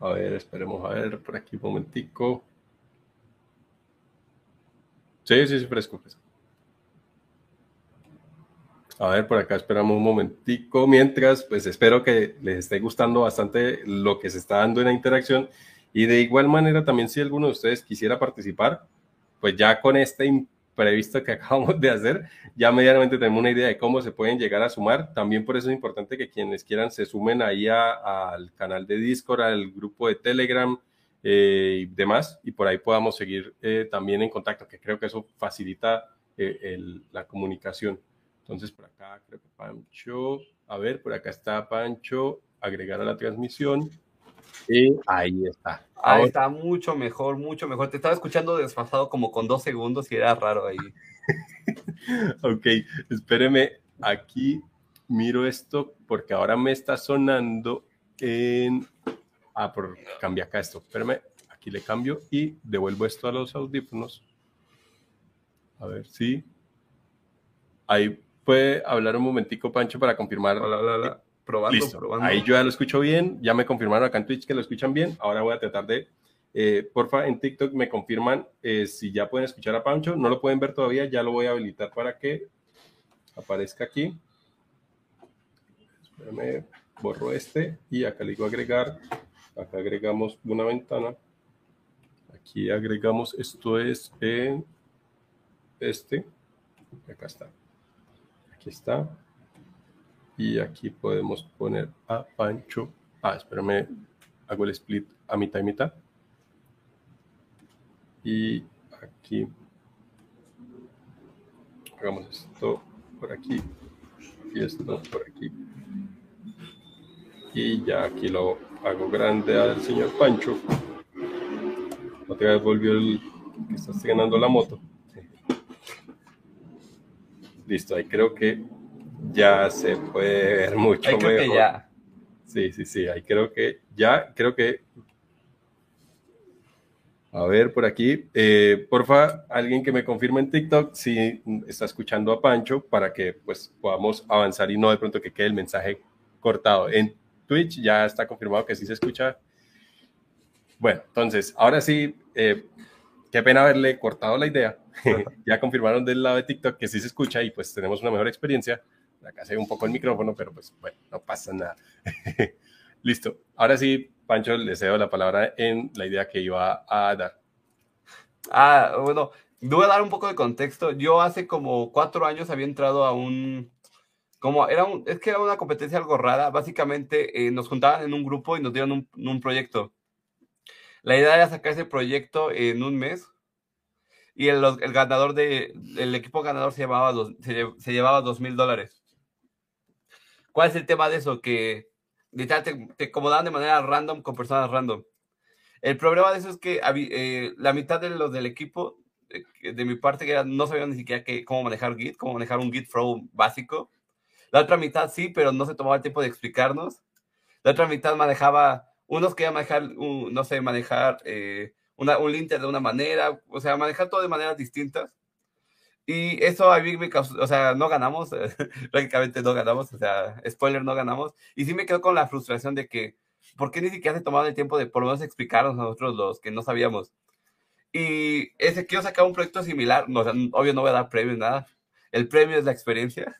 A ver, esperemos a ver por aquí un momentico. Sí, sí, sí, fresco, A ver, por acá esperamos un momentico. Mientras, pues espero que les esté gustando bastante lo que se está dando en la interacción. Y de igual manera, también si alguno de ustedes quisiera participar, pues ya con este previsto que acabamos de hacer, ya medianamente tenemos una idea de cómo se pueden llegar a sumar. También por eso es importante que quienes quieran se sumen ahí al canal de Discord, al grupo de Telegram eh, y demás, y por ahí podamos seguir eh, también en contacto, que creo que eso facilita eh, la comunicación. Entonces, por acá creo que Pancho, a ver, por acá está Pancho, agregar a la transmisión. Y ahí está. Ahí está mucho mejor, mucho mejor. Te estaba escuchando desfasado como con dos segundos y era raro ahí. ok, espéreme. Aquí miro esto porque ahora me está sonando en... Ah, por cambia acá esto. Espérame, aquí le cambio y devuelvo esto a los audífonos. A ver si... Ahí puede hablar un momentico, Pancho, para confirmar. Hola, hola, hola. Probando, probando. Ahí yo ya lo escucho bien, ya me confirmaron acá en Twitch que lo escuchan bien. Ahora voy a tratar de, eh, porfa, en TikTok me confirman eh, si ya pueden escuchar a Pancho. No lo pueden ver todavía, ya lo voy a habilitar para que aparezca aquí. Espérame, borro este y acá le digo agregar. Acá agregamos una ventana. Aquí agregamos, esto es en este. Acá está. Aquí está y aquí podemos poner a Pancho. Ah, espérame, hago el split a mitad y mitad. Y aquí hagamos esto por aquí y esto por aquí. Y ya aquí lo hago grande al señor Pancho. Otra vez volvió el que está ganando la moto. Listo, ahí creo que ya se puede ver mucho ahí creo Que ya. Sí, sí, sí, ahí creo que ya, creo que... A ver, por aquí, eh, porfa, alguien que me confirme en TikTok si está escuchando a Pancho para que pues podamos avanzar y no de pronto que quede el mensaje cortado. En Twitch ya está confirmado que sí se escucha. Bueno, entonces, ahora sí, eh, qué pena haberle cortado la idea. ya confirmaron del lado de TikTok que sí se escucha y pues tenemos una mejor experiencia. Acá se ve un poco el micrófono, pero pues bueno, no pasa nada. Listo. Ahora sí, Pancho, le cedo la palabra en la idea que iba a dar. Ah, bueno, voy a dar un poco de contexto. Yo hace como cuatro años había entrado a un, como era un, es que era una competencia algo rara. Básicamente eh, nos juntaban en un grupo y nos dieron un, proyecto. La idea era sacar ese proyecto en un mes y el, el ganador de, el equipo ganador se llevaba dos, se, se llevaba dos mil dólares. ¿Cuál es el tema de eso? Que literal te, te acomodaban de manera random con personas random. El problema de eso es que eh, la mitad de los del equipo, de, mi parte, que no sabían ni siquiera que, cómo manejar Git, cómo manejar un Git flow básico. La otra mitad sí, pero no se tomaba el tiempo de explicarnos. La otra mitad manejaba, unos querían manejar, no sé, manejar eh, una, un linter de una manera, o sea, manejar todo de maneras distintas. Y eso a mí me causó, o sea, no ganamos, prácticamente no ganamos, o sea, spoiler, no ganamos. Y sí me quedo con la frustración de que, ¿por qué ni siquiera se tomaron el tiempo de por lo menos explicarnos a nosotros los que no sabíamos? Y ese quiero sacar un proyecto similar, no, obvio no voy a dar premio, nada. El premio es la experiencia.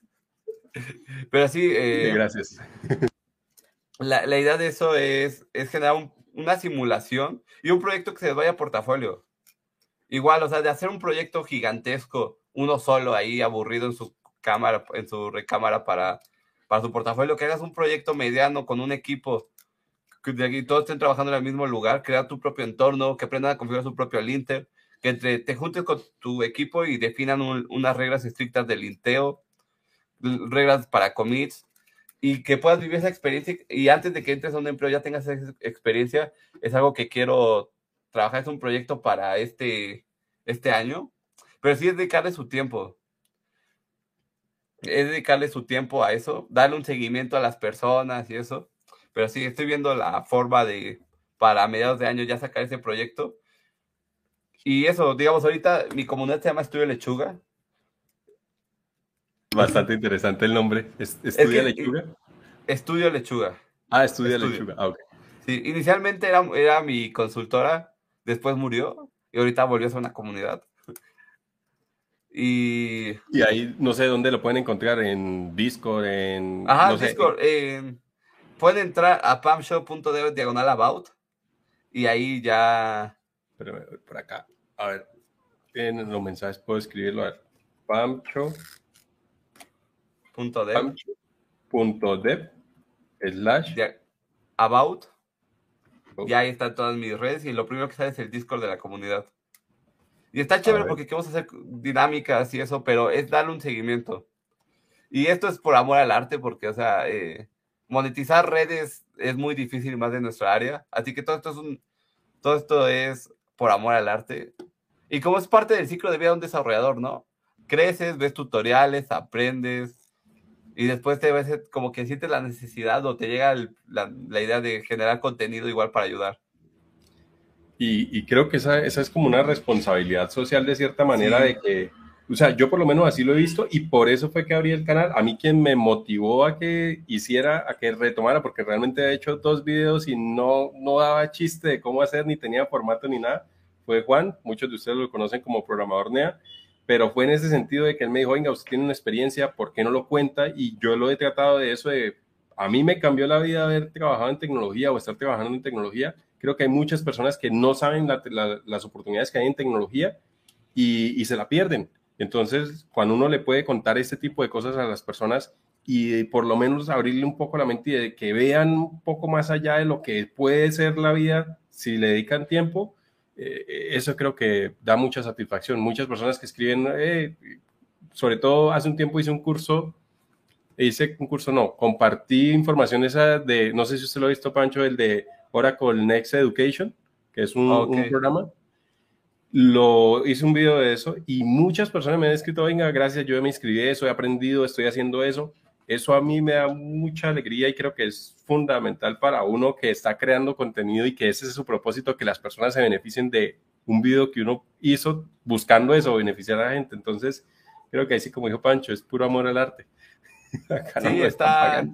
Pero sí. Eh, gracias. La, la, idea de eso es, es generar una simulación y un proyecto que se vaya a portafolio. Igual, o sea, de hacer un proyecto gigantesco uno solo ahí aburrido en su cámara, en su recámara para, para su portafolio, que hagas un proyecto mediano con un equipo que todos estén trabajando en el mismo lugar, crear tu propio entorno, que aprendan a configurar su propio linter, que te, juntes con tu equipo y definan unas reglas estrictas del linteo, reglas para commits, y que puedas vivir esa experiencia y antes de que entres a un empleo ya tengas esa experiencia, es algo que quiero trabajar, es un proyecto para este, este año, pero sí es dedicarle su tiempo. Es dedicarle su tiempo a eso, darle un seguimiento a las personas y eso. Pero sí, estoy viendo la forma de, para mediados de año ya sacar ese proyecto. Y eso, digamos, ahorita mi comunidad se llama Estudio Lechuga. Bastante interesante el nombre. ¿Estudio Lechuga? Estudio Lechuga. Ah, Estudio, Lechuga. Ah, ok. Sí, inicialmente era, era mi consultora, después murió y ahorita volvió a ser una comunidad. Y... y ahí no sé dónde lo pueden encontrar, en Discord, en... Ajá, Discord. pueden entrar a pamshow.dev diagonal about y ahí ya... Pero por acá, a ver, en los mensajes puedo escribirlo a ver. Pamshow. Punto dev. Punto dev slash about. Oh. Y ahí están todas mis redes y lo primero que sale es el Discord de la comunidad. Y está chévere porque queremos hacer dinámicas y eso, pero es darle un seguimiento. Y esto es por amor al arte, porque, o sea, eh, monetizar redes es muy difícil más de nuestra área. Así que todo esto es un, todo esto es por amor al arte. Y como es parte del ciclo de vida de un desarrollador, ¿no? Creces, ves tutoriales, aprendes, y después te ves como que sientes la necesidad o te llega la, la, idea de generar contenido igual para ayudar. Y, y creo que esa, esa, es como una responsabilidad social de cierta manera de que, o sea, yo por lo menos así lo he visto y por eso fue que abrí el canal. A mí quien me motivó a que hiciera, a que retomara, porque realmente he hecho dos videos y no, no daba chiste de cómo hacer, ni tenía formato ni nada, fue Juan, muchos de ustedes lo conocen como programador NEA pero fue en ese sentido de que él me dijo, venga, usted tiene una experiencia, ¿por qué no lo cuenta? Y yo lo he tratado de eso, de, a mí me cambió la vida haber trabajado en tecnología o estar trabajando en tecnología. Creo que hay muchas personas que no saben las oportunidades que hay en tecnología y, se la pierden. Entonces, cuando uno le puede contar este tipo de cosas a las personas y por lo menos abrirle un poco la mente y de que vean un poco más allá de lo que puede ser la vida si le dedican tiempo, eh, eso creo que da mucha satisfacción. Muchas personas que escriben, eh, sobre todo hace un tiempo hice un curso, hice un curso, no, compartí información esa de, no sé si usted lo ha visto, Pancho, el de Oracle Next Education, que es un, un programa. Lo hice un video de eso y muchas personas me han escrito, venga, gracias, yo me inscribí eso, he aprendido, estoy haciendo eso eso a mí me da mucha alegría y creo que es fundamental para uno que está creando contenido y que ese es su propósito, que las personas se beneficien de un video que uno hizo buscando eso, beneficiar a la gente. Entonces, creo que así como dijo Pancho, es puro amor al arte. sí, está,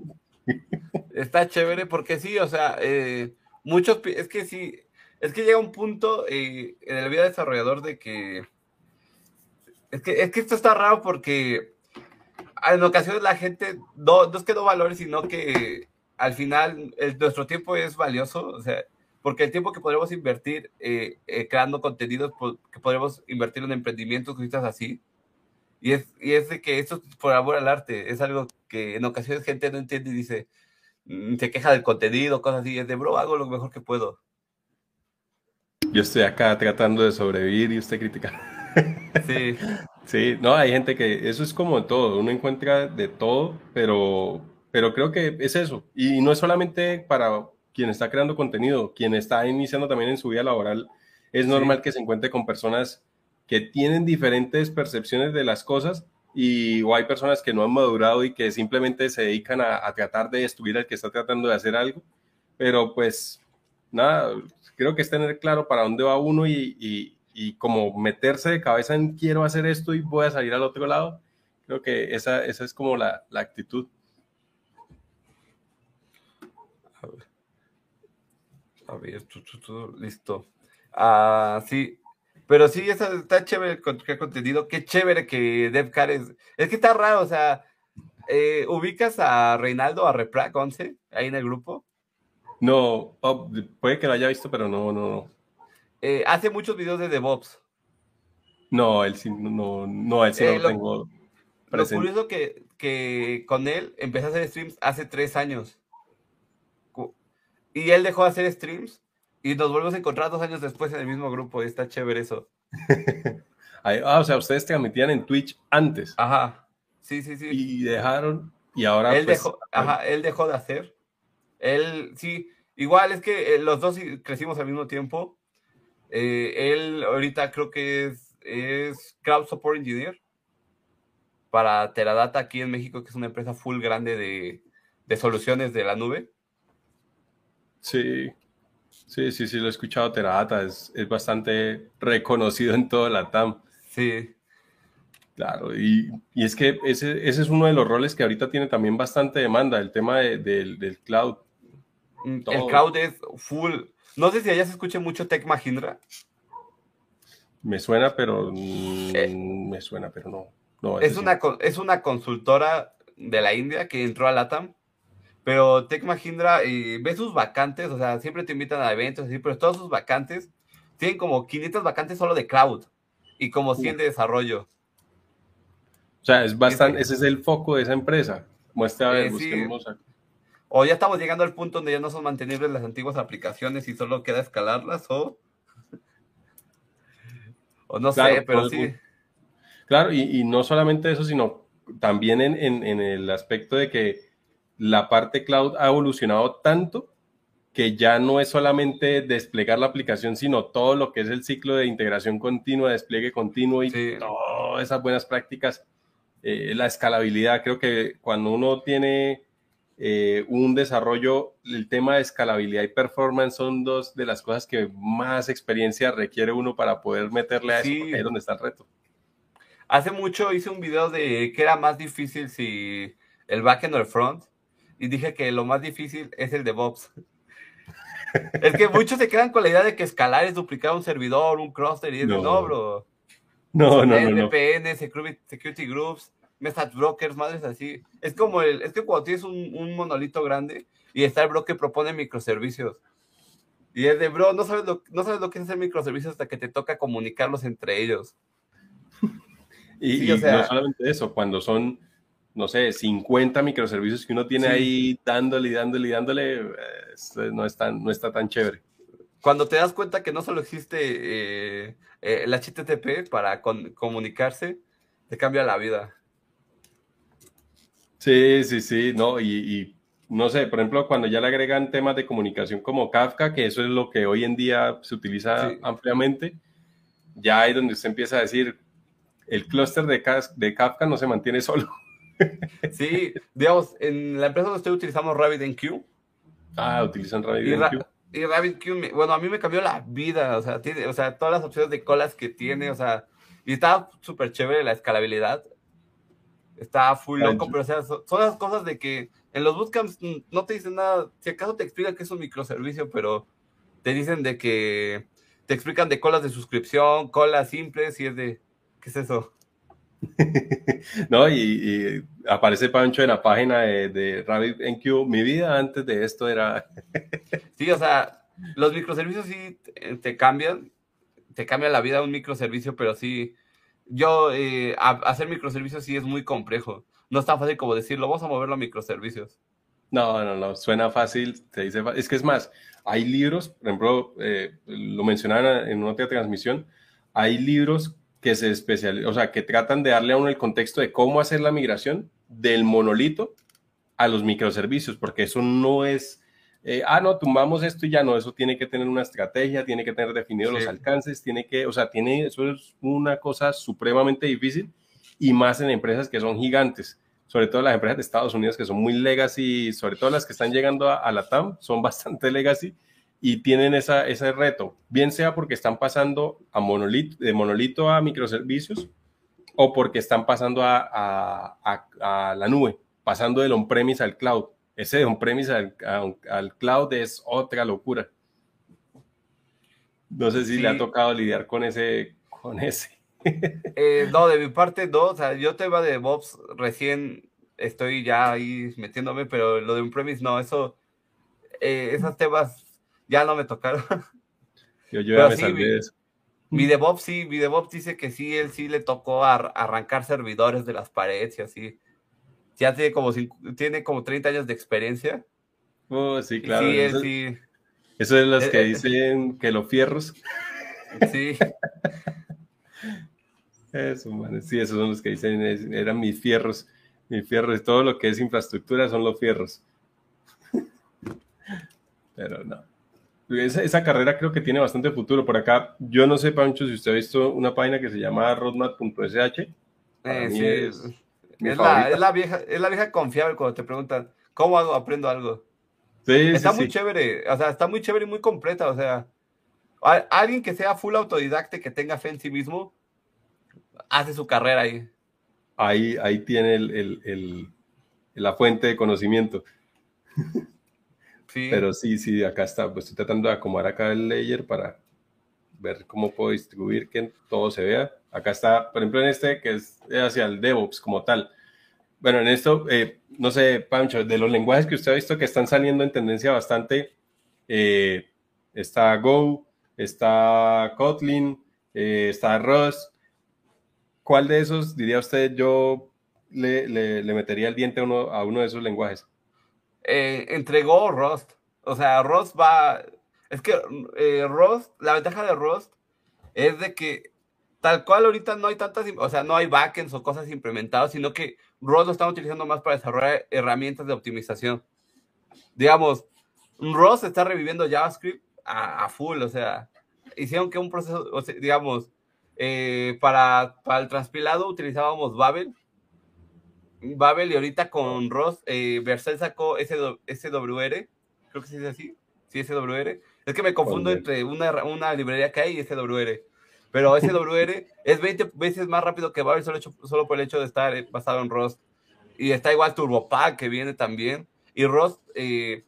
está chévere porque sí, o sea, eh, muchos, es que sí, es que llega un punto eh, en la vida desarrollador de que, es que, es que esto está raro porque en ocasiones la gente no, es que no valore, sino que al final nuestro tiempo es valioso, o sea, porque el tiempo que podremos invertir eh, eh, creando contenidos, que podremos invertir en emprendimientos, cositas así, y es, y es de que esto por amor al arte, es algo que en ocasiones gente no entiende y dice, se queja del contenido, cosas así, es de, bro, hago lo mejor que puedo. Yo estoy acá tratando de sobrevivir y usted critica. Sí. Sí, no, hay gente que eso es como todo, uno encuentra de todo, pero, pero creo que es eso. Y no es solamente para quien está creando contenido, quien está iniciando también en su vida laboral, es normal que se encuentre con personas que tienen diferentes percepciones de las cosas y o hay personas que no han madurado y que simplemente se dedican a, tratar de destruir al que está tratando de hacer algo. Pero pues nada, creo que es tener claro para dónde va uno y, y como meterse de cabeza en quiero hacer esto y voy a salir al otro lado, creo que esa, esa es como la, la actitud. A ver, listo. Ah, sí, pero sí, está chévere el contenido. Qué chévere que DevCar es. Es que está raro, o sea, eh, ¿ubicas a Reinaldo, a Reprac 11 ahí en el grupo? No, oh, puede que lo haya visto, pero no, no, no. Eh, hace muchos videos de DevOps. No, él sí, no, no, él sí no eh, lo, tengo presente. Lo curioso que, que con él empecé a hacer streams hace tres años. Y él dejó de hacer streams Y nos volvemos a encontrar dos años después en el mismo grupo y está chévere eso. ah, o sea, ustedes transmitían en Twitch antes. Ajá. Sí, sí, sí. Y dejaron, y ahora. Él, pues, dejó, ajá, él dejó de hacer. Él, sí, igual es que eh, los dos crecimos al mismo tiempo. Eh, él ahorita creo que es, es Cloud Support Engineer para Teradata aquí en México, que es una empresa full grande de, de soluciones de la nube. Sí, sí, sí, sí, lo he escuchado. Teradata es, es bastante reconocido en toda la TAM. Sí. Claro, y, y es que ese, ese, es uno de los roles que ahorita tiene también bastante demanda, el tema de, del cloud. Mm, el cloud es full. No sé si allá se escuche mucho Tech Mahindra. Me suena, pero eh, me suena, pero no. no es, una, es una consultora de la India que entró a LATAM pero Tech Mahindra eh, ve sus vacantes, o sea, siempre te invitan a eventos, así, pero todos sus vacantes tienen como 500 vacantes solo de cloud y como 100 de desarrollo. O sea, es bastante, ese es el foco de esa empresa. Muestra a ver, eh, O ya estamos llegando al punto donde ya no son mantenibles las antiguas aplicaciones y solo queda escalarlas o. O no sé, pero sí. Claro, y, no solamente eso, sino también en el aspecto de que la parte cloud ha evolucionado tanto que ya no es solamente desplegar la aplicación, sino todo lo que es el ciclo de integración continua, despliegue continuo y todas esas buenas prácticas, eh, la escalabilidad. Creo que cuando uno tiene eh, un desarrollo, el tema de escalabilidad y performance son dos de las cosas que más experiencia requiere uno para poder meterle a eso, ahí es donde está el reto. Hace mucho hice un video de que era más difícil si el backend o el front y dije que lo más difícil es el de DevOps. es que muchos se quedan con la idea de que escalar es duplicar un servidor, un cluster y es no. no, bro. No, no, no, VPN, security, groups, message brokers, madres así. Es como el, es que cuando tienes un, un monolito grande y está el broker propone microservicios. Y es de, bro, no sabes, lo, no sabes lo que es hacer microservicios hasta que te toca comunicarlos entre ellos. y, y no solamente eso, cuando son no sé, 50 microservicios que uno tiene ahí dándole y dándole y dándole, no, está, no está tan chévere. Cuando te das cuenta que no solo existe eh, eh, el HTTP para comunicarse, te cambia la vida. Sí, sí, sí, no, y, no sé, por ejemplo, cuando ya le agregan temas de comunicación como Kafka, que eso es lo que hoy en día se utiliza ampliamente, ya hay donde usted empieza a decir, el clúster de, de Kafka no se mantiene solo. Sí, digamos, en la empresa donde estoy utilizamos RabbitMQ. Ah, utilizan RabbitMQ. Y, RabbitMQ, bueno, a mí me cambió la vida, o sea, tiene, o sea, todas las opciones de colas que tiene, o sea, y está súper chévere la escalabilidad. Está full loco, pero o sea, son, las cosas de que en los bootcamps no te dicen nada, si acaso te explican que es un microservicio, pero te dicen de que te explican de colas de suscripción, colas simples, y es de, ¿qué es eso? no, y, aparece Pancho en la página de, de RabbitMQ. Mi vida antes de esto era. sí, o sea, los microservicios sí te cambian, te cambia la vida un microservicio, pero sí, yo eh, hacer microservicios sí es muy complejo. No es tan fácil como decirlo, vamos a moverlo a microservicios. No, no, no, suena fácil, te dice, es que es más, hay libros, por ejemplo, eh, lo mencionaban en una otra transmisión, hay libros que se especializan, o sea, que tratan de darle a uno el contexto de cómo hacer la migración del monolito a los microservicios, porque eso no es, eh, ah, no, tumbamos esto y ya no, eso tiene que tener una estrategia, tiene que tener definidos los alcances, tiene que, o sea, tiene, eso es una cosa supremamente difícil y más en empresas que son gigantes, sobre todo las empresas de Estados Unidos que son muy legacy, sobre todo las que están llegando a, a la TAM, son bastante legacy y tienen esa, ese reto, bien sea porque están pasando a monolito, de monolito a microservicios o porque están pasando a, a, la nube, pasando del on-premise al cloud. Ese de on-premise al, cloud es otra locura. No sé si le ha tocado lidiar con ese. Con ese. Eh, no, de mi parte no. O sea, yo tema de DevOps recién estoy ya ahí metiéndome, pero lo de on-premise no. Eso, eh, esas temas ya no me tocaron. Yo, ya me sí, salvé eso. Mi DevOps sí, mi DevOps dice que sí, él sí le tocó arrancar servidores de las paredes y así. Ya tiene como, tiene como 30 años de experiencia. Oh, sí, claro. sí, él sí. Eso es los que dicen que los fierros. Sí. Eso, man. Sí, esos son los que dicen, eran mis fierros. Mis fierros, todo lo que es infraestructura son los fierros. Pero no. Esa, carrera creo que tiene bastante futuro. Por acá, yo no sé, Pancho, si usted ha visto una página que se llama roadmap.sh. Eh, sí, es, la, vieja, es la vieja confiable cuando te preguntan, ¿cómo hago? Aprendo algo. Sí, está muy chévere, o sea, está muy chévere y muy completa, o sea, alguien que sea full autodidacte, que tenga fe en sí mismo, hace su carrera ahí. Ahí, ahí tiene el, la fuente de conocimiento. Pero sí, sí, acá está, pues estoy tratando de acomodar acá el layer para ver cómo puedo distribuir que todo se vea. Acá está, por ejemplo, en este que es hacia el DevOps como tal. Bueno, en esto, eh, no sé, Pancho, de los lenguajes que usted ha visto que están saliendo en tendencia bastante, eh, está Go, está Kotlin, eh, está Rust. ¿Cuál de esos, diría usted, yo le, le, metería el diente a uno, a uno de esos lenguajes? Entre Go o Rust. O sea, Rust va... Es que Rust, la ventaja de Rust es de que tal cual ahorita no hay tantas, o sea, no hay backends o cosas implementadas, sino que Rust lo están utilizando más para desarrollar herramientas de optimización. Digamos, Rust está reviviendo JavaScript a, full, o sea, hicieron que un proceso, digamos, eh, para el transpilado utilizábamos Babel, Babel y ahorita con Rust, eh, Vercel sacó SWR, creo que se dice así, sí, SWR. Es que me confundo entre una, una librería que hay y SWR. Pero SWR es 20 veces más rápido que Babel solo, solo por el hecho de estar eh, basado en Rust. Y está igual TurboPack que viene también. Y Rust eh,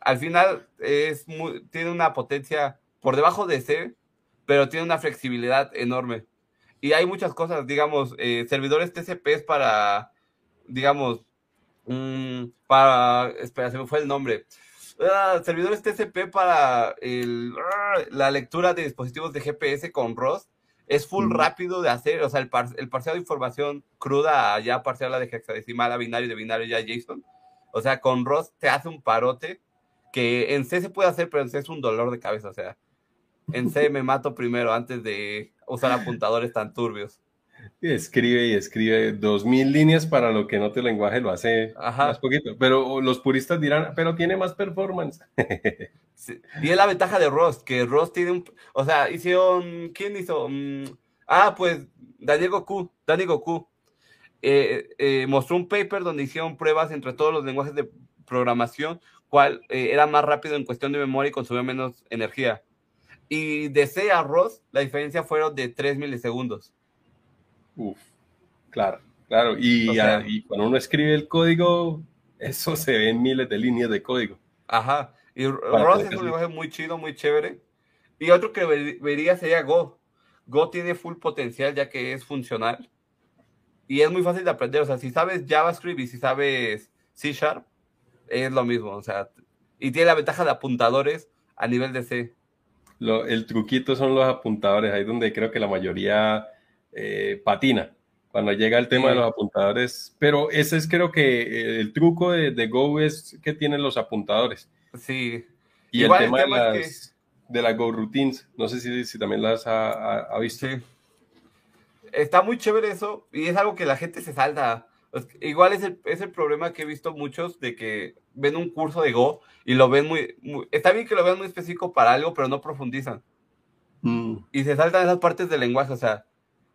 al final es tiene una potencia por debajo de C, pero tiene una flexibilidad enorme. Y hay muchas cosas, digamos, eh, servidores TCP para, digamos, para, espera, se me fue el nombre. Ah, servidores TCP para la lectura de dispositivos de GPS con ROS es full rápido de hacer, o sea, el, el parcial de información cruda ya parcial de hexadecimal a binario, de binario ya JSON. O sea, con ROS te hace un parote que en C se puede hacer, pero en C es un dolor de cabeza. O sea, en C me mato primero antes de usar apuntadores tan turbios escribe y escribe dos mil líneas para lo que en otro lenguaje lo hace más poquito. Pero los puristas dirán, pero tiene más performance. Y es la ventaja de Rust, que Rust tiene un... O sea, hicieron... ¿Quién hizo? Mm, ah, pues Daniel Goku. Daniel Goku. Eh, eh, mostró un paper donde hicieron pruebas entre todos los lenguajes de programación, cuál eh, era más rápido en cuestión de memoria y consumía menos energía. Y de C a Rust, la diferencia fueron de 3 milisegundos. Uf, claro, claro. Y, cuando uno escribe el código, eso se ve en miles de líneas de código. Ajá. Y Rust es un lenguaje muy chido, muy chévere. Y otro que vería sería Go. Go tiene full potencial ya que es funcional. Y es muy fácil de aprender. O sea, si sabes JavaScript y si sabes C Sharp, es lo mismo. O sea, y tiene la ventaja de apuntadores a nivel de C. el truquito son los apuntadores, ahí donde creo que la mayoría eh, patina cuando llega el tema de los apuntadores. Pero ese es creo que eh, el truco de, Go es que tienen los apuntadores. Sí. Y el tema, de, las, Go Routines, no sé si, si también las ha, visto. Está muy chévere eso y es algo que la gente se salta. Igual es el, es el problema que he visto muchos de que ven un curso de Go y lo ven muy, está bien que lo vean muy específico para algo, pero no profundizan. Mm. Y se saltan esas partes del lenguaje, o sea,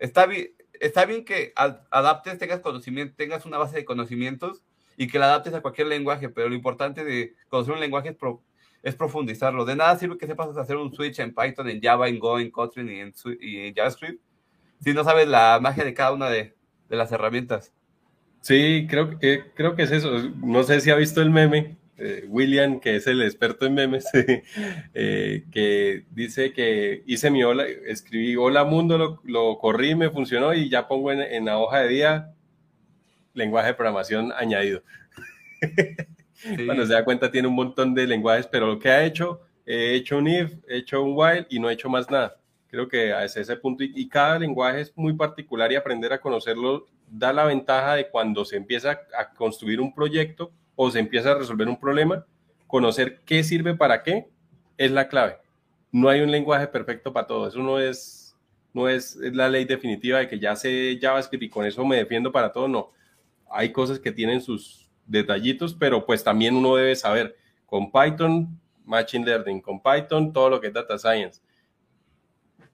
está bien, está bien que adaptes, tengas conocimiento, tengas una base de conocimientos y que la adaptes a cualquier lenguaje, pero lo importante de conocer un lenguaje es, profundizarlo. De nada sirve que sepas hacer un switch en Python, en Java, en Go, en Kotlin y en, JavaScript si no sabes la magia de cada una de, las herramientas. Sí, creo que, creo que es eso. No sé si ha visto el meme eh, William, que es el experto en memes, eh, que dice que hice mi hola, escribí hola mundo, lo, lo corrí, me funcionó y ya pongo en, la hoja de día lenguaje de programación añadido. Cuando se da cuenta tiene un montón de lenguajes, pero lo que ha hecho, he hecho un if, he hecho un while y no he hecho más nada. Creo que a ese punto y, y cada lenguaje es muy particular y aprender a conocerlo da la ventaja de cuando se empieza a construir un proyecto o se empieza a resolver un problema, conocer qué sirve para qué es la clave. No hay un lenguaje perfecto para todo. Eso no es, no es, la ley definitiva de que ya sé JavaScript y con eso me defiendo para todo. No. Hay cosas que tienen sus detallitos, pero pues también uno debe saber con Python, Machine Learning, con Python, todo lo que es Data Science.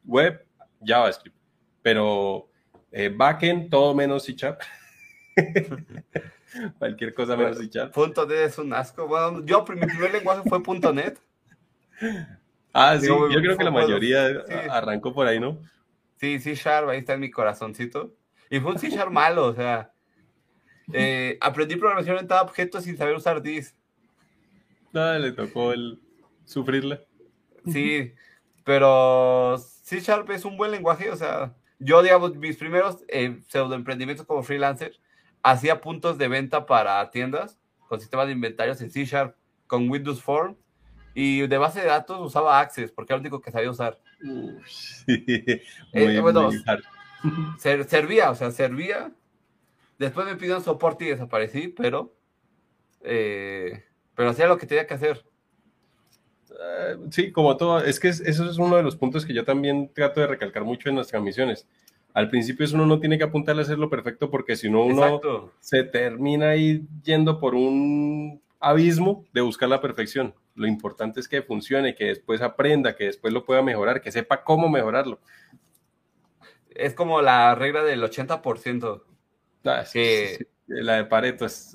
Web, JavaScript. Pero eh, backend, todo menos C Cualquier cosa menos C Punto .NET es un asco. Bueno, yo, mi primer lenguaje fue punto .NET. Ah, sí, yo creo que la mayoría arrancó por ahí, ¿no? Sí, C Sharp, ahí está en mi corazoncito. Y fue un C Sharp malo, o sea. Eh, aprendí programación orientada a objetos sin saber usar this. Nada, le tocó el sufrirla. Sí, pero C Sharp es un buen lenguaje, o sea, yo, digamos, mis primeros eh, pseudoemprendimientos como freelancer, hacía puntos de venta para tiendas con sistemas de inventarios en C Sharp, con Windows Form, y de base de datos usaba Access, porque era lo único que sabía usar. Eh, bueno, servía, o sea, servía. Después me pidieron soporte y desaparecí, pero, eh, pero hacía lo que tenía que hacer. Eh, sí, como todo, es que eso es uno de los puntos que yo también trato de recalcar mucho en nuestras misiones. Al principio uno no tiene que apuntarle a hacerlo perfecto porque si no uno se termina ahí yendo por un abismo de buscar la perfección. Lo importante es que funcione, que después aprenda, que después lo pueda mejorar, que sepa cómo mejorarlo. Es como la regla del 80%. Ah, que... la de Pareto es...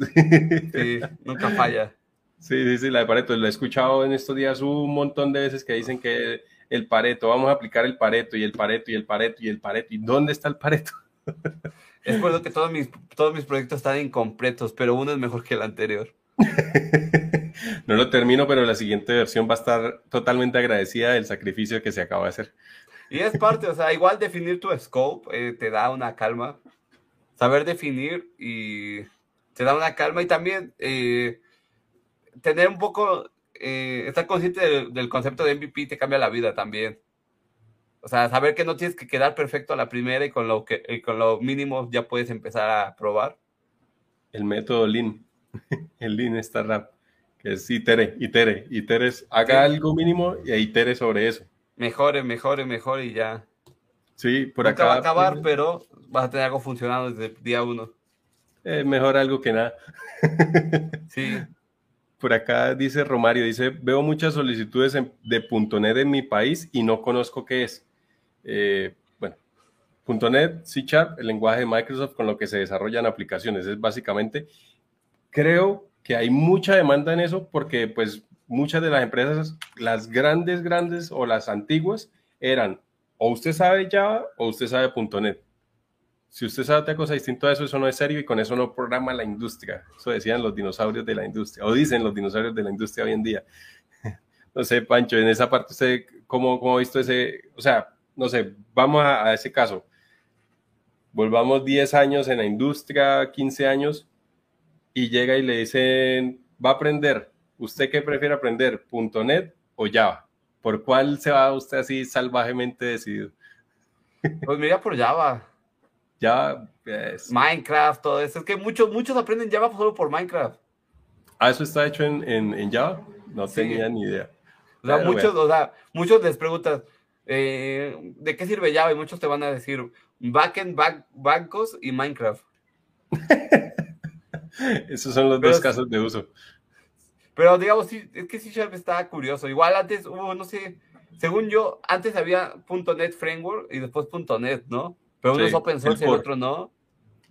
sí, nunca falla. Sí, sí, sí, la de Pareto. Lo he escuchado en estos días un montón de veces que dicen que el Pareto, vamos a aplicar el Pareto y el Pareto y el Pareto y el Pareto. ¿Y dónde está el Pareto? Es por eso que todos mis, todos mis proyectos están incompletos, pero uno es mejor que el anterior. no lo termino, pero la siguiente versión va a estar totalmente agradecida del sacrificio que se acaba de hacer. Y es parte, o sea, igual definir tu scope eh, te da una calma. Saber definir y te da una calma y también eh, tener un poco, eh, estar consciente del, concepto de MVP te cambia la vida también. O sea, saber que no tienes que quedar perfecto a la primera y con lo, que, con lo mínimo ya puedes empezar a probar. El método Lean, el Lean Startup, que es itere, itere, itere haga algo mínimo y itere sobre eso. Mejore, mejore, mejore y ya. Sí, por Nunca acá. va a acabar, pero vas a tener algo funcionando desde el día uno. Eh, mejor algo que nada. sí. Por acá dice Romario, dice, veo muchas solicitudes de .NET en mi país y no conozco qué es. Eh, bueno, .NET, C el lenguaje de Microsoft con lo que se desarrollan aplicaciones. Es básicamente, creo que hay mucha demanda en eso porque pues muchas de las empresas, las grandes, grandes o las antiguas, eran o usted sabe Java o usted sabe .NET si usted sabe otra cosa distinta a eso, eso no es serio y con eso no programa la industria. Eso decían los dinosaurios de la industria, o dicen los dinosaurios de la industria hoy en día. No sé, Pancho, en esa parte, ¿usted cómo, cómo ha visto ese? O sea, no sé, vamos a, ese caso. Volvamos 10 años en la industria, 15 años, y llega y le dicen, va a aprender. ¿Usted qué prefiere aprender, .NET o Java? ¿Por cuál se va usted así salvajemente decidido? Pues mira por Java. Ya. Minecraft, todo eso. Es que muchos, muchos aprenden Java solo por Minecraft. Ah, eso está hecho en, en, Java. No tenía ni idea. O sea, muchos, o sea, muchos les preguntan, eh, ¿de qué sirve Java? Y muchos te van a decir backend, back, bancos y Minecraft. Esos son los dos casos de uso. Pero digamos, sí, es que C Sharp está curioso. Igual antes hubo, no sé, según yo, antes había .NET Framework y después .NET, ¿no? Pero uno es open source y el otro no.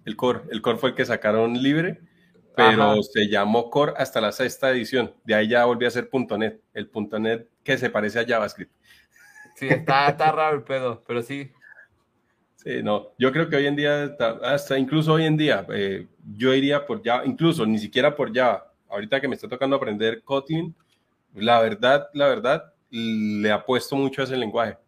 El core, el core fue el que sacaron libre, pero se llamó core hasta la sexta edición. De ahí ya volvió a ser .NET, el .NET que se parece a JavaScript. Sí, está, raro el pedo, pero sí. Sí, no, yo creo que hoy en día, hasta incluso hoy en día, eh, yo iría por Java, incluso ni siquiera por Java. Ahorita que me está tocando aprender Kotlin, la verdad, la verdad, le apuesto mucho a ese lenguaje.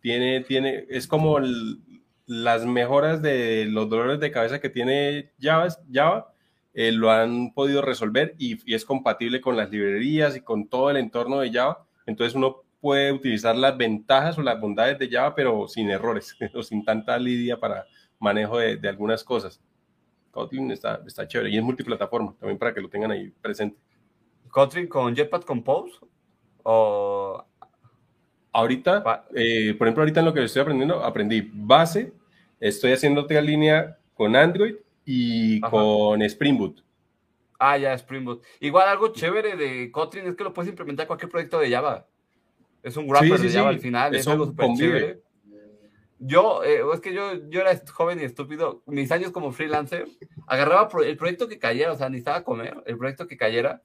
Tiene, tiene, es como el, las mejoras de los dolores de cabeza que tiene Java, Java eh, lo han podido resolver y, es compatible con las librerías y con todo el entorno de Java. Entonces uno puede utilizar las ventajas o las bondades de Java, pero sin errores o sin tanta lidia para manejo de, algunas cosas. Kotlin está, está chévere y es multiplataforma, también para que lo tengan ahí presente. ¿Kotlin con Jetpack Compose? ¿O Ahorita, eh, por ejemplo, ahorita en lo que estoy aprendiendo, aprendí base, estoy haciendo otra línea con Android y con Spring Boot. Ah, ya, Spring Boot. Igual algo chévere de Kotlin es que lo puedes implementar en cualquier proyecto de Java. Es un wrapper de Java al final, es algo súper chévere. Yo, eh, es que yo, yo era joven y estúpido. Mis años como freelancer, agarraba el proyecto que cayera, o sea, necesitaba comer, el proyecto que cayera.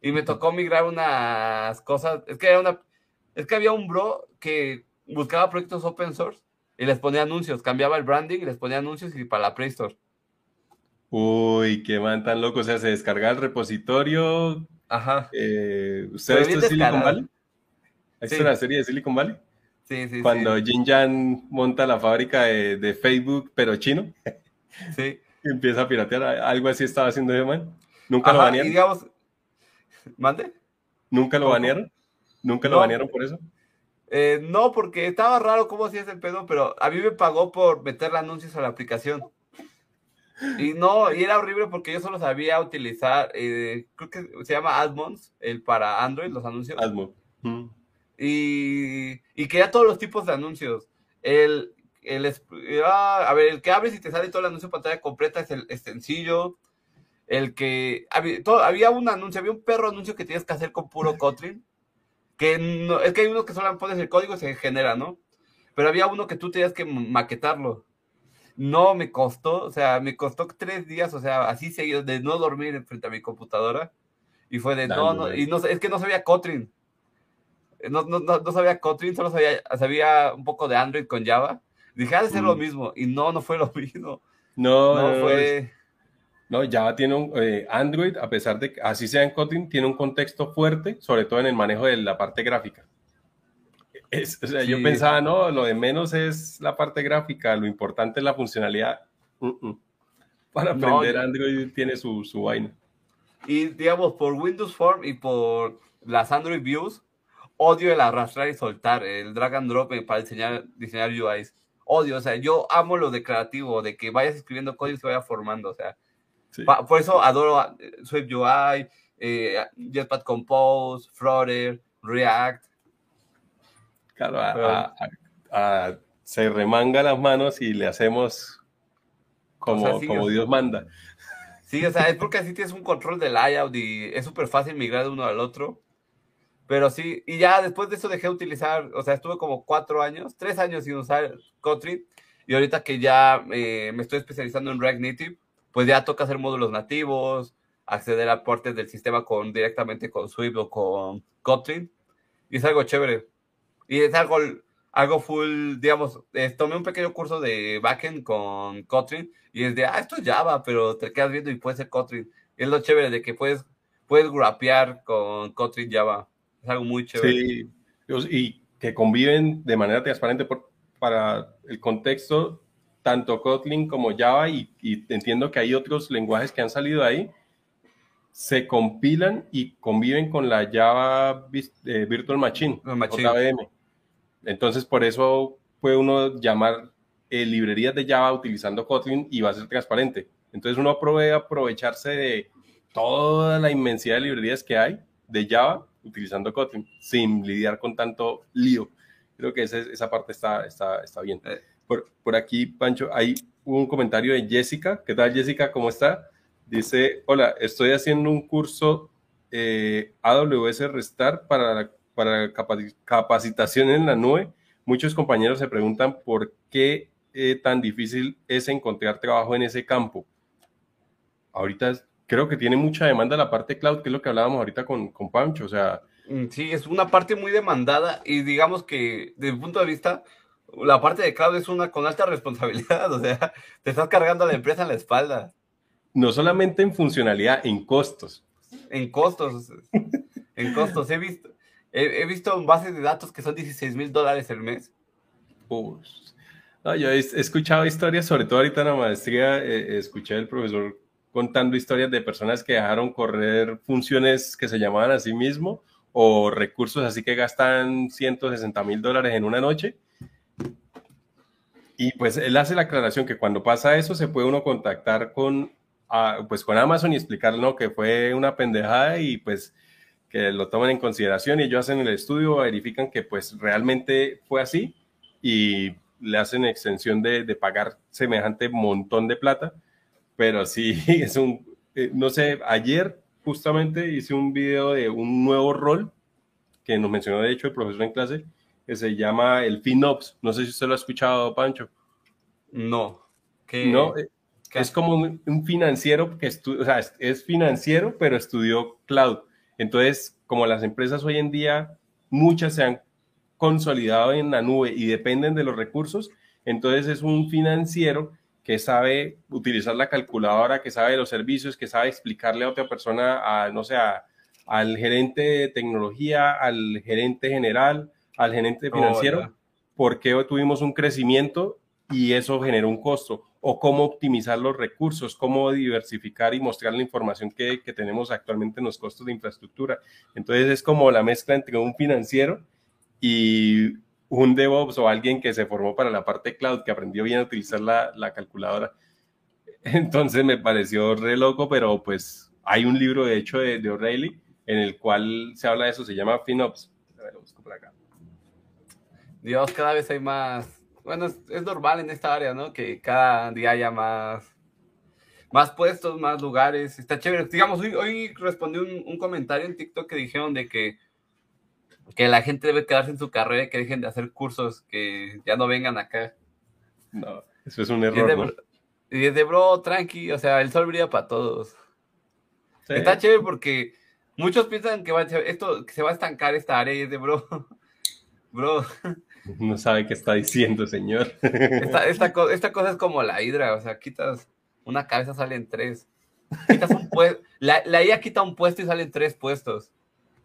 Y me tocó migrar unas cosas. Es que era una. Es que había un bro que buscaba proyectos open source y les ponía anuncios. Cambiaba el branding y les ponía anuncios y para la Play Store. Uy, qué man tan loco. O sea, se descarga el repositorio. Ajá. Eh, ¿Usted ha visto Silicon Valley? ¿Ha visto la serie de Silicon Valley? Sí, sí, Cuando Jin Jan monta la fábrica de, Facebook, pero chino. Sí. y empieza a piratear. Algo así estaba haciendo ese man. Nunca lo banearon. digamos, ¿mande? ¿Nunca lo banearon? ¿Nunca lo banearon por eso? Eh, no, porque estaba raro cómo hacía ese pedo, pero a mí me pagó por meterle anuncios a la aplicación. Y no, y era horrible porque yo solo sabía utilizar, eh, creo que se llama Admons, el para Android, los anuncios. Admons. Y, y quería todos los tipos de anuncios. El, el, ah, a ver, el que abres y te sale todo el anuncio pantalla completa es el sencillo. El que había, todo, había un anuncio, había un perro anuncio que tienes que hacer con puro Kotlin. Que no, es que hay uno que solo pones el código y se genera, ¿no? Pero había uno que tú tenías que maquetarlo. No me costó, o sea, me costó tres días, o sea, así seguido, de no dormir frente a mi computadora. Y fue de, no, no, y no, es que no sabía Kotlin. No, no, no, sabía Kotlin, solo sabía, sabía un poco de Android con Java. Dije, ha de ser lo mm. mismo. Y no, no fue lo mismo. No, no, fue. No, Java tiene un eh, Android, a pesar de que así sea en Kotlin, tiene un contexto fuerte, sobre todo en el manejo de la parte gráfica o sea, yo pensaba, no, lo de menos es la parte gráfica, lo importante es la funcionalidad. Para aprender Android tiene su, su vaina. Y digamos, por Windows Form y por las Android Views, odio el arrastrar y soltar, el drag and drop para diseñar, diseñar UIs. Odio, o sea, yo amo lo declarativo, de que vayas escribiendo código y se vaya formando, o sea. Por eso adoro eh, Swift UI, eh, Jetpack Compose, Flutter, React. Claro, se remanga las manos y le hacemos como, como Dios manda. Sí, o sea, es porque así tienes un control del layout y es súper fácil migrar de uno al otro. Pero sí, y ya después de eso dejé de utilizar, o sea, estuve como cuatro años, tres años sin usar Kotlin. Y ahorita que ya eh, me estoy especializando en React Native, pues ya toca hacer módulos nativos, acceder a portes del sistema con, directamente con Swift o con Kotlin. Y es algo chévere. Y es algo, algo full, digamos, tomé un pequeño curso de backend con Kotlin y es de, ah, esto es Java, pero te quedas viendo y puede ser Kotlin. es lo chévere de que puedes, puedes grapear con Kotlin Java. Es algo muy chévere. Sí, y que conviven de manera transparente por, para el contexto, tanto Kotlin como Java, y, entiendo que hay otros lenguajes que han salido ahí, se compilan y conviven con la Java eh, Virtual Machine, Machine. Entonces, por eso puede uno llamar eh, librerías de Java utilizando Kotlin y va a ser transparente. Entonces, uno puede aprovecharse de toda la inmensidad de librerías que hay de Java utilizando Kotlin sin lidiar con tanto lío. Creo que esa, parte está, está, está bien. Eh. Por, aquí, Pancho, hay un comentario de Jessica. ¿Qué tal, Jessica? ¿Cómo está? Dice, hola, estoy haciendo un curso eh, AWS Restar para para capacitación en la nube, muchos compañeros se preguntan por qué eh, tan difícil es encontrar trabajo en ese campo. Ahorita creo que tiene mucha demanda la parte cloud, que es lo que hablábamos ahorita con, con Pancho, o sea... Mm, sí, es una parte muy demandada y digamos que desde mi punto de vista, la parte de cloud es una con alta responsabilidad, o sea, te estás cargando a la empresa en la espalda. No solamente en funcionalidad, en costos. En costos, en costos. He visto, He, visto bases de datos que son 16 mil dólares el mes. yo he, escuchado historias, sobre todo ahorita en la maestría, eh, escuché al profesor contando historias de personas que dejaron correr funciones que se llamaban a sí mismo o recursos así que gastan 160 mil dólares en una noche. Y pues él hace la aclaración que cuando pasa eso se puede uno contactar con, pues con Amazon y explicarle ¿no? que fue una pendejada y pues que lo toman en consideración y ellos hacen el estudio, verifican que pues realmente fue así y le hacen extensión de, de pagar semejante montón de plata, pero sí es un, eh, no sé, ayer justamente hice un video de un nuevo rol que nos mencionó de hecho el profesor en clase, que se llama el FinOps. No sé si usted lo ha escuchado, Pancho. No. ¿Qué, no, eh, es como un, financiero que o sea, es, financiero, pero estudió cloud. Entonces, como las empresas hoy en día, muchas se han consolidado en la nube y dependen de los recursos, entonces es un financiero que sabe utilizar la calculadora, que sabe los servicios, que sabe explicarle a otra persona, a, no sé, al gerente de tecnología, al gerente general, al gerente oh, financiero, por qué tuvimos un crecimiento y eso generó un costo, o cómo optimizar los recursos, cómo diversificar y mostrar la información que, que tenemos actualmente en los costos de infraestructura. Entonces es como la mezcla entre un financiero y un DevOps o alguien que se formó para la parte cloud, que aprendió bien a utilizar la, la calculadora. Entonces me pareció re loco, pero pues hay un libro de hecho de, de O'Reilly en el cual se habla de eso, se llama FinOps. Lo busco por acá. Dios, cada vez hay más bueno, es, normal en esta área, ¿no? Que cada día haya más, más puestos, más lugares. Está chévere. Digamos, hoy, hoy respondí un, un, comentario en TikTok que dijeron de que, que la gente debe quedarse en su carrera y que dejen de hacer cursos, que ya no vengan acá. No, eso es un error. Y es de, bro, tranqui, o sea, el sol brilla para todos. Está chévere porque muchos piensan que va, esto, que se va a estancar esta área y es de, bro, bro, no sabe qué está diciendo, señor. Esta, esta, esta cosa es como la hidra, o sea, quitas una cabeza, salen tres. Quitas un la, la IA quita un puesto y salen tres puestos.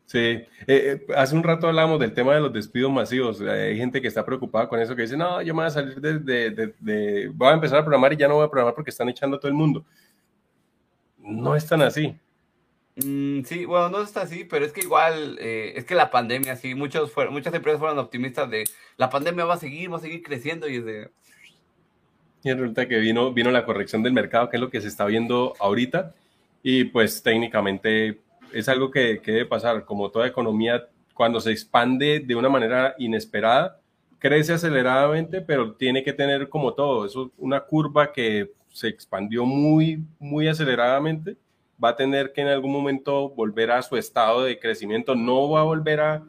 Sí, eh, eh, hace un rato hablamos del tema de los despidos masivos. Hay gente que está preocupada con eso, que dice, no, yo me voy a salir de, de, de, voy a empezar a programar y ya no voy a programar porque están echando a todo el mundo. No es tan así. Mm, sí, bueno, no está así, pero es que igual, eh, es que la pandemia, sí, muchos muchas empresas fueron optimistas de la pandemia va a seguir, va a seguir creciendo y es de... Y resulta que vino, vino la corrección del mercado, que es lo que se está viendo ahorita, y pues técnicamente es algo que, que debe pasar, como toda economía, cuando se expande de una manera inesperada, crece aceleradamente, pero tiene que tener como todo, eso una curva que se expandió muy, muy aceleradamente va a tener que en algún momento volver a su estado de crecimiento. No va a volver a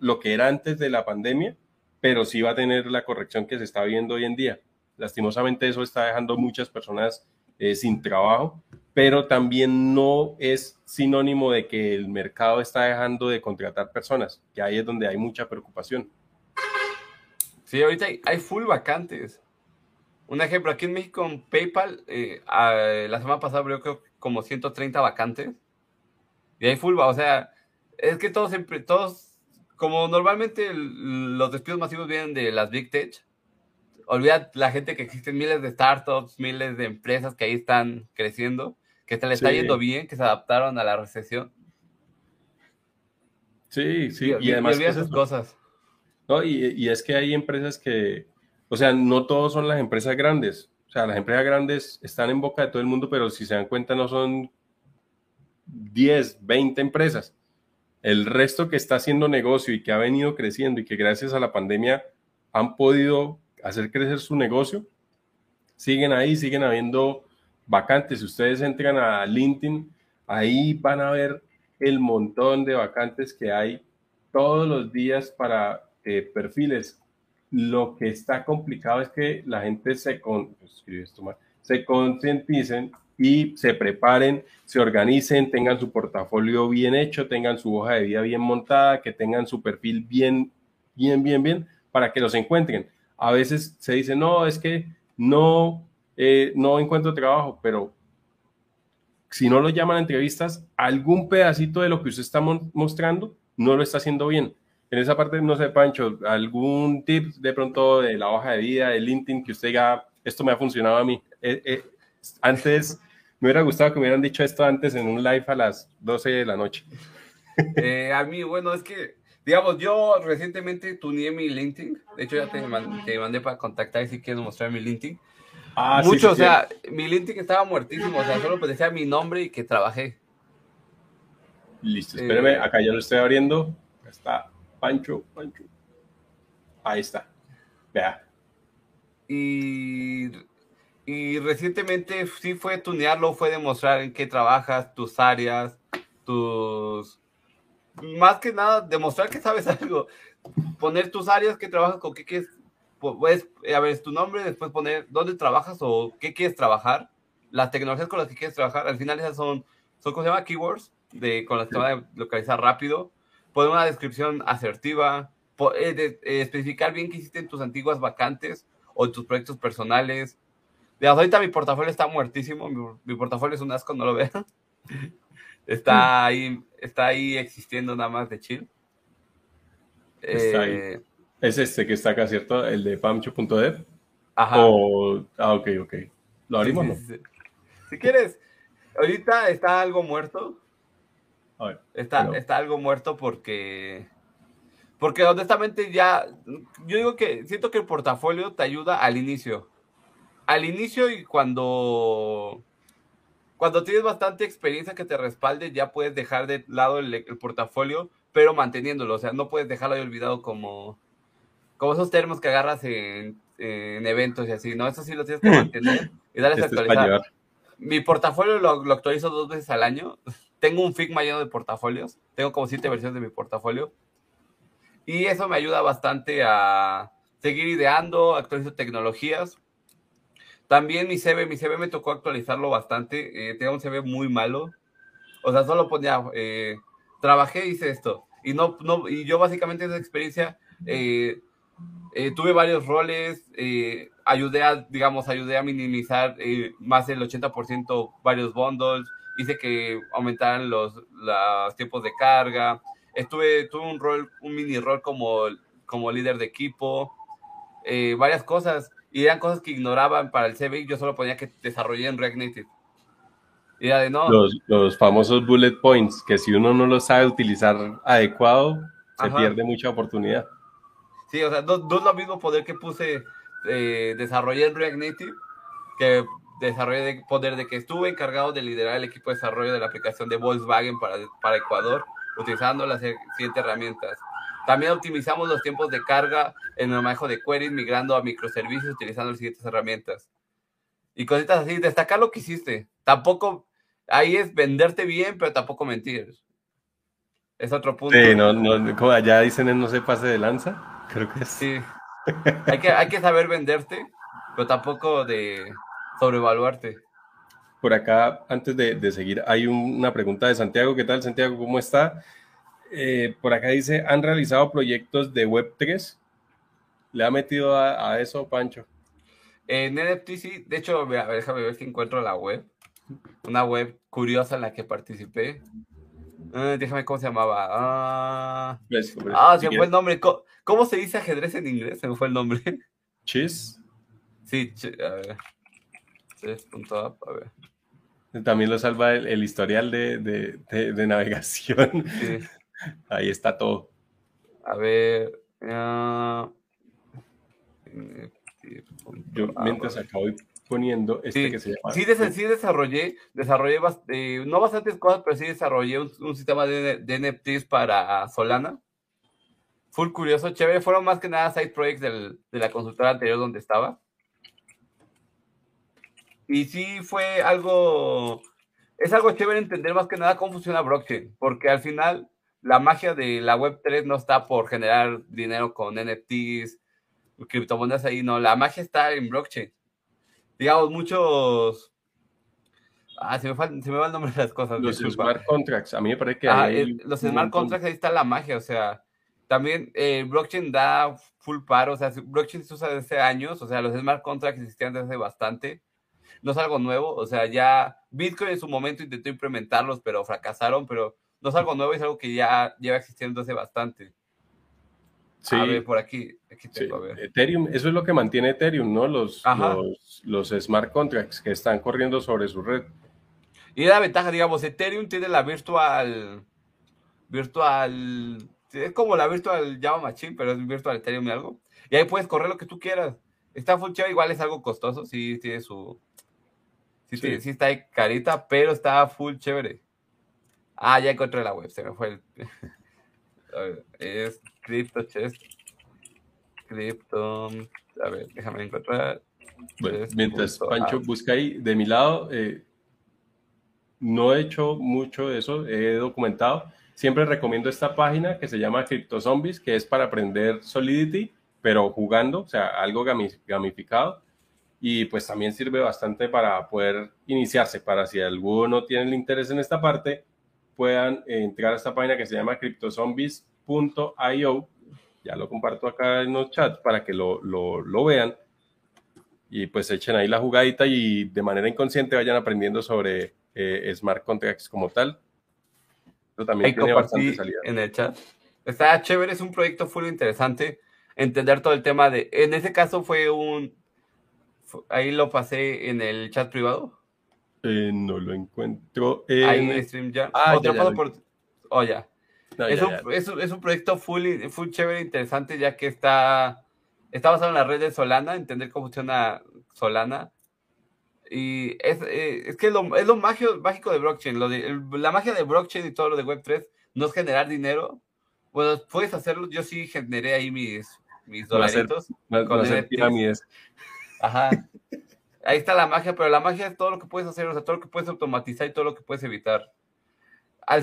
lo que era antes de la pandemia, pero sí va a tener la corrección que se está viendo hoy en día. Lastimosamente eso está dejando muchas personas eh, sin trabajo, pero también no es sinónimo de que el mercado está dejando de contratar personas, que ahí es donde hay mucha preocupación. Sí, ahorita hay, full vacantes. Un ejemplo, aquí en México, en PayPal, eh, la semana pasada creo como 130 vacantes. Y hay full, o sea, es que todos siempre, todos, como normalmente los despidos masivos vienen de las Big Tech, olvida la gente que existen miles de startups, miles de empresas que ahí están creciendo, que se le está yendo bien, que se adaptaron a la recesión. Sí, sí, y, además esas cosas. No, y, y, es que hay empresas que, o sea, no todos son las empresas grandes. O sea, las empresas grandes están en boca de todo el mundo, pero si se dan cuenta no son 10, 20 empresas. El resto que está haciendo negocio y que ha venido creciendo y que gracias a la pandemia han podido hacer crecer su negocio, siguen ahí, siguen habiendo vacantes. Si ustedes entran a LinkedIn, ahí van a ver el montón de vacantes que hay todos los días para eh, perfiles lo que está complicado es que la gente se, con, concienticen y se preparen, se organicen, tengan su portafolio bien hecho, tengan su hoja de vida bien montada, que tengan su perfil bien, bien, bien, bien, para que los encuentren. A veces se dice, no, es que no, eh, no encuentro trabajo, pero si no lo llaman a entrevistas, algún pedacito de lo que usted está mostrando no lo está haciendo bien. En esa parte, no sé, Pancho, algún tip de pronto de la hoja de vida, de LinkedIn, que usted diga, esto me ha funcionado a mí. Eh, eh, antes, me hubiera gustado que me hubieran dicho esto antes en un live a las 12 de la noche. Eh, a mí, bueno, es que, digamos, yo recientemente tuneé mi LinkedIn. De hecho, ya te, mandé para contactar si quieres mostrar mi LinkedIn. Ah, Mucho, o sea, mi LinkedIn estaba muertísimo, o sea, solo decía mi nombre y que trabajé. Listo, espérame, acá ya lo estoy abriendo. Está Pancho, Pancho. Ahí está. Vea. Y, y recientemente sí fue tunearlo, fue demostrar en qué trabajas, tus áreas, tus... Más que nada, demostrar que sabes algo. Poner tus áreas que trabajas con qué quieres. Puedes, a ver, tu nombre, después poner dónde trabajas o qué quieres trabajar. Las tecnologías con las que quieres trabajar. Al final esas son, son ¿cómo se llama? Keywords de, con las que va a localizar rápido, poner una descripción asertiva, eh, eh, especificar bien qué hiciste en tus antiguas vacantes o en tus proyectos personales. De ahorita mi portafolio está muertísimo, mi, portafolio es un asco, no lo vean. está ahí, está ahí existiendo nada más de chill. Eh, es este que está acá, ¿cierto? El de pamcho.dev. Ajá. ah, ok, ok. ¿Lo abrimos no? Si quieres, ahorita está algo muerto, está, está algo muerto porque. Porque honestamente ya. Yo digo que siento que el portafolio te ayuda al inicio. Al inicio y cuando. Cuando tienes bastante experiencia que te respalde, ya puedes dejar de lado el, portafolio, pero manteniéndolo. O sea, no puedes dejarlo ahí olvidado como. Como esos términos que agarras en, en eventos y así, ¿no? Eso sí lo tienes que mantener y darles este actualizar. Mi portafolio lo, lo actualizo dos veces al año tengo un Figma lleno de portafolios. Tengo como siete versiones de mi portafolio. Y eso me ayuda bastante a seguir ideando, actualizando tecnologías. También mi CV, mi CV me tocó actualizarlo bastante. Eh, tenía un CV muy malo. O sea, solo ponía, eh, trabajé, hice esto. Y, no, no, y yo básicamente esa experiencia eh, eh, tuve varios roles, ayudé a, digamos, ayudé a minimizar más del 80% varios bundles, hice que aumentaran los, los tiempos de carga, estuve, tuve un rol, un mini rol como, como líder de equipo, eh, varias cosas, y eran cosas que ignoraban para el CV, yo solo ponía que desarrollé en React Native. Y de no. Los, los, famosos bullet points, que si uno no los sabe utilizar adecuado, se pierde mucha oportunidad. Sí, o sea, no, no es lo mismo poder que puse, eh, desarrollé en React Native, que desarrollo de poder de que estuve encargado de liderar el equipo de desarrollo de la aplicación de Volkswagen para, para Ecuador, utilizando las siguientes herramientas. También optimizamos los tiempos de carga en el manejo de queries, migrando a microservicios utilizando las siguientes herramientas. Y cositas así, destacar lo que hiciste. Tampoco, ahí es venderte bien, pero tampoco mentir. Es otro punto. Sí, no, no, como allá dicen no se pase de lanza, creo que Sí. hay, que, hay que saber venderte, pero tampoco de, sobrevaluarte. Por acá, antes de, seguir, hay una pregunta de Santiago. ¿Qué tal, Santiago? ¿Cómo está? Eh, por acá dice, ¿han realizado proyectos de Web3? ¿Le ha metido a, eso, Pancho? En NFT sí, de hecho, déjame ver si encuentro la web. Una web curiosa en la que participé. Ah, déjame cómo se llamaba. Ah, ah se me fue el nombre. ¿Cómo, se dice ajedrez en inglés? Se me fue el nombre. Chess. Sí, a ver a ver. También lo salva el, historial de, navegación. Ahí está todo. A ver. Yo mientras acabo poniendo este que se llama. Sí, sí desarrollé, desarrollé eh, no bastantes cosas, pero sí desarrollé un, sistema de, NFTs para Solana. Full curioso, chévere. Fueron más que nada side projects de la consultora anterior donde estaba. Y sí fue algo, es algo chévere entender más que nada cómo funciona blockchain, porque al final la magia de la Web3 no está por generar dinero con NFTs, criptomonedas ahí, no, la magia está en blockchain. Digamos, muchos... Ah, se me, va el nombre de las cosas. Los smart contracts, a mí me parece que... Ah, los smart contracts, ahí está la magia, o sea, también eh, blockchain da full paro, o sea, blockchain se usa desde años, o sea, los smart contracts existían desde bastante no es algo nuevo, o sea, ya Bitcoin en su momento intentó implementarlos, pero fracasaron, pero no es algo nuevo, es algo que ya lleva existiendo hace bastante. Sí. A ver, por aquí, aquí tengo, a ver. Ethereum, eso es lo que mantiene Ethereum, ¿no? Los, los, smart contracts que están corriendo sobre su red. Y la ventaja, digamos, Ethereum tiene la virtual, virtual, es como la virtual Java Machine, pero es virtual Ethereum y algo. Y ahí puedes correr lo que tú quieras. Está full igual es algo costoso, sí tiene su, Sí, sí. está carita, pero está full chévere. Ah, ya encontré la web, se me fue el... es CryptoChest. Crypto... A ver, déjame encontrar. mientras Pancho busca ahí, de mi lado, eh, no he hecho mucho de eso, he documentado. Siempre recomiendo esta página que se llama CryptoZombies, que es para aprender Solidity, pero jugando, o sea, algo gamificado. Y pues también sirve bastante para poder iniciarse, para si alguno tiene el interés en esta parte, puedan entrar a esta página que se llama cryptozombies.io. Ya lo comparto acá en los chats para que lo, lo, lo vean y pues echen ahí la jugadita y de manera inconsciente vayan aprendiendo sobre eh, smart contracts como tal. Eso también tiene bastante salida. En el chat. Está chévere, es un proyecto full interesante. Entender todo el tema de. En ese caso fue un. Ahí lo pasé en el chat privado. Eh, no lo encuentro. Ahí en stream ya. Ah, Otra ya, por. Oh, ya. es, un, es, es, un, proyecto full, full chévere, interesante, ya que está, está basado en la red de Solana, entender cómo funciona Solana. Y es, eh, es que lo, es lo mágico de blockchain. Lo de, la magia de blockchain y todo lo de Web3 no es generar dinero. Bueno, puedes hacerlo. Yo sí generé ahí mis, mis dolaritos. con pirámides. Ajá. Ahí está la magia, pero la magia es todo lo que puedes hacer, o sea, todo lo que puedes automatizar y todo lo que puedes evitar.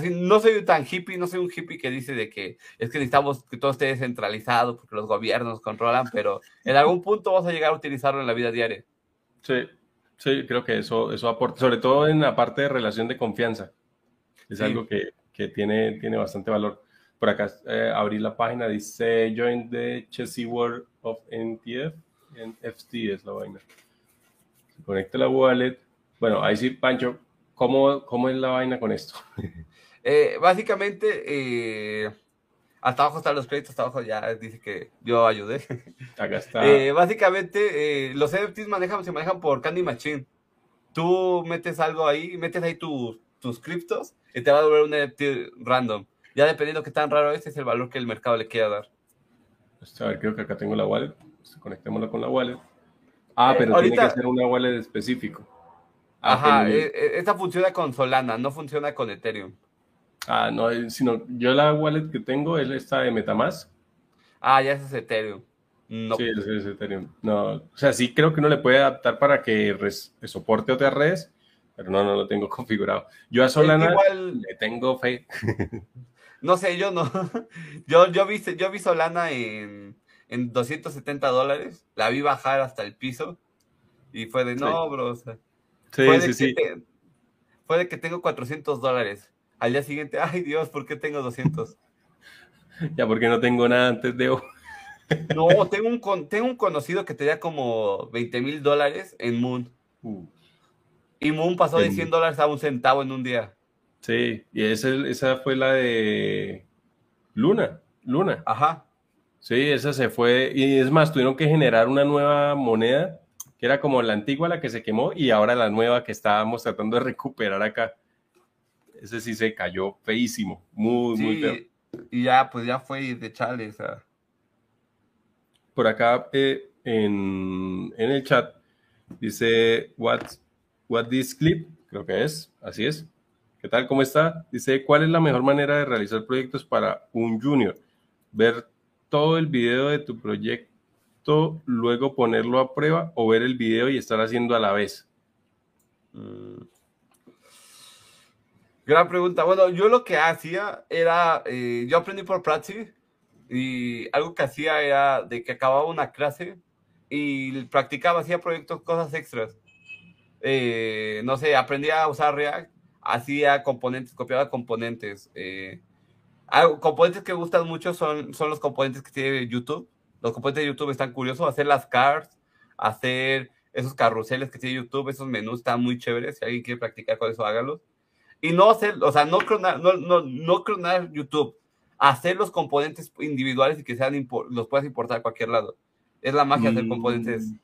Fin, no soy tan hippie, no soy un hippie que dice de que es que necesitamos que todo esté descentralizado porque los gobiernos controlan, pero en algún punto vas a llegar a utilizarlo en la vida diaria. Sí, Sí, creo que eso, eso aporta, sobre todo en la parte de relación de confianza. Es algo que, que, tiene, tiene bastante valor. Por acá eh, abrí la página, dice Join the Chessy World of NTF. NFT es la vaina. Se conecta la wallet. Bueno, ahí sí, Pancho, ¿cómo, cómo es la vaina con esto? Eh, básicamente, eh, hasta abajo están los créditos, hasta abajo ya dice que yo ayudé. Acá está. Eh, básicamente, eh, los NFTs manejan, se manejan por Candy Machine. Tú metes algo ahí, metes ahí tus criptos y te va a devolver un NFT random. Ya dependiendo qué tan raro es, es el valor que el mercado le quiera dar. Pues, a ver, creo que acá tengo la wallet. Pues, conectémosla con la wallet. Ah, eh, pero tiene que ser una wallet específico. Ah, Ajá, esta funciona con Solana, no funciona con Ethereum. Ah, no, eh, sino yo la wallet que tengo es esta de Metamask. Ah, ya es Ethereum. No. Sí, es Ethereum. No, o sea, sí creo que uno le puede adaptar para que soporte otras redes, pero no, no lo tengo configurado. Yo a Solana igual, le tengo fe. no sé, yo no. Yo, yo, vi, yo vi Solana en, en 270 dólares, la vi bajar hasta el piso y fue de, no, bro, o sea, sí, sí, sí. fue de que tengo 400 dólares al día siguiente, ay Dios, ¿por qué tengo 200? ya porque no tengo nada antes de hoy. no, tengo un, tengo un conocido que tenía como 20 mil dólares en Moon. Uh. Y Moon pasó de 100 dólares a un centavo en un día. Sí, y esa fue la de Luna. Luna. Ajá. Sí, esa se fue. Y es más, tuvieron que generar una nueva moneda, que era como la antigua, la que se quemó, y ahora la nueva que estábamos tratando de recuperar acá ese sí se cayó feísimo, muy, muy feo. Y ya, pues ya fue de chale, Por acá eh, en, el chat dice, what, what this clip, creo que es, así es. ¿Qué tal? ¿Cómo está? Dice, ¿cuál es la mejor manera de realizar proyectos para un junior? Ver todo el video de tu proyecto, luego ponerlo a prueba o ver el video y estar haciendo a la vez. Mm. Gran pregunta. Bueno, yo lo que hacía era, eh, yo aprendí por Prati y algo que hacía era de que acababa una clase y practicaba, hacía proyectos, cosas extras. Eh, no sé, aprendía a usar React, hacía componentes, copiaba componentes. Eh, componentes que gustan mucho son, son los componentes que tiene YouTube. Los componentes de YouTube están curiosos, hacer las cards, hacer esos carruseles que tiene YouTube, esos menús están muy chéveres. Si alguien quiere practicar con eso, hágalo y no hacer, o sea, no clonar, no, no, no clonar YouTube, hacer los componentes individuales y que sean los puedas importar a cualquier lado. Es la magia de hacer componentes. Mm.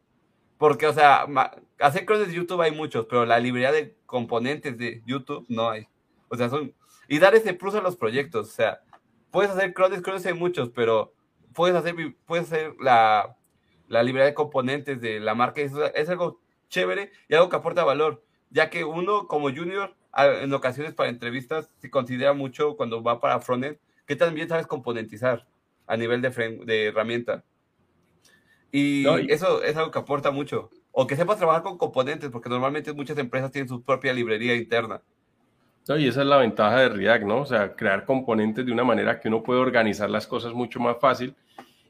Porque, o sea, hacer clones de YouTube hay muchos, pero la librería de componentes de YouTube no hay. O sea, son. Y dar ese plus a los proyectos. O sea, puedes hacer clones, clones hay muchos, pero puedes hacer, puedes hacer la, la librería de componentes de la marca. Es, es algo chévere y algo que aporta valor. Ya que uno, como junior, en ocasiones para entrevistas se considera mucho cuando va para frontend que también sabes componentizar a nivel de, de herramienta. Y, eso es algo que aporta mucho. O que sepas trabajar con componentes, porque normalmente muchas empresas tienen su propia librería interna. Y esa es la ventaja de React, ¿no? O sea, crear componentes de una manera que uno puede organizar las cosas mucho más fácil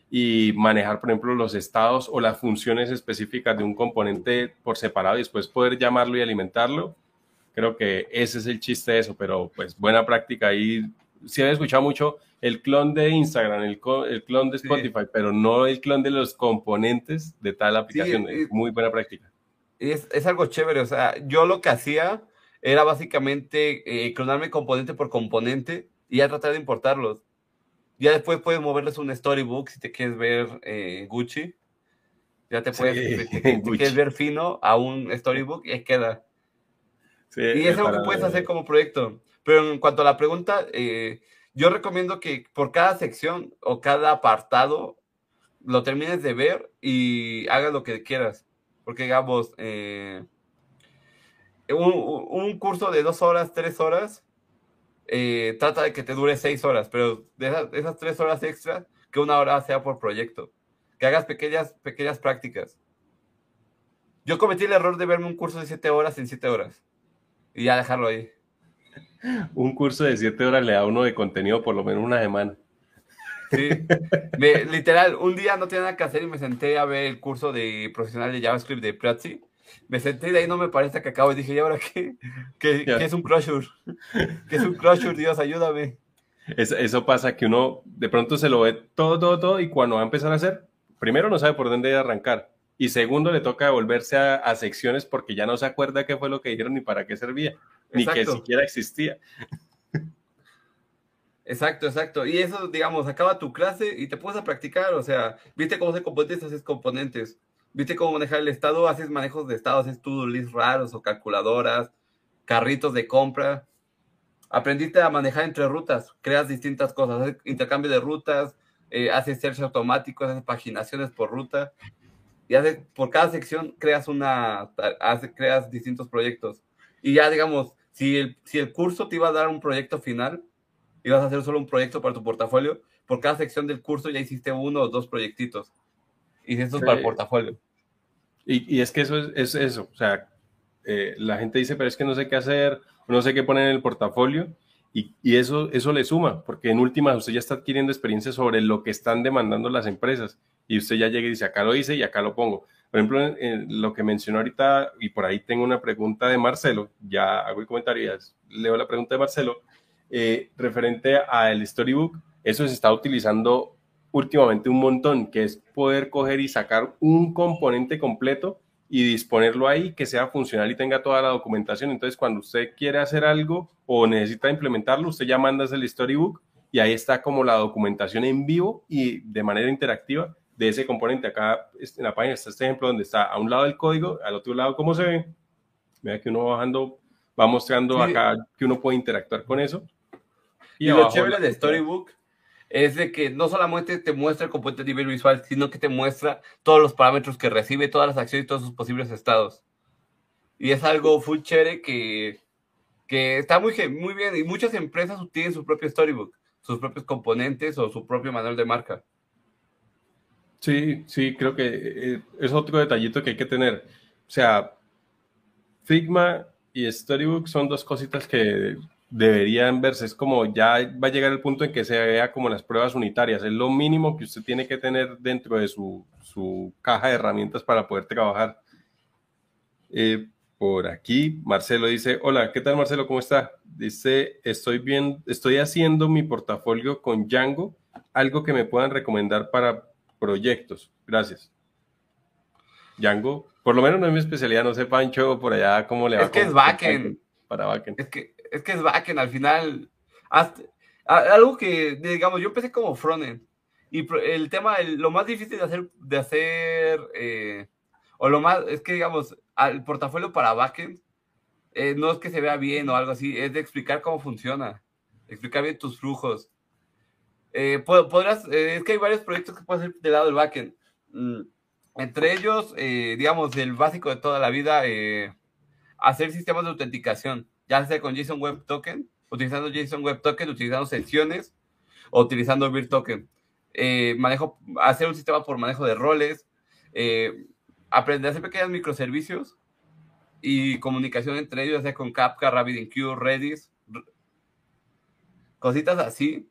y manejar, por ejemplo, los estados o las funciones específicas de un componente por separado y después poder llamarlo y alimentarlo. Creo que ese es el chiste de eso, pero pues buena práctica ahí. Sí he escuchado mucho el clon de Instagram, el, el clon de Spotify, pero no el clon de los componentes de tal aplicación. es muy buena práctica. Es, es, algo chévere. O sea, yo lo que hacía era básicamente eh, clonarme componente por componente y ya tratar de importarlos. Ya después puedes moverles un storybook si te quieres ver eh, Gucci. Ya te puedes, si te, quieres ver fino a un storybook y ahí queda. y es algo que puedes hacer como proyecto. Pero en cuanto a la pregunta, eh, yo recomiendo que por cada sección o cada apartado lo termines de ver y hagas lo que quieras. Porque digamos, eh, un, curso de dos horas, tres horas, eh, trata de que te dure seis horas, pero de esas, tres horas extras, que una hora sea por proyecto. Que hagas pequeñas, pequeñas prácticas. Yo cometí el error de verme un curso de siete horas en siete horas. Y ya dejarlo ahí un curso de siete horas le da uno de contenido por lo menos una semana. Sí, literal, un día no tenía nada que hacer y me senté a ver el curso de profesional de JavaScript de Prezi. Me senté de ahí no me parece que acabo y dije, ¿y ahora qué? ¿Qué, es un Closure? ¿Qué es un Closure? Dios, ayúdame. eso pasa que uno de pronto se lo ve todo, todo, todo y cuando va a empezar a hacer, primero no sabe por dónde arrancar y segundo le toca devolverse a, secciones porque ya no se acuerda qué fue lo que dijeron ni para qué servía, ni que siquiera existía. Exacto, exacto. Y eso, digamos, acaba tu clase y te puedes a practicar. O sea, viste cómo hacer componentes, haces componentes. Viste cómo manejar el estado, haces manejos de estado, haces to-do list raros o calculadoras, carritos de compra. Aprendiste a manejar entre rutas, creas distintas cosas, haces intercambio de rutas, eh, haces search automáticos, haces paginaciones por ruta y por cada sección creas una, hace, creas distintos proyectos. Y ya digamos, si el, si el curso te iba a dar un proyecto final, ibas a hacer solo un proyecto para tu portafolio, por cada sección del curso ya hiciste uno o dos proyectitos. Y esto es para el portafolio. Y, y, es que eso es, es eso, o sea, eh, la gente dice, pero es que no sé qué hacer, no sé qué poner en el portafolio, y, y, eso, eso le suma, porque en últimas usted ya está adquiriendo experiencia sobre lo que están demandando las empresas y usted ya llega y dice, acá lo hice y acá lo pongo. Por ejemplo, en, lo que mencionó ahorita, y por ahí tengo una pregunta de Marcelo, ya hago el comentario, y leo la pregunta de Marcelo, eh, referente al Storybook, eso se está utilizando últimamente un montón, que es poder coger y sacar un componente completo y disponerlo ahí, que sea funcional y tenga toda la documentación. Entonces, cuando usted quiere hacer algo o necesita implementarlo, usted ya manda el storybook y ahí está como la documentación en vivo y de manera interactiva de ese componente. Acá en la página está este ejemplo donde está a un lado el código, al otro lado cómo se ve. Vea que uno bajando va mostrando acá que uno puede interactuar con eso. Y, lo chévere de Storybook es de que no solamente te muestra el componente a nivel visual, sino que te muestra todos los parámetros que recibe, todas las acciones y todos sus posibles estados. Y es algo full chévere que, que está muy, muy bien. Y muchas empresas tienen su propio Storybook, sus propios componentes o su propio manual de marca. Sí, sí, creo que eh, es otro detallito que hay que tener. O sea, Figma y Storybook son dos cositas que deberían verse. Es como ya va a llegar el punto en que se vea como las pruebas unitarias. Es lo mínimo que usted tiene que tener dentro de su, caja de herramientas para poder trabajar. Eh, por aquí, Marcelo dice, hola, ¿qué tal Marcelo? ¿Cómo está? Dice, estoy bien, estoy haciendo mi portafolio con Django, algo que me puedan recomendar para proyectos. Gracias. Django, por lo menos no es mi especialidad, no sé, Pancho, por allá cómo le va. Es que es backend. Para backend. Es que es que es backend al final. algo que, digamos, yo empecé como frontend. Y el tema, lo más difícil de hacer, de hacer eh, o lo más, es que, digamos, el portafolio para backend, eh, no es que se vea bien o algo así, es de explicar cómo funciona, explicar bien tus flujos. Eh, podrás, es que hay varios proyectos que puedes hacer del lado del backend. Mm, entre ellos, digamos, el básico de toda la vida, hacer sistemas de autenticación ya sea con JSON Web Token, utilizando JSON Web Token, utilizando secciones o utilizando Vir Token. Eh, manejo, hacer un sistema por manejo de roles, eh, aprender a hacer pequeños microservicios y comunicación entre ellos, ya sea con Kafka, RabbitMQ, Redis, cositas así.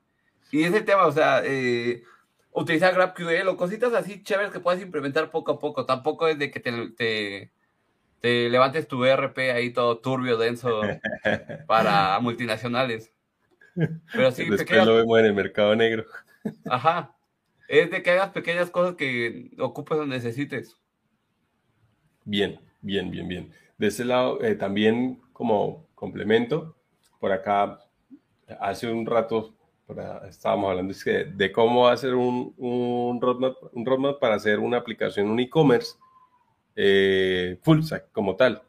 Y ese tema, o sea, eh, utilizar GraphQL o cositas así chéveres que puedes implementar poco a poco. Tampoco es de que te, levantes tu ERP ahí todo turbio, denso para multinacionales. Pero sí, Después lo vemos en el mercado negro. Ajá. Es de que hagas pequeñas cosas que ocupes o necesites. Bien, bien, bien, bien. De ese lado, eh, también como complemento, por acá hace un rato estábamos hablando de cómo hacer un, un, roadmap, un roadmap para hacer una aplicación, un e-commerce eh, full stack como tal.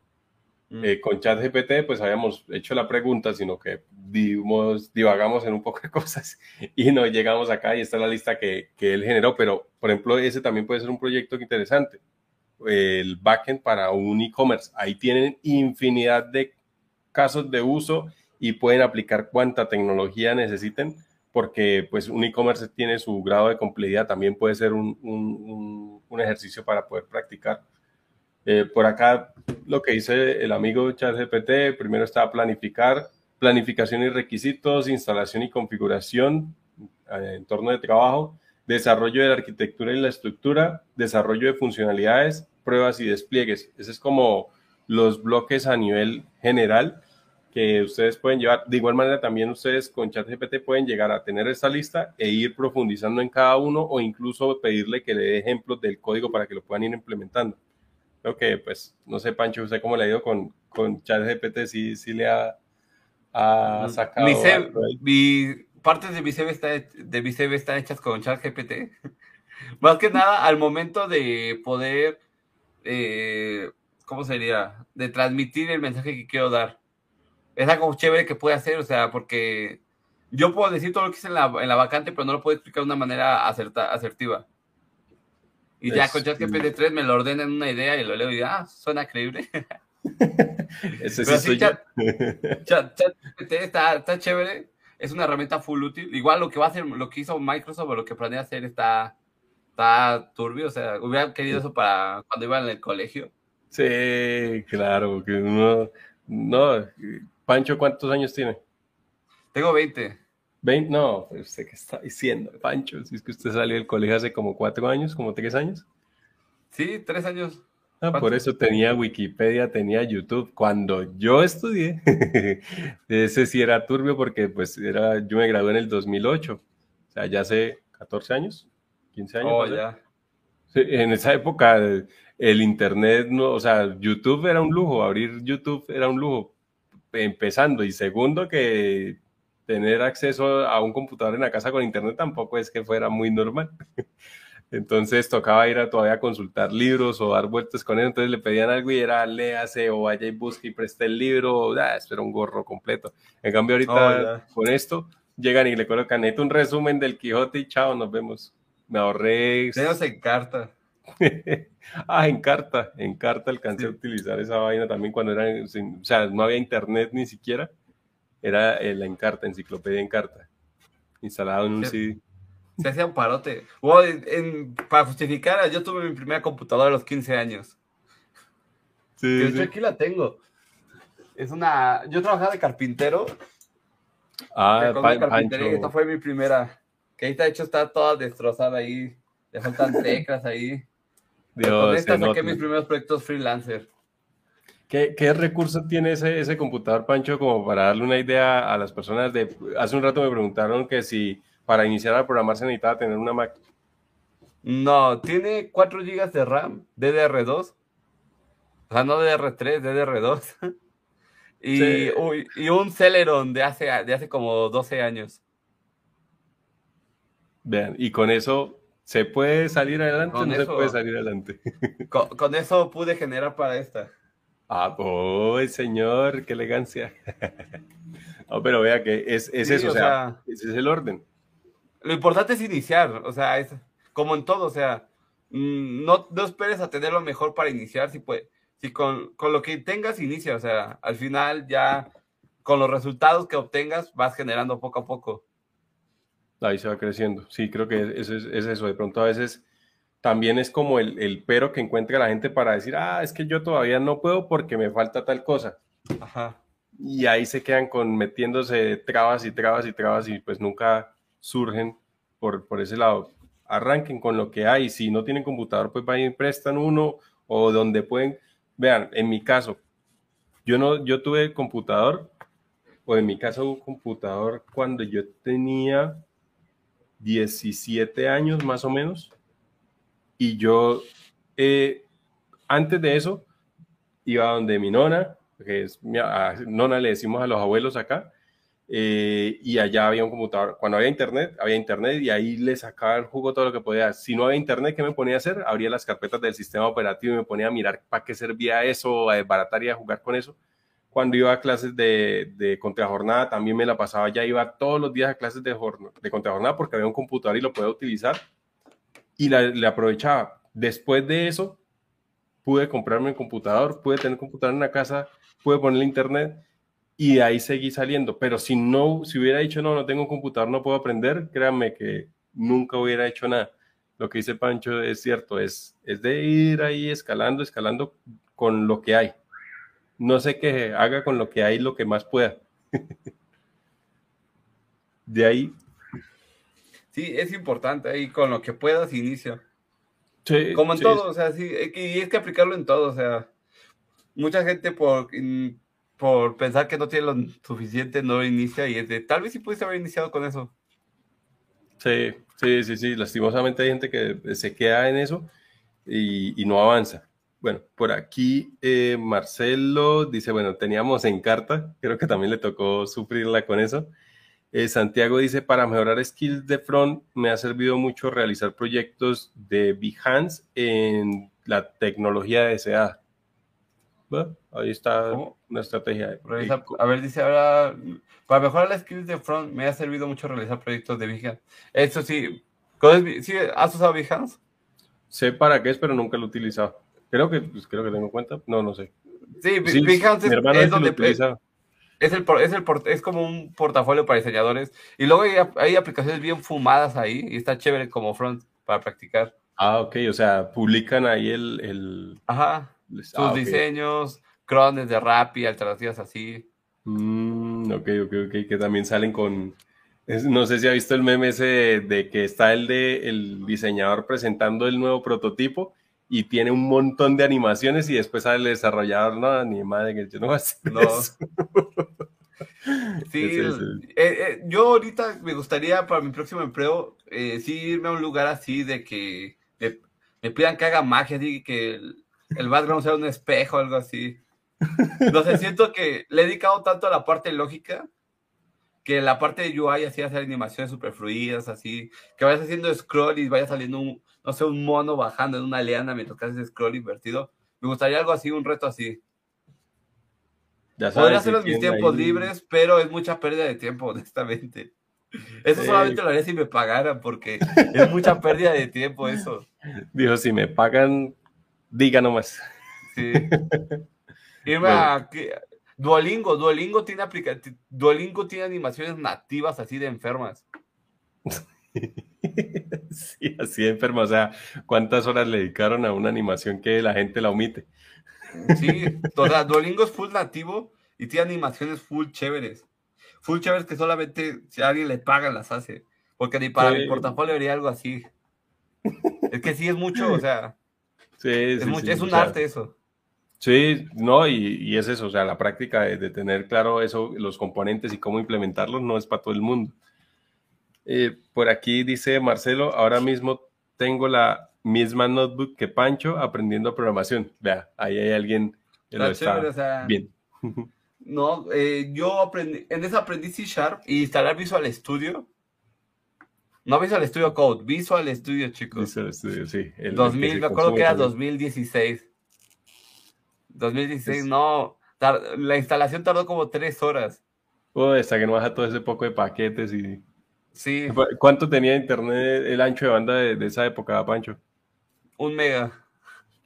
Mm. Eh, con ChatGPT, pues habíamos hecho la pregunta, sino que dimos, divagamos en un poco de cosas y no llegamos acá y está la lista que, que él generó. Pero, por ejemplo, ese también puede ser un proyecto interesante. El backend para un e-commerce. Ahí tienen infinidad de casos de uso y pueden aplicar cuánta tecnología necesiten porque pues un e-commerce tiene su grado de complejidad, también puede ser un, un, un ejercicio para poder practicar. Eh, por acá lo que dice el amigo ChatGPT, primero está planificar, planificación y requisitos, instalación y configuración, eh, entorno de trabajo, desarrollo de la arquitectura y la estructura, desarrollo de funcionalidades, pruebas y despliegues. Ese es como los bloques a nivel general que ustedes pueden llevar. De igual manera, también ustedes con ChatGPT pueden llegar a tener esta lista e ir profundizando en cada uno o incluso pedirle que le dé ejemplos del código para que lo puedan ir implementando. Creo que, pues, no sé, Pancho, usted cómo le ha ido con, con ChatGPT, si, si le ha, ha sacado. Mi, partes de mi CV, está, de mi están hechas con ChatGPT. Más que nada, al momento de poder, eh, ¿cómo sería? De transmitir el mensaje que quiero dar es algo chévere que puede hacer, o sea, porque yo puedo decir todo lo que hice en la, en la vacante, pero no lo puedo explicar de una manera acerta, asertiva. Y ya con ChatGPT 3 me lo ordena en una idea y lo leo y digo, ah, suena creíble. Ese sí, soy Chat, ChatGPT está, está chévere, es una herramienta full útil. Igual lo que va a hacer, lo que hizo Microsoft o lo que planea hacer está, está turbio, o sea, hubiera querido eso para cuando iba en el colegio. Sí, claro, que uno, no, Pancho, ¿cuántos años tiene? Tengo 20. 20, no, usted qué está diciendo, Pancho, si es que usted salió del colegio hace como cuatro años, como tres años. Sí, tres años. Ah, por eso tenía Wikipedia, tenía YouTube. Cuando yo estudié, ese sí era turbio porque pues era, yo me gradué en el 2008, o sea, ya hace 14 años, 15 años. Oh, ya. en esa época el internet, no, o sea, YouTube era un lujo, abrir YouTube era un lujo empezando y segundo que tener acceso a un computador en la casa con internet tampoco es que fuera muy normal. Entonces tocaba ir a todavía consultar libros o dar vueltas con él. Entonces le pedían algo y era léase o vaya y busque y preste el libro. Ah, eso era un gorro completo. En cambio, ahorita con esto llegan y le colocan un resumen del Quijote y chao, nos vemos. Me ahorré. Se en carta. ah, en carta, en carta alcancé a utilizar esa vaina también cuando era, o sea, no había internet ni siquiera, era eh, la encarta, enciclopedia en carta, instalado en un CD. Se hacía un parote. para justificar, yo tuve mi primera computadora a los 15 años. Sí, aquí la tengo. Es una. Yo trabajaba de carpintero. Ah, carpintero, esta fue mi primera. Que ahí está hecho, está toda destrozada ahí. Le faltan teclas ahí. Dios, con esta saqué mis primeros proyectos freelancer. ¿Qué, ¿Qué, recurso tiene ese, ese computador, Pancho, como para darle una idea a las personas de... Hace un rato me preguntaron que si para iniciar a programar se necesitaba tener una Mac. No, tiene 4 GB de RAM, DDR2. O sea, no DDR3, DDR2. y, y, un Celeron de hace, de hace como 12 años. Vean, y con eso ¿Se puede salir adelante o no se puede salir adelante? Con, eso pude generar para esta. Ah, señor, qué elegancia. no, pero vea que es, eso, o sea, ese es el orden. Lo importante es iniciar, o sea, es como en todo, o sea, mm, no, no esperes a tener lo mejor para iniciar, si, puede, si con, con lo que tengas inicia, o sea, al final ya con los resultados que obtengas vas generando poco a poco. Ahí se va creciendo. Sí, creo que es, es, eso. De pronto a veces también es como el, el, pero que encuentra la gente para decir, ah, es que yo todavía no puedo porque me falta tal cosa. Ajá. Y ahí se quedan con metiéndose trabas y trabas y trabas y pues nunca surgen por, por ese lado. Arranquen con lo que hay. Si no tienen computador, pues vayan y prestan uno o donde pueden. Vean, en mi caso, yo no, yo tuve computador, o en mi caso un computador cuando yo tenía 17 años más o menos. Y yo, eh, antes de eso, iba donde mi nona, que es mi, nona le decimos a los abuelos acá, eh, y allá había un computador. Cuando había internet, había internet y ahí le sacaba el jugo todo lo que podía. Si no había internet, ¿qué me ponía a hacer? Abría las carpetas del sistema operativo y me ponía a mirar para qué servía eso, a desbaratar y a jugar con eso. Cuando iba a clases de, de contrajornada, también me la pasaba, ya iba todos los días a clases de, de contrajornada porque había un computador y lo podía utilizar y le aprovechaba. Después de eso, pude comprarme un computador, pude tener computador en la casa, pude poner internet y ahí seguí saliendo. Pero si no, si hubiera dicho, no, no tengo un computador, no puedo aprender, créanme que nunca hubiera hecho nada. Lo que dice Pancho es cierto, es, es de ir ahí escalando, escalando con lo que hay. No sé qué haga con lo que hay lo que más pueda. de ahí. Sí, es importante ahí con lo que puedas inicia. Sí, Como en todo, o sea, sí, y es que aplicarlo en todo, o sea, mucha gente por por pensar que no tiene lo suficiente, no inicia y es de, tal vez sí pudiste haber iniciado con eso. Sí, sí, sí, sí, lastimosamente hay gente que se queda en eso y, no avanza. Bueno, por aquí eh, Marcelo dice, bueno, teníamos en carta, creo que también le tocó sufrirla con eso. Eh, Santiago dice, para mejorar skills de front me ha servido mucho realizar proyectos de Behance en la tecnología deseada. Ahí está una estrategia. a ver, dice ahora, para mejorar las skills de front me ha servido mucho realizar proyectos de Behance. Eso sí, ¿sí ¿has usado Behance? Sé para qué es, pero nunca lo he utilizado. Creo que, pues, creo que tengo cuenta. No, no sé. Sí, Behance es, donde... Es, el, es, el, es como un portafolio para diseñadores. Y luego hay, hay aplicaciones bien fumadas ahí y está chévere como front para practicar. Ah, ok, o sea, publican ahí el... el... Ajá sus ah, diseños, crones de Rappi, alternativas así. Mm, ok, ok, ok, que también salen con... no sé si ha visto el meme ese de, que está el de el diseñador presentando el nuevo prototipo y tiene un montón de animaciones y después sale el desarrollador, no, ni madre que yo no voy a hacer no. Sí, eh, eh, yo ahorita me gustaría para mi próximo empleo eh, sí irme a un lugar así de que me, pidan que haga magia, así que el background sea un espejo o algo así. No sé, siento que le he dedicado tanto a la parte lógica que la parte de UI así hacer animaciones super fluidas, así, que vayas haciendo scroll y vaya saliendo un, no sé, un mono bajando en una liana mientras que haces scroll invertido. Me gustaría algo así, un reto así. Podría hacerlo en mis tiempos libres, pero es mucha pérdida de tiempo, honestamente. Eso solamente lo haría si me pagaran, porque es mucha pérdida de tiempo eso. Dijo, si me pagan Diga nomás. Sí. Duolingo, Duolingo tiene aplica Duolingo tiene animaciones nativas así de enfermas. sí, así de enfermas. O sea, ¿cuántas horas le dedicaron a una animación que la gente la omite? Sí, toda, Duolingo es full nativo y tiene animaciones full chéveres. Full chéveres que solamente si a alguien le paga las hace. Porque ni para mi portafolio haría algo así. Es que sí es mucho, o sea. Sí, es, un arte eso. Sí, no, y, es eso, o sea, la práctica de, tener claro eso, los componentes y cómo implementarlos no es para todo el mundo. Eh, por aquí dice Marcelo, ahora mismo tengo la misma notebook que Pancho aprendiendo programación. Vea, ahí hay alguien que lo está bien. No, eh, yo aprendí, en esa aprendí C Sharp y instalar Visual Studio no Visual Studio Code, Visual Studio, chicos. Visual Studio, sí. El 2000, me acuerdo que era 2016. 2016, no. la instalación tardó como tres horas. Oh, hasta que no baja todo ese poco de paquetes y. Sí. ¿Cuánto tenía internet el ancho de banda de, esa época, Pancho? Un mega.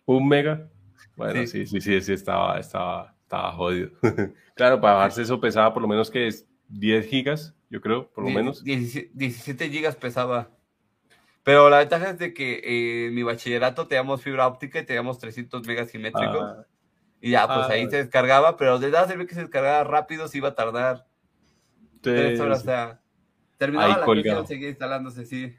¿Un mega? Bueno, sí, sí, sí, sí, estaba, estaba, Estaba jodido. claro, para bajarse eso pesaba por lo menos que es 10 gigas, yo creo, por lo menos. 17 gigas pesaba. Pero la ventaja es de que eh, en mi bachillerato teníamos fibra óptica y teníamos 300 megas simétricos. Ah. Y ya, pues ahí ah. se descargaba, pero de nada ve que se descargaba rápido, se iba a tardar. tres horas, o sea, terminaba la y seguía instalándose, sí.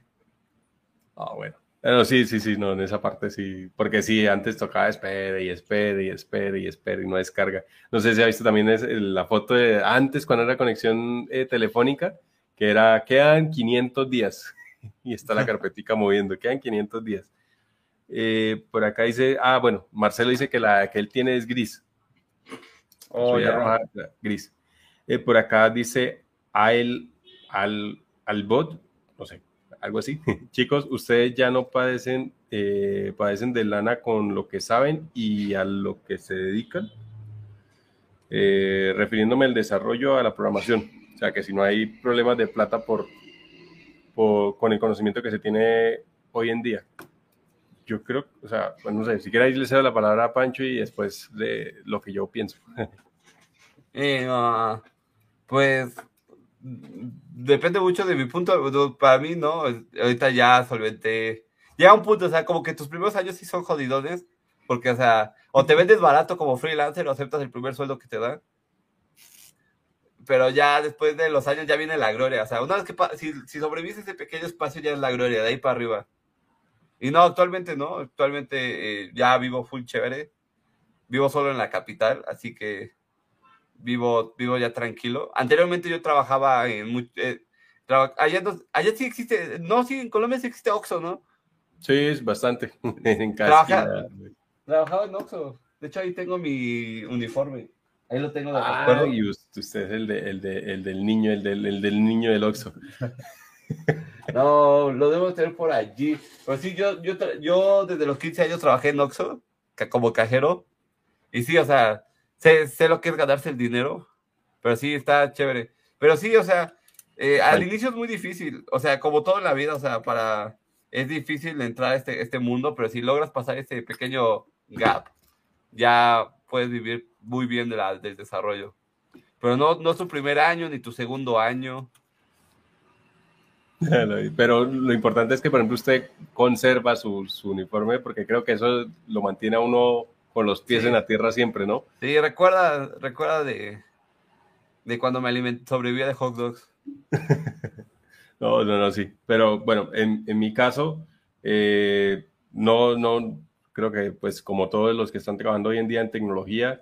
Ah, bueno. Pero sí, sí, sí, no, en esa parte sí, porque sí, antes tocaba espere y espere y espere y espere y no descarga. No sé si ha visto también es la foto de antes cuando era conexión eh, telefónica, que era, quedan 500 días y está la carpetica moviendo, quedan 500 días. Eh, por acá dice, ah, bueno, Marcelo dice que la que él tiene es gris. Oh, ya. Roja, gris. Eh, por acá dice, al, al, al bot, no sé, algo así. Chicos, ustedes ya no padecen, eh, padecen de lana con lo que saben y a lo que se dedican, eh, refiriéndome al desarrollo a la programación. O sea, que si no hay problemas de plata por, con el conocimiento que se tiene hoy en día. Yo creo, o sea, no sé, si queréis le cedo la palabra a Pancho y después de lo que yo pienso. Eh, pues depende mucho de mi punto. Para mí, ¿no? Ahorita ya solventé. Llega un punto, o sea, como que tus primeros años sí son jodidones. Porque, o sea, o te vendes barato como freelancer o aceptas el primer sueldo que te dan. Pero ya después de los años ya viene la gloria. O sea, una vez que si, si sobrevives ese pequeño espacio ya es la gloria, de ahí para arriba. Y no, actualmente no. Actualmente eh, ya vivo full chévere. Vivo solo en la capital, así que vivo, vivo ya tranquilo. Anteriormente yo trabajaba en... Eh, allá, allá sí existe, no, sí, en Colombia sí existe Oxxo, ¿no? Sí, es bastante. en trabajaba en Oxxo. De hecho, ahí tengo mi uniforme. Ahí lo tengo de ah, y usted es el, de, el, de, el del niño, el del, el del niño del Oxxo. no, lo debo tener por allí. Pero sí, yo, yo, yo desde los 15 años trabajé en Oxxo como cajero. Y sí, o sea, sé, sé lo que es ganarse el dinero, pero sí, está chévere. Pero sí, o sea, eh, al inicio es muy difícil, o sea, como todo en la vida, o sea, para, es difícil entrar a este, este mundo, pero si logras pasar ese pequeño gap, ya puedes vivir muy bien de la, del desarrollo. Pero no, no es tu primer año ni tu segundo año. Pero lo importante es que, por ejemplo, usted conserva su, su uniforme porque creo que eso lo mantiene a uno con los pies en la tierra siempre, ¿no? Sí, recuerda, recuerda de, de cuando me alimenté, sobrevivía de hot dogs. no, no, no, sí. Pero bueno, en, en mi caso, eh, no, no, creo que pues como todos los que están trabajando hoy en día en tecnología,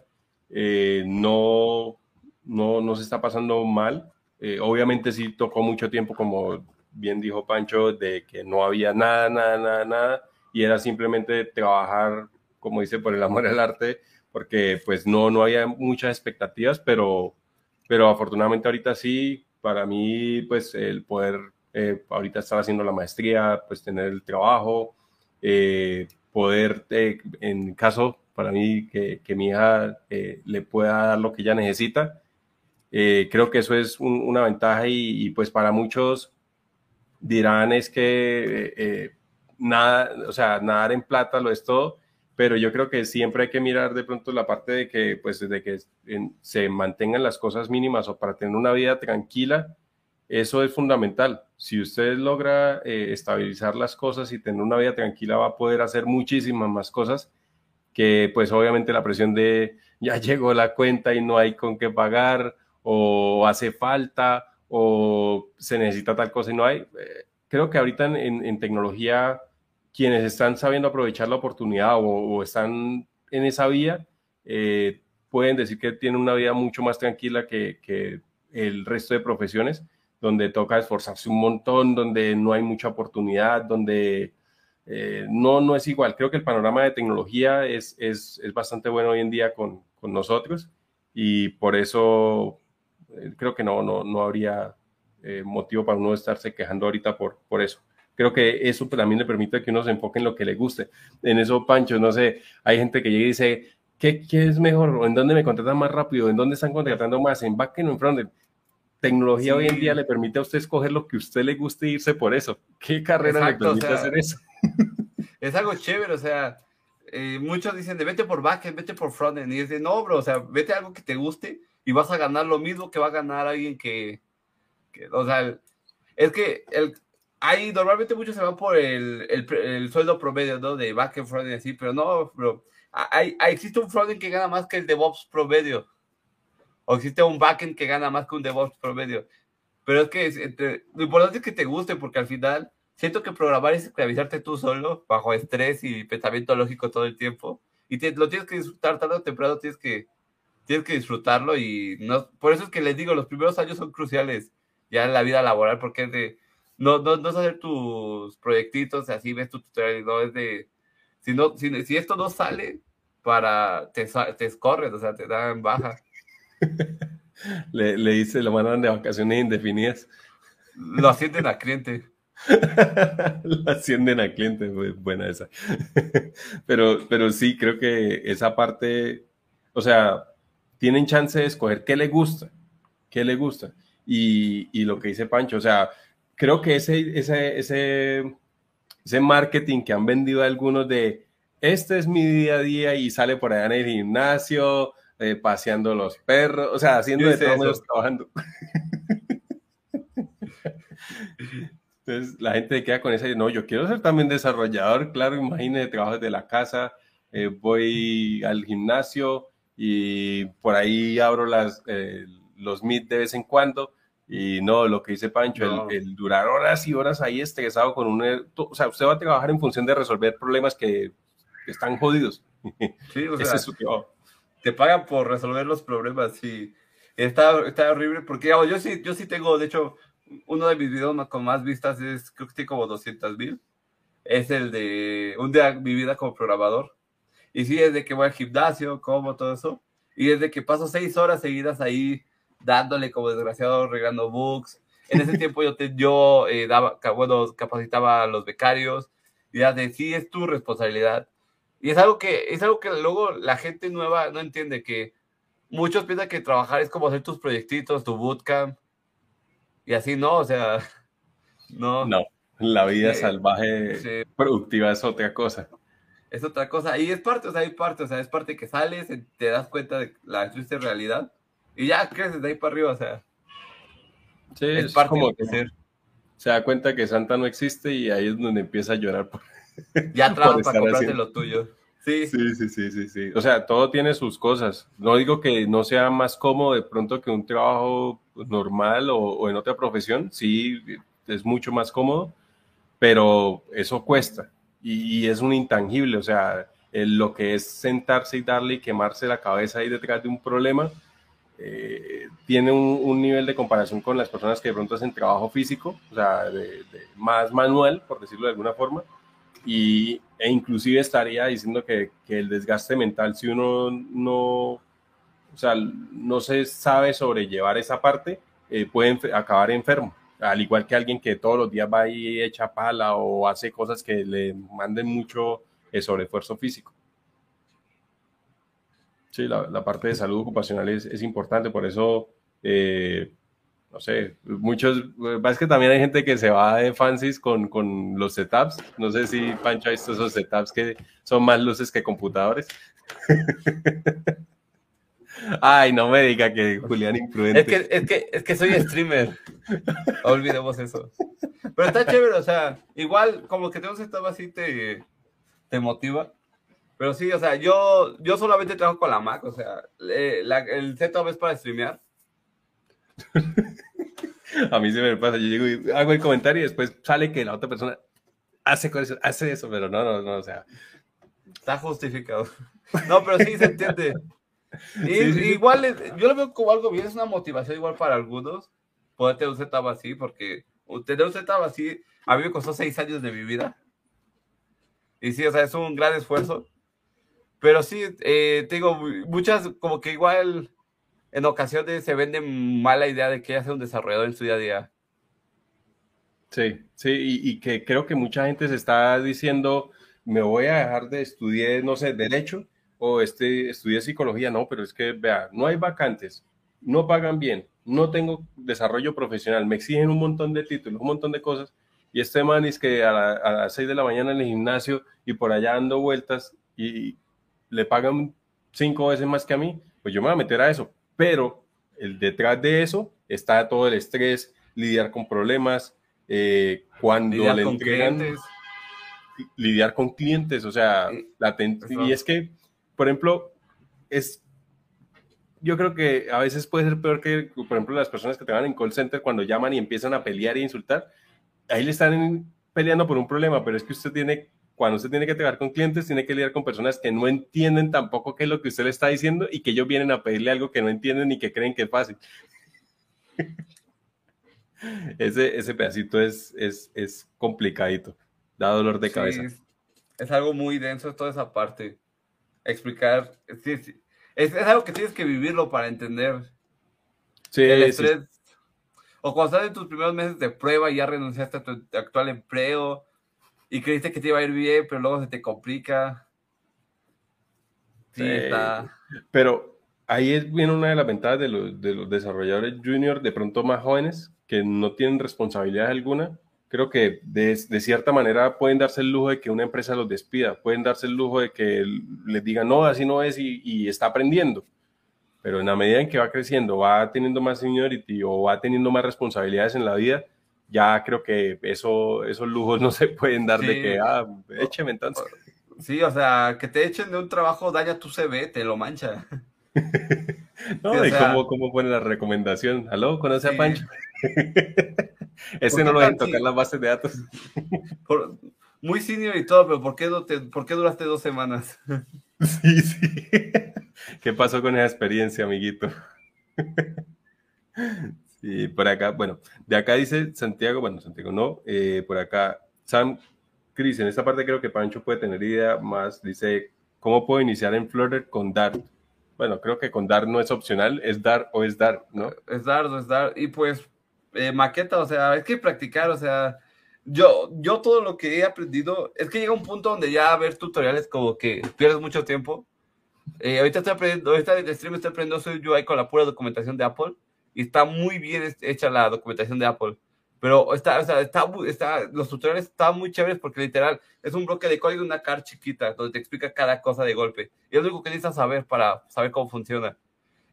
eh, no, no, no se está pasando mal. Eh, obviamente sí tocó mucho tiempo, como bien dijo Pancho, de que no había nada, nada, nada, nada, y era simplemente trabajar como dice, por el amor al arte, porque pues no, no había muchas expectativas, pero, pero afortunadamente ahorita sí, para mí pues el poder, eh, ahorita estar haciendo la maestría, pues tener el trabajo, eh, poder, eh, en caso para mí que, que mi hija le pueda dar lo que ella necesita, creo que eso es una ventaja y, pues para muchos dirán es que nada, o sea, nadar en plata lo es todo, pero yo creo que siempre hay que mirar de pronto la parte de que, pues, de que se mantengan las cosas mínimas o para tener una vida tranquila, eso es fundamental. Si usted logra eh, estabilizar las cosas y tener una vida tranquila, va a poder hacer muchísimas más cosas que, pues, obviamente la presión de ya llegó la cuenta y no hay con qué pagar, o hace falta, o se necesita tal cosa y no hay. Eh, creo que ahorita en, en tecnología quienes están sabiendo aprovechar la oportunidad o, están en esa vía, eh, pueden decir que tienen una vida mucho más tranquila que, el resto de profesiones, donde toca esforzarse un montón, donde no hay mucha oportunidad, donde eh, no, no es igual. Creo que el panorama de tecnología es, es, es bastante bueno hoy en día con, con nosotros y por eso creo que no, no, no habría motivo para uno estarse quejando ahorita por, por eso creo que eso también le permite que uno se enfoque en lo que le guste. En eso, Pancho, no sé, hay gente que llega y dice, ¿qué, qué es mejor? ¿En dónde me contratan más rápido? ¿En dónde están contratando más? ¿En backend o en frontend? Tecnología hoy en día le permite a usted escoger lo que a usted le guste e irse por eso. ¿Qué carrera le permite hacer eso? es algo chévere, o sea, eh, muchos dicen de vete por backend, vete por frontend, y es de no, bro, o sea, vete a algo que te guste y vas a ganar lo mismo que va a ganar alguien que, o sea, es que el, hay, normalmente muchos se van por el, el, sueldo promedio, ¿no? De backend, frontend, así, pero no, bro, hay, hay, existe un frontend que gana más que el DevOps promedio, o existe un backend que gana más que un DevOps promedio, pero es que lo importante es que te guste, porque al final siento que programar es esclavizarte tú solo, bajo estrés y pensamiento lógico todo el tiempo. Y lo tienes que disfrutar tarde o temprano, tienes que, tienes que disfrutarlo. Y no, por eso es que les digo, los primeros años son cruciales ya en la vida laboral, porque es de, no, no, no es hacer tus proyectitos, así ves tu tutorial, no es de, si, no, si, si esto no sale, para, te, te escorres, o sea, te dan baja. le, le dice, lo mandan de vacaciones indefinidas. Lo ascienden a cliente. La ascienden a cliente, buena esa. pero, pero sí, creo que esa parte, o sea, tienen chance de escoger qué le gusta, qué le gusta. Y, y lo que dice Pancho, o sea, creo que ese, ese, ese, ese marketing que han vendido algunos de este es mi día a día y sale por allá en el gimnasio, eh, paseando los perros, o sea, haciendo de todo, trabajando. Entonces la gente queda con esa, no, yo quiero ser también desarrollador, claro, imagínate, trabajo desde la casa, eh, voy al gimnasio y por ahí abro las, eh, los Meet de vez en cuando y no, lo que dice Pancho, el, durar horas y horas ahí estresado con un... O sea, usted va a trabajar en función de resolver problemas que, están jodidos. Sí, o sea, te pagan por resolver los problemas y está, está horrible porque yo sí, yo sí tengo, de hecho, uno de mis videos con más vistas es, creo que tiene como 200 mil. Es el de un día mi vida como programador. Y sí, es de que voy al gimnasio, como todo eso. Y es de que paso seis horas seguidas ahí dándole como desgraciado, regando bugs. En ese tiempo yo, te, yo eh, daba, bueno, capacitaba a los becarios. Y ya de sí es tu responsabilidad. Y es algo que, es algo que luego la gente nueva no entiende, que muchos piensan que trabajar es como hacer tus proyectitos, tu bootcamp, y así no, o sea, no. No, la vida salvaje productiva es otra cosa. Es otra cosa, y es parte, o sea, hay parte, o sea, es parte que sales, te das cuenta de la triste realidad, y ya creces de ahí para arriba, o sea. Sí, es, parte como de ser. Se da cuenta que Santa no existe y ahí es donde empieza a llorar por, ya trabajas para comprarte lo tuyo. Sí. sí. Sí, sí, sí, sí, O sea, todo tiene sus cosas. No digo que no sea más cómodo de pronto que un trabajo normal o, en otra profesión. Sí, es mucho más cómodo, pero eso cuesta y, es un intangible. O sea, lo que es sentarse y darle y quemarse la cabeza ahí detrás de un problema, eh, tiene un, nivel de comparación con las personas que de pronto hacen trabajo físico, o sea, de, más manual, por decirlo de alguna forma, y, e inclusive estaría diciendo que, que, el desgaste mental, si uno no, o sea, no se sabe sobrellevar esa parte, eh, puede acabar enfermo. Al igual que alguien que todos los días va y echa pala o hace cosas que le manden mucho eh, sobreesfuerzo físico. Sí, la, parte de salud ocupacional es, importante, por eso eh, no sé, muchos, es que también hay gente que se va de fancies con, con los setups. No sé si Pancho ha visto esos setups que son más luces que computadores. Ay, no me diga que Julián imprudente. Es que, es que, es que soy streamer. Olvidemos eso. Pero está chévere, o sea, igual como que un setup así te, te motiva. Pero sí, o sea, yo, yo solamente trabajo con la Mac, o sea, el setup es para streamear a mí se me pasa, yo llego y hago el comentario y después sale que la otra persona hace hace eso, pero no, no, no, o sea. Está justificado. No, pero sí se entiende. igual, yo lo veo como algo bien, es una motivación igual para algunos poder tener un setup así, porque tener un setup así, a mí me costó seis años de mi vida. Y sí, o sea, es un gran esfuerzo. Pero sí, eh, tengo muchas, como que igual en ocasiones se vende mala idea de que hace un desarrollador en su día a día. Sí, sí, y, que creo que mucha gente se está diciendo, me voy a dejar de estudiar, no sé, derecho o este, estudié psicología, no, pero es que, vea, no hay vacantes, no pagan bien, no tengo desarrollo profesional, me exigen un montón de títulos, un montón de cosas, y este man es que a, a las 6 de la mañana en el gimnasio y por allá dando vueltas, y le pagan cinco veces más que a mí, pues yo me voy a meter a eso. Pero el detrás de eso está todo el estrés, lidiar con problemas, eh, cuando le entregan, clientes. lidiar con clientes, o sea, la y es que, por ejemplo, es yo creo que a veces puede ser peor que, por ejemplo, las personas que te van en call center cuando llaman y empiezan a pelear e insultar. Ahí le están peleando por un problema, pero es que usted tiene, cuando usted tiene que trabajar con clientes, tiene que lidiar con personas que no entienden tampoco qué es lo que usted le está diciendo y que ellos vienen a pedirle algo que no entienden y que creen que es fácil. ese, ese pedacito es, es, es complicadito, da dolor de cabeza. es algo muy denso toda esa parte. Explicar, sí, es, algo que tienes que vivirlo para entender. Sí, el estrés. O cuando estás en tus primeros meses de prueba y ya renunciaste a tu actual empleo y creíste que te iba a ir bien, pero luego se te complica. Sí, está. Pero ahí es bien una de las ventajas de los, de los desarrolladores junior, de pronto más jóvenes, que no tienen responsabilidad alguna, creo que de, cierta manera pueden darse el lujo de que una empresa los despida, pueden darse el lujo de que les digan, no, así no es y, está aprendiendo. Pero en la medida en que va creciendo, va teniendo más seniority o va teniendo más responsabilidades en la vida, ya creo que eso, esos lujos no se pueden dar de que, ah, écheme entonces. Sí, o sea, que te echen de un trabajo daña tu CV, te lo mancha. no, y cómo, cómo pone la recomendación. ¿Aló? ¿Conoce a Pancho? Ese no lo a tocar las bases de datos. muy senior y todo, pero ¿por qué, ¿por qué duraste dos semanas? Sí, sí. ¿Qué pasó con esa experiencia, amiguito? Sí, por acá, bueno, de acá dice Santiago, bueno, Santiago no, eh, por acá, Sam Cris, en esta parte creo que Pancho puede tener idea más, dice, ¿cómo puedo iniciar en Flutter con Dart? Bueno, creo que con Dart no es opcional, es Dart o es Dart, ¿no? Es Dart o es Dart, y pues eh, maqueta, o sea, es que practicar, o sea, yo, yo todo lo que he aprendido, es que llega un punto donde ya ver tutoriales como que pierdes mucho tiempo. Eh, ahorita estoy aprendiendo, ahorita en stream estoy aprendiendo soy UI con la pura documentación de Apple y está muy bien hecha la documentación de Apple. Pero está, o sea, está, está, los tutoriales están muy chéveres porque literal es un bloque de código una car chiquita donde te explica cada cosa de golpe. Y es lo único que necesitas saber para saber cómo funciona.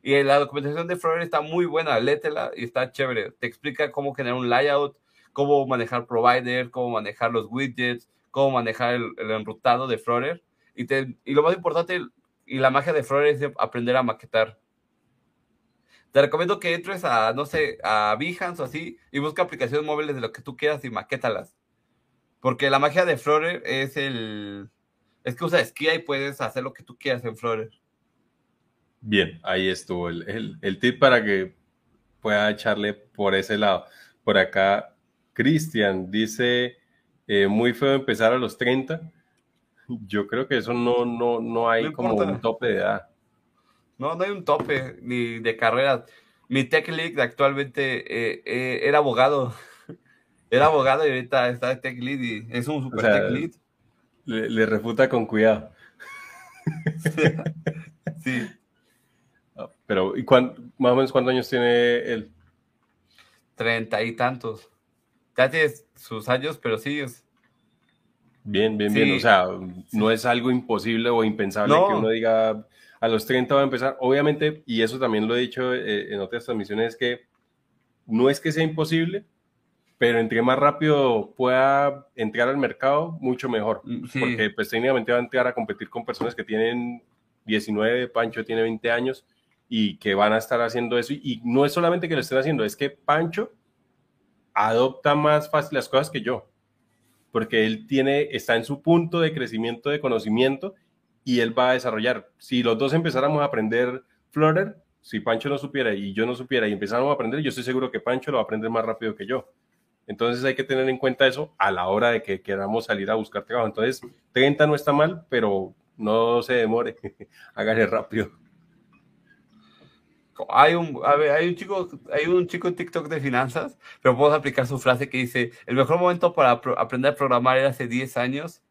Y la documentación de Flutter está muy buena, létela y está chévere. Te explica cómo generar un layout, cómo manejar provider, cómo manejar los widgets, cómo manejar el, enrutado de Flutter. Y, te, y lo más importante, y la magia de Flutter es aprender a maquetar. Te recomiendo que entres a, no sé, a Behance o así y busca aplicaciones móviles de lo que tú quieras y maquétalas. Porque la magia de Flutter es el... Es que usa esquía y puedes hacer lo que tú quieras en Flutter. Bien, ahí estuvo el, el, tip para que pueda echarle por ese lado. Por acá, Cristian dice, eh, muy feo empezar a los 30. Yo creo que eso no, no, no hay como un tope de edad. No, no hay un tope ni de carrera. Mi tech lead actualmente eh, eh, era abogado. Era abogado y ahorita está de tech lead y es un super tech lead. Le, le, refuta con cuidado. sí. Pero, ¿y más o menos cuántos años tiene él? Treinta y tantos. Ya tiene sus años, pero sí es. Bien, bien, bien. O sea, no es algo imposible o impensable que uno diga a los 30 va a empezar. Obviamente, y eso también lo he dicho eh, en otras transmisiones, es que no es que sea imposible, pero entre más rápido pueda entrar al mercado, mucho mejor. Mm, Porque pues técnicamente va a entrar a competir con personas que tienen 19, Pancho tiene 20 años y que van a estar haciendo eso. Y no es solamente que lo estén haciendo, es que Pancho adopta más fácil las cosas que yo, porque él tiene, está en su punto de crecimiento de conocimiento y él va a desarrollar. Si los dos empezáramos a aprender Flutter, si Pancho no supiera y yo no supiera y empezáramos a aprender, yo estoy seguro que Pancho lo va a aprender más rápido que yo. Entonces hay que tener en cuenta eso a la hora de que queramos salir a buscar trabajo. Entonces, 30 no está mal, pero no se demore, hágale rápido. Hay un, hay un chico, hay un chico en TikTok de finanzas, pero podemos aplicar su frase que dice, el mejor momento para aprender a programar era hace 10 años,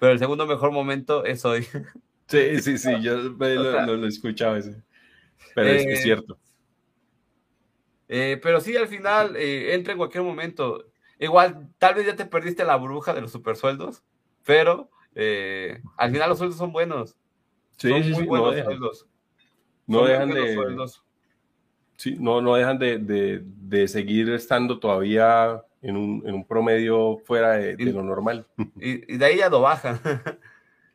pero el segundo mejor momento es hoy. Sí, sí, sí, yo lo, lo, he escuchado ese. Pero es, eh, cierto. Eh, pero sí, al final eh, entra en cualquier momento. Igual, tal vez ya te perdiste la bruja de los supersueldos, pero Eh, al final los sueldos son buenos. Sí, son sí, muy sí, buenos no sueldos. No dejan de, sí, no, no dejan de, de- de seguir estando todavía en un, en un promedio fuera de, lo normal. Y, y de ahí ya no bajan.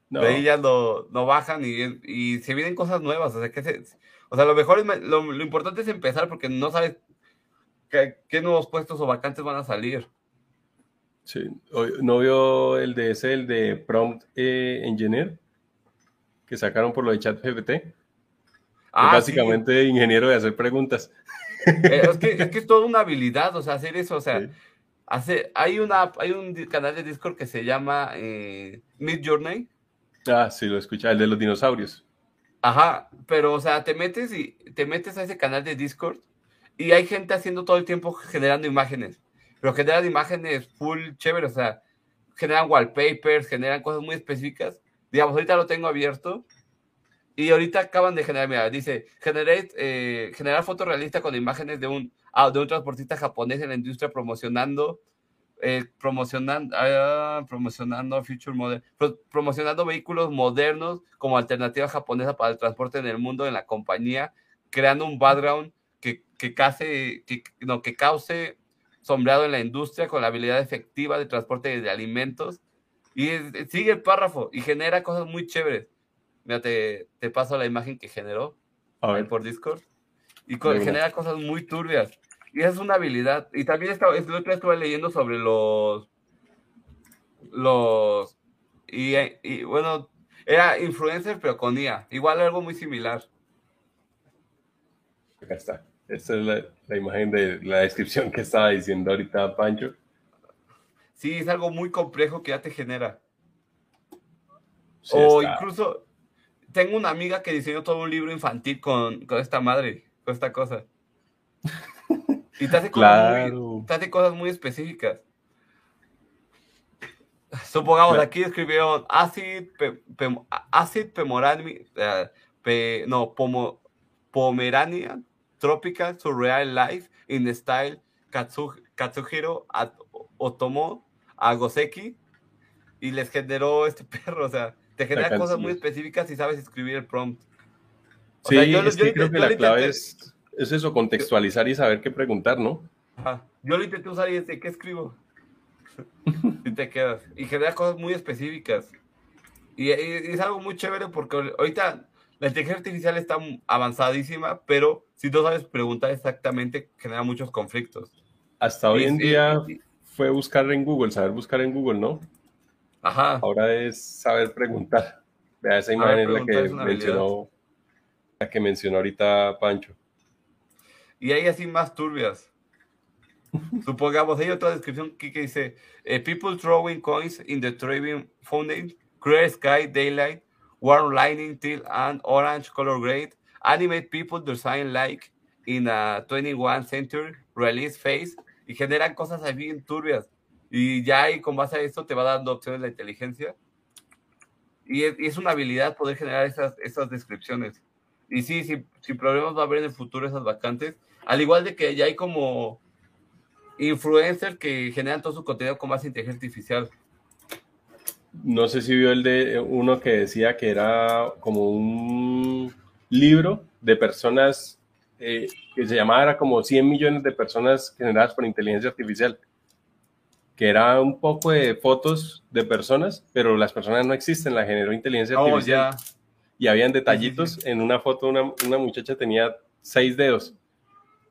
No, De ahí ya no, no bajan y, y se vienen cosas nuevas. O sea, que se- o sea lo mejor es, lo, lo importante es empezar porque no sabes qué, qué nuevos puestos o vacantes van a salir. sí. ¿No vio el de ese, el de Prompt eh, Engineer? Que sacaron por lo de ChatGPT. Ah, sí. básicamente ingeniero de hacer preguntas. Eh, es, que, es que es toda una habilidad, o sea, hacer eso, o sea, Sí. hace, hay, una, hay un canal de Discord que se llama eh, Mid Journey. Ah, sí, lo escuché, el de los dinosaurios. Ajá, pero, o sea, te metes y te metes a ese canal de Discord y hay gente haciendo todo el tiempo generando imágenes, pero generan imágenes full chévere, o sea, generan wallpapers, generan cosas muy específicas. Digamos, ahorita lo tengo abierto y ahorita acaban de generar, mira, dice, generate, eh, generar foto realista con imágenes de un, ah, de un transportista japonés en la industria promocionando, eh, promocionando, ah, promocionando Future Model, pro- promocionando vehículos modernos como alternativa japonesa para el transporte en el mundo en la compañía, creando un background que, que, case, que, no, que cause sombreado en la industria con la habilidad efectiva de transporte de alimentos. Y es- sigue el párrafo y genera cosas muy chéveres. Mira, te, te paso la imagen que generó A ahí ver, por Discord. Y genera cosas muy turbias. Y esa es una habilidad. Y también estaba, el otro estuve leyendo sobre los. Los. Y, y, bueno, era influencer, pero con IA. Igual algo muy similar. acá está. Esta es la, la imagen de la descripción que estaba diciendo ahorita Pancho. Sí, es algo muy complejo que ya te genera. Sí, o está. incluso. Tengo una amiga que diseñó todo un libro infantil con, con esta madre, con esta cosa. Y te hace cosas muy, Claro. te hace cosas muy específicas. Supongamos, Claro. aquí escribieron acid, pe, pe- acid pemorani, eh, pe- no, pomo, Pomeranian Tropical Surreal Life in Style Katsu, Katsuhiro At- Otomo Agoseki y les generó este perro, o sea, te genera cosas muy específicas si sabes escribir el prompt. O Sí, sea, yo lo- es yo que lo creo que la clave es, es eso, contextualizar y saber qué preguntar, ¿no? Ajá. Yo lo intenté usar y dice, ¿qué escribo? y te quedas. Y genera cosas muy específicas. Y, y es algo muy chévere porque ahorita la inteligencia artificial está avanzadísima, pero si no sabes preguntar exactamente, genera muchos conflictos. Hasta hoy Y- en día fue buscar en Google, saber buscar en Google, ¿no? Ajá. Ahora es saber preguntar. Vea, esa imagen es la que es mencionó, la que mencionó ahorita Pancho. Y hay así más turbias. Supongamos, hay otra descripción aquí que dice: eh, People throwing coins in the trading fountain, clear sky, daylight, warm lightning, teal and orange color grade, animate people design like in a 21 century release phase y generan cosas ahí bien turbias. Y ya ahí con base a esto te va dando opciones la inteligencia. Y es, y una habilidad poder generar esas, descripciones. Y sí, sin problemas va a haber en el futuro esas vacantes. Al igual de que ya hay como influencers que generan todo su contenido con en inteligencia artificial. No sé si vio el de uno que decía que era como un libro de personas eh, que se llamaba era como 100 millones de personas generadas por inteligencia artificial. Que era un poco de fotos de personas, pero las personas no existen, la generó inteligencia Oh, artificial. ya. Y habían detallitos. En una foto, una, una muchacha tenía seis dedos.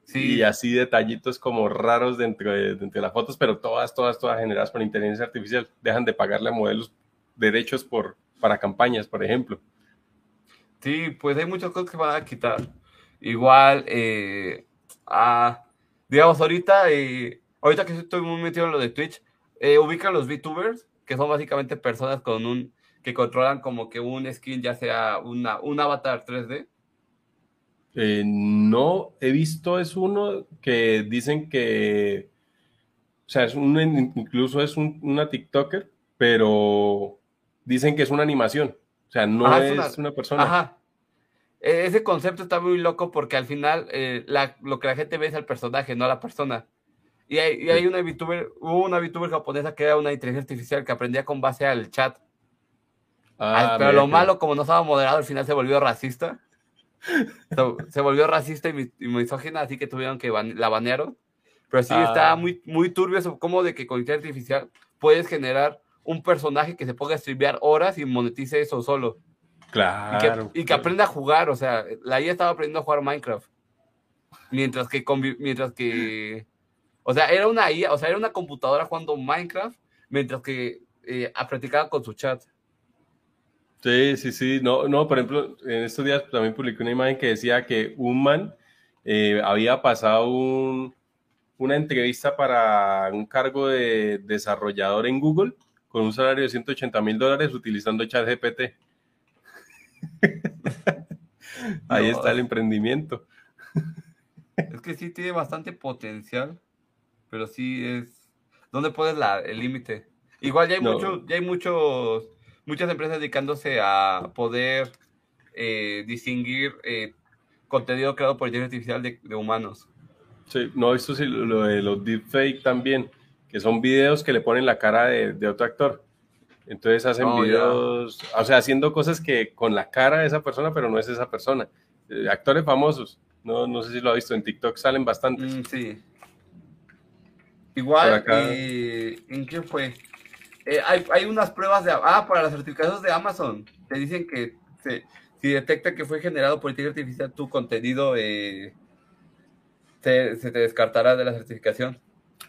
Sí, Y así detallitos como raros dentro de, dentro de las fotos, pero todas, todas, todas generadas por inteligencia artificial. Dejan de pagarle a modelos derechos por, para campañas, por ejemplo. sí, pues hay muchas cosas que van a quitar. Igual, eh, ah, digamos, ahorita, eh, ahorita que estoy muy metido en lo de Twitch, eh, ubican los VTubers, que son básicamente personas con un, que controlan como que un skin, ya sea una, un avatar 3D. Eh, no he visto, es uno que dicen que, o sea, es un, incluso es un- una TikToker, pero dicen que es una animación. O sea, no Ajá, es, una, una- persona. Ajá. E- Ese concepto está muy loco porque al final eh, la- lo que la gente ve es al personaje, no a la persona. Y hay, y hay una VTuber, hubo una VTuber japonesa que era una inteligencia artificial que aprendía con base al chat. Ah, pero lo malo, como no estaba moderado, al final se volvió racista. se, volvió racista y, misógina, así que tuvieron que la banearon. Pero sí, está ah. muy, muy turbio eso, como de que con inteligencia artificial puedes generar un personaje que se ponga a streamear horas y monetice eso solo. Claro. Y que, aprenda a jugar, o sea, la IA estaba aprendiendo a jugar Minecraft. Mientras que, mientras que, o sea, era una IA, o sea, era una computadora jugando Minecraft, mientras que eh, practicaba con su chat. Sí, sí, sí. No, no, por ejemplo, en estos días también publiqué una imagen que decía que un man eh, había pasado una entrevista para un cargo de desarrollador en Google con un salario de 180 mil dólares utilizando ChatGPT. Ahí está el emprendimiento. Es que sí tiene bastante potencial, pero sí es... ¿Dónde pones la, el límite? Igual ya hay, mucho, ya hay muchos, muchas empresas dedicándose a poder eh, distinguir eh, contenido creado por inteligencia artificial de, humanos. Sí, no, esto sí, lo de los deepfake también, que son videos que le ponen la cara de otro actor. Entonces hacen oh, videos, o sea, haciendo cosas que con la cara de esa persona, pero no es esa persona. Eh, actores famosos, no, no sé si lo ha visto, en TikTok salen bastantes. Mm, sí. Igual, ¿en qué fue? Eh, hay, hay, unas pruebas de... Ah, para las certificados de Amazon. Te dicen que si detecta que fue generado por inteligencia artificial tu contenido, eh, se, te descartará de la certificación.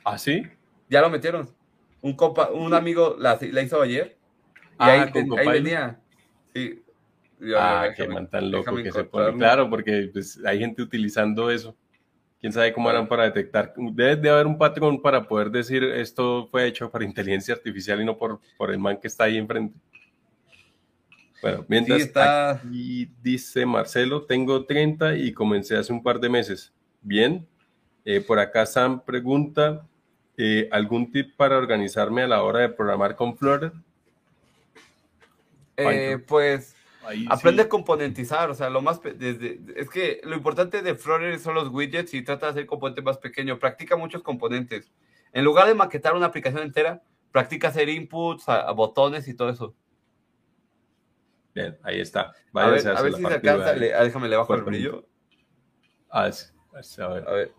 ¿Ah, sí? Ya lo metieron un, compa, un amigo la, la hizo ayer. Y ah, ahí, ahí venía. Sí. ah, qué man tan loco que se pone. Claro, porque pues, hay gente utilizando eso. Quién sabe cómo harán para detectar. Debe de haber un patrón para poder decir esto fue hecho por inteligencia artificial y no por, por el man que está ahí enfrente. Bueno, mientras está... aquí dice Marcelo, tengo 30 y comencé hace un par de meses. Bien. Eh, por acá Sam pregunta, eh, ¿Algún tip para organizarme a la hora de programar con Flutter? Eh, pues aprende a componentizar, o sea, lo más desde es que lo importante de Flutter son los widgets y trata de hacer componentes más pequeños, practica muchos componentes. En lugar de maquetar una aplicación entera, practica hacer inputs, a, botones y todo eso. Bien, ahí está. a ver, a ver si se alcanza, déjame le bajo el brillo. Ah, sí, a ver. A ver.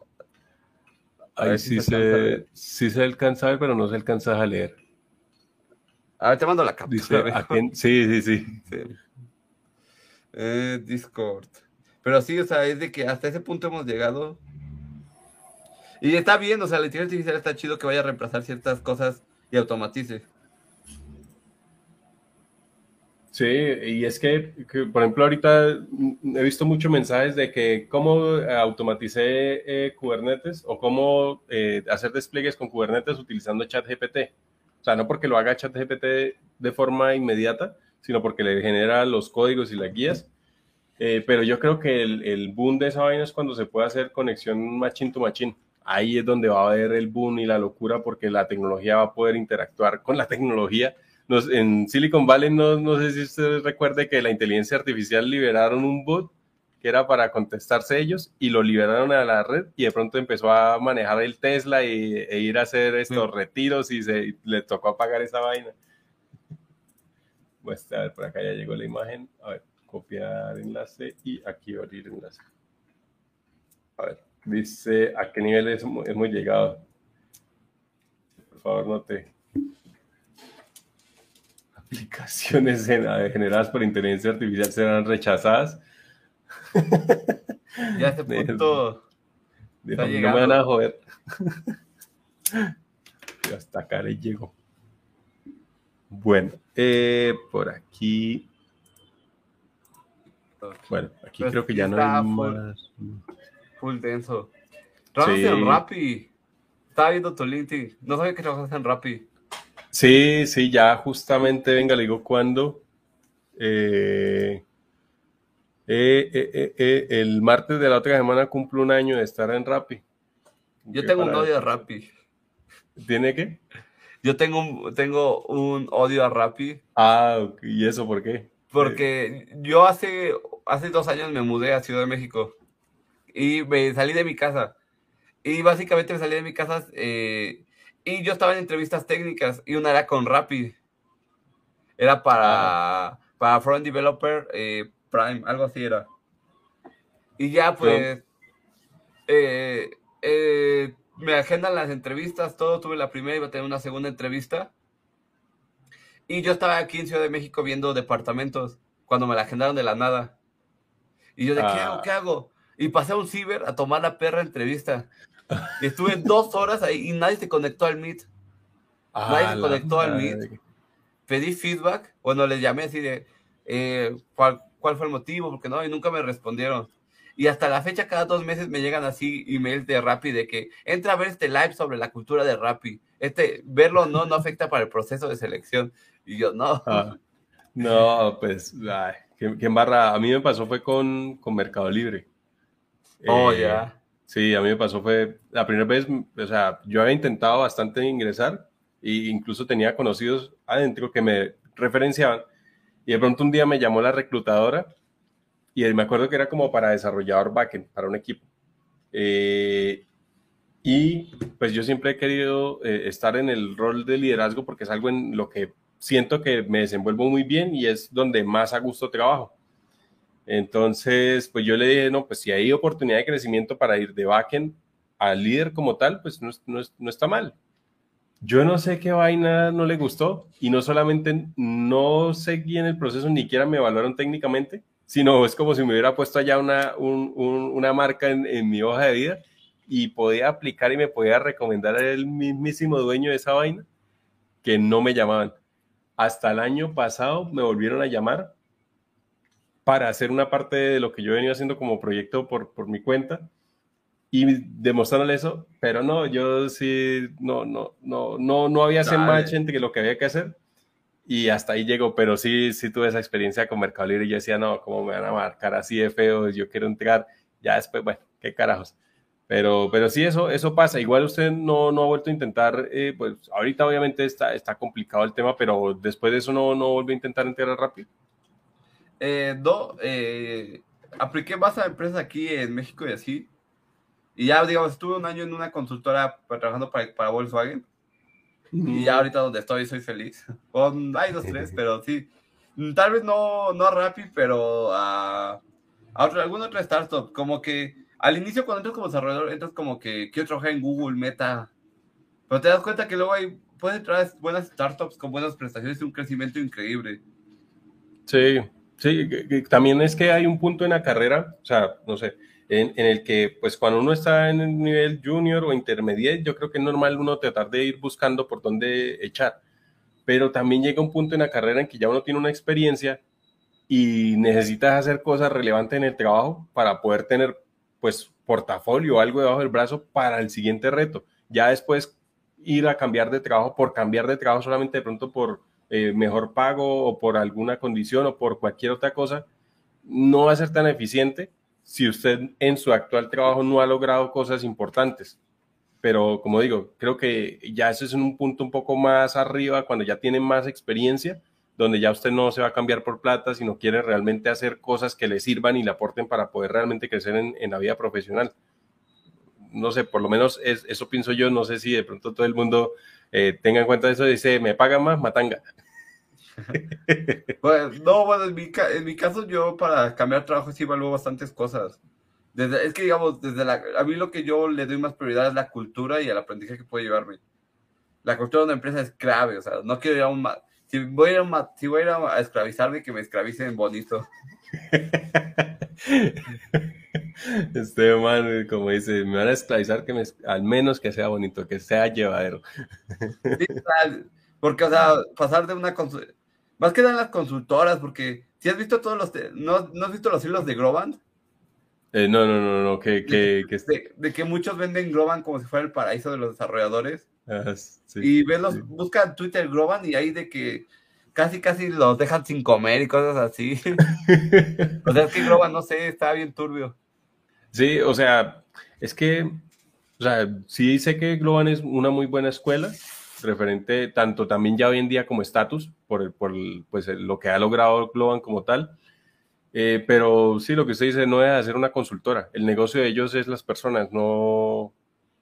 Ahí sí se, sí se alcanza a ver, pero no se alcanza a leer. A ver, te mando la captura. sí, sí, sí. Eh, Discord. Pero sí, o sea, es de que hasta ese punto hemos llegado. Y está bien, o sea, la inteligencia artificial está chido que vaya a reemplazar ciertas cosas y automatice. Sí, y es que, por ejemplo, ahorita he visto muchos mensajes de que cómo automaticé eh, Kubernetes o cómo eh, hacer despliegues con Kubernetes utilizando ChatGPT. O sea, no porque lo haga ChatGPT de forma inmediata, sino porque le genera los códigos y las guías. Eh, pero yo creo que el, el, boom de esa vaina es cuando se puede hacer conexión machine to machine. Ahí es donde va a haber el boom y la locura porque la tecnología va a poder interactuar con la tecnología en Silicon Valley, no, no sé si usted recuerde que la inteligencia artificial liberaron un bot que era para contestarse ellos y lo liberaron a la red y de pronto empezó a manejar el Tesla y, e ir a hacer estos retiros y se le tocó apagar esa vaina. Pues a ver, por acá ya llegó la imagen. A ver, copiar enlace y aquí abrir enlace. A ver, dice a qué nivel hemos llegado. Por favor, note aplicaciones generadas por inteligencia artificial serán rechazadas. Ya este punto. no me van a joder. y hasta acá le llego. Bueno, eh, por aquí. Bueno, aquí pues creo que ya no hay más. Full denso. Trabajas en Rappi. Estaba viendo tu LinkedIn. No sabía que trabajas en Rappi. Sí, sí, ya justamente, venga, le digo cuándo. Eh, eh, eh, el martes de la otra semana cumple un año de estar en Rappi. Yo tengo un odio a Rappi. ¿Tiene qué? Yo tengo un, tengo un odio a Rappi. Ah, ¿y eso por qué? Porque yo hace, hace dos años me mudé a Ciudad de México y me salí de mi casa. Y básicamente me salí de mi casa y yo estaba en entrevistas técnicas y una era con Rappi. Era para, para Front Developer eh, Prime, algo así era. Y ya pues eh, eh, me agendan las entrevistas, todo, tuve la primera, iba a tener una segunda entrevista. Y yo estaba aquí en Ciudad de México viendo departamentos cuando me la agendaron de la nada. Y yo de, ¿qué hago? ¿Qué ah. hago? Y pasé a un ciber a tomar la perra entrevista. Y estuve dos horas ahí y nadie se conectó al Meet. nadie se conectó al Meet. Pedí feedback. Bueno, les llamé así de, eh, ¿cuál, ¿cuál fue el motivo? Porque no, y nunca me respondieron. Y hasta la fecha, cada dos meses me llegan así emails de Rappi de que entra a ver este live sobre la cultura de Rappi. Este, verlo no, no afecta para el proceso de selección. Y yo, no. Ah, no, pues, ay, ¿qué, barra? A mí me pasó fue con, con Mercado Libre. Oh, eh, ya. Sí, a mí me pasó fue la primera vez, o sea, yo había intentado bastante ingresar e incluso tenía conocidos adentro que me referenciaban y de pronto un día me llamó la reclutadora y me acuerdo que era como para desarrollador backend, para un equipo. Eh, y pues yo siempre he querido eh, estar en el rol de liderazgo porque es algo en lo que siento que me desenvuelvo muy bien y es donde más a gusto trabajo. Entonces, pues yo le dije, no, pues si hay oportunidad de crecimiento para ir de backend al líder como tal, pues no, no, no está mal. Yo no sé qué vaina no le gustó y no solamente no seguí en el proceso, ni siquiera me evaluaron técnicamente, sino es como si me hubiera puesto allá una, una marca en, mi hoja de vida y podía aplicar y me podía recomendar el mismísimo dueño de esa vaina que no me llamaban. Hasta el año pasado me volvieron a llamar para hacer una parte de lo que yo venía haciendo como proyecto por, por mi cuenta y demostrándole eso, pero no, yo sí, no, no, no, no, no había ese match entre lo que había que hacer y hasta ahí llego, pero sí, sí tuve esa experiencia con Mercado Libre y yo decía, no, ¿cómo me van a marcar así de feo? Yo quiero entregar, ya después, bueno, qué carajos. Pero, pero sí, eso, eso pasa. Igual usted no, no ha vuelto a intentar, eh, pues ahorita obviamente está, está complicado el tema, pero después de eso no, no vuelve a intentar integrar rápido. Eh, no, eh, apliqué más a empresas aquí en México y así. Y ya, digamos, estuve un año en una consultora trabajando para, para Volkswagen y ya ahorita donde estoy soy feliz. hay dos, tres, pero sí. Tal vez no, no a Rappi, pero a, a otro, alguna otra startup. Como que al inicio cuando entras como desarrollador, entras como que quiero trabajar en Google, Meta. Pero te das cuenta que luego hay, puedes entrar buenas startups con buenas prestaciones y un crecimiento increíble. Sí, sí. También es que hay un punto en la carrera, o sea, no sé, en, el que, pues cuando uno está en el nivel junior o intermediate, yo creo que es normal uno tratar de ir buscando por dónde echar. Pero también llega un punto en la carrera en que ya uno tiene una experiencia y necesitas hacer cosas relevantes en el trabajo para poder tener, pues, portafolio o algo debajo del brazo para el siguiente reto. Ya después ir a cambiar de trabajo por cambiar de trabajo solamente de pronto por eh, mejor pago o por alguna condición o por cualquier otra cosa, no va a ser tan eficiente si usted en su actual trabajo no ha logrado cosas importantes. Pero como digo, creo que ya eso es un punto un poco más arriba, cuando ya tiene más experiencia, donde ya usted no se va a cambiar por plata, sino quiere realmente hacer cosas que le sirvan y le aporten para poder realmente crecer en, la vida profesional. No sé, por lo menos eso pienso yo, no sé si de pronto todo el mundo eh, tenga en cuenta eso, dice, me pagan más, matanga. Pues, no, bueno, en mi, en mi, caso yo para cambiar trabajo sí evalúo bastantes cosas. Desde, es que digamos, desde la, a mí lo que yo le doy más prioridad es la cultura y el aprendizaje que puede llevarme. La cultura de una empresa es clave, o sea, no quiero ir a un... Si voy a ir a, si voy a, ir a esclavizarme, que me esclavicen bonito. Este man, como dice, me van a esclavizar que me, al menos que sea bonito, que sea llevadero. porque, o sea, pasar de una más que las consultoras, porque si has visto todos los. ¿no, ¿No has visto los hilos de Groban? Eh, no, no, no, no, que, que, de, que muchos venden Groban como si fuera el paraíso de los desarrolladores. Ah, y ves los, buscan Twitter Groban y ahí de que casi, casi los dejan sin comer y cosas así. o sea, es que Groban, no sé, está bien turbio. Sí, o sea, es que, o sea, sí sé que Globan es una muy buena escuela, referente tanto también ya hoy en día como estatus, por, el, por pues, lo que ha logrado Globan como tal. Eh, pero sí, lo que usted dice no es hacer una consultora. El negocio de ellos es las personas, no,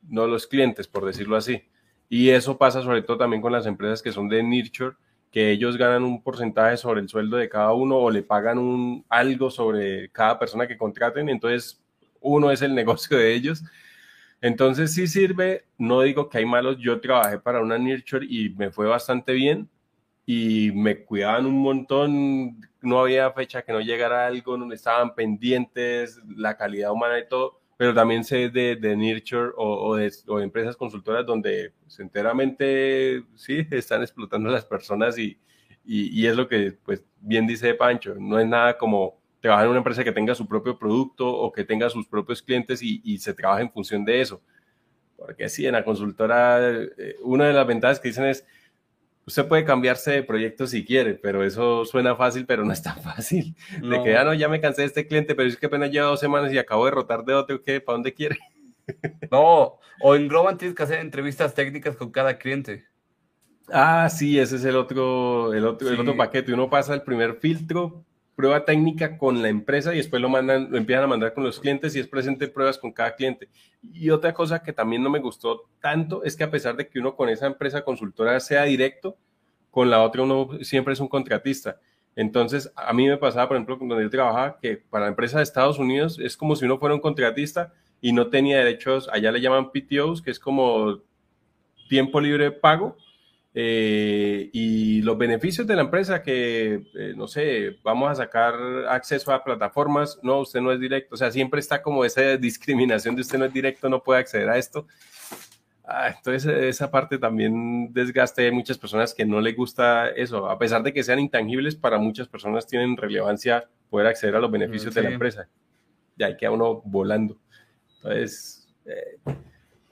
no los clientes, por decirlo así. Y eso pasa sobre todo también con las empresas que son de nurture que ellos ganan un porcentaje sobre el sueldo de cada uno o le pagan un, algo sobre cada persona que contraten, entonces uno es el negocio de ellos. Entonces sí sirve, no digo que hay malos, yo trabajé para una Nurture y me fue bastante bien y me cuidaban un montón, no había fecha que no llegara algo, no estaban pendientes, la calidad humana y todo, pero también sé de, de Nurture o, de, empresas consultoras donde pues, enteramente sí están explotando a las personas y, y, es lo que pues bien dice Pancho, no es nada como trabajar en una empresa que tenga su propio producto o que tenga sus propios clientes y, y se trabaja en función de eso. Porque sí, en la consultora, eh, una de las ventajas que dicen es, usted puede cambiarse de proyecto si quiere, pero eso suena fácil, pero no es tan fácil. De que, ya ah, no, ya me cansé de este cliente, pero es que apenas lleva dos semanas y acabo de rotar de otro, ¿qué? ¿Para dónde quiere? No, o en Globan tienes que hacer entrevistas técnicas con cada cliente. Ah, sí, ese es el otro, el otro, el otro paquete. Uno pasa el primer filtro, prueba técnica con la empresa y después lo mandan, lo empiezan a mandar con los clientes y es presente pruebas con cada cliente. Y otra cosa que también no me gustó tanto es que a pesar de que uno con esa empresa consultora sea directo, con la otra uno siempre es un contratista. Entonces, a mí me pasaba, por ejemplo, donde yo trabajaba, que para la empresa de Estados Unidos es como si uno fuera un contratista y no tenía derechos, allá le llaman PTOs, que es como tiempo libre pago, eh, y los beneficios de la empresa que, eh, no sé, vamos a sacar acceso a plataformas, no, usted no es directo, o sea, siempre está como esa discriminación de usted no es directo, no puede acceder a esto. Ah, entonces esa parte también desgaste a muchas personas que no les gusta eso, a pesar de que sean intangibles, para muchas personas tienen relevancia poder acceder a los beneficios de la empresa. Ya hay que a uno volando. Entonces, eh,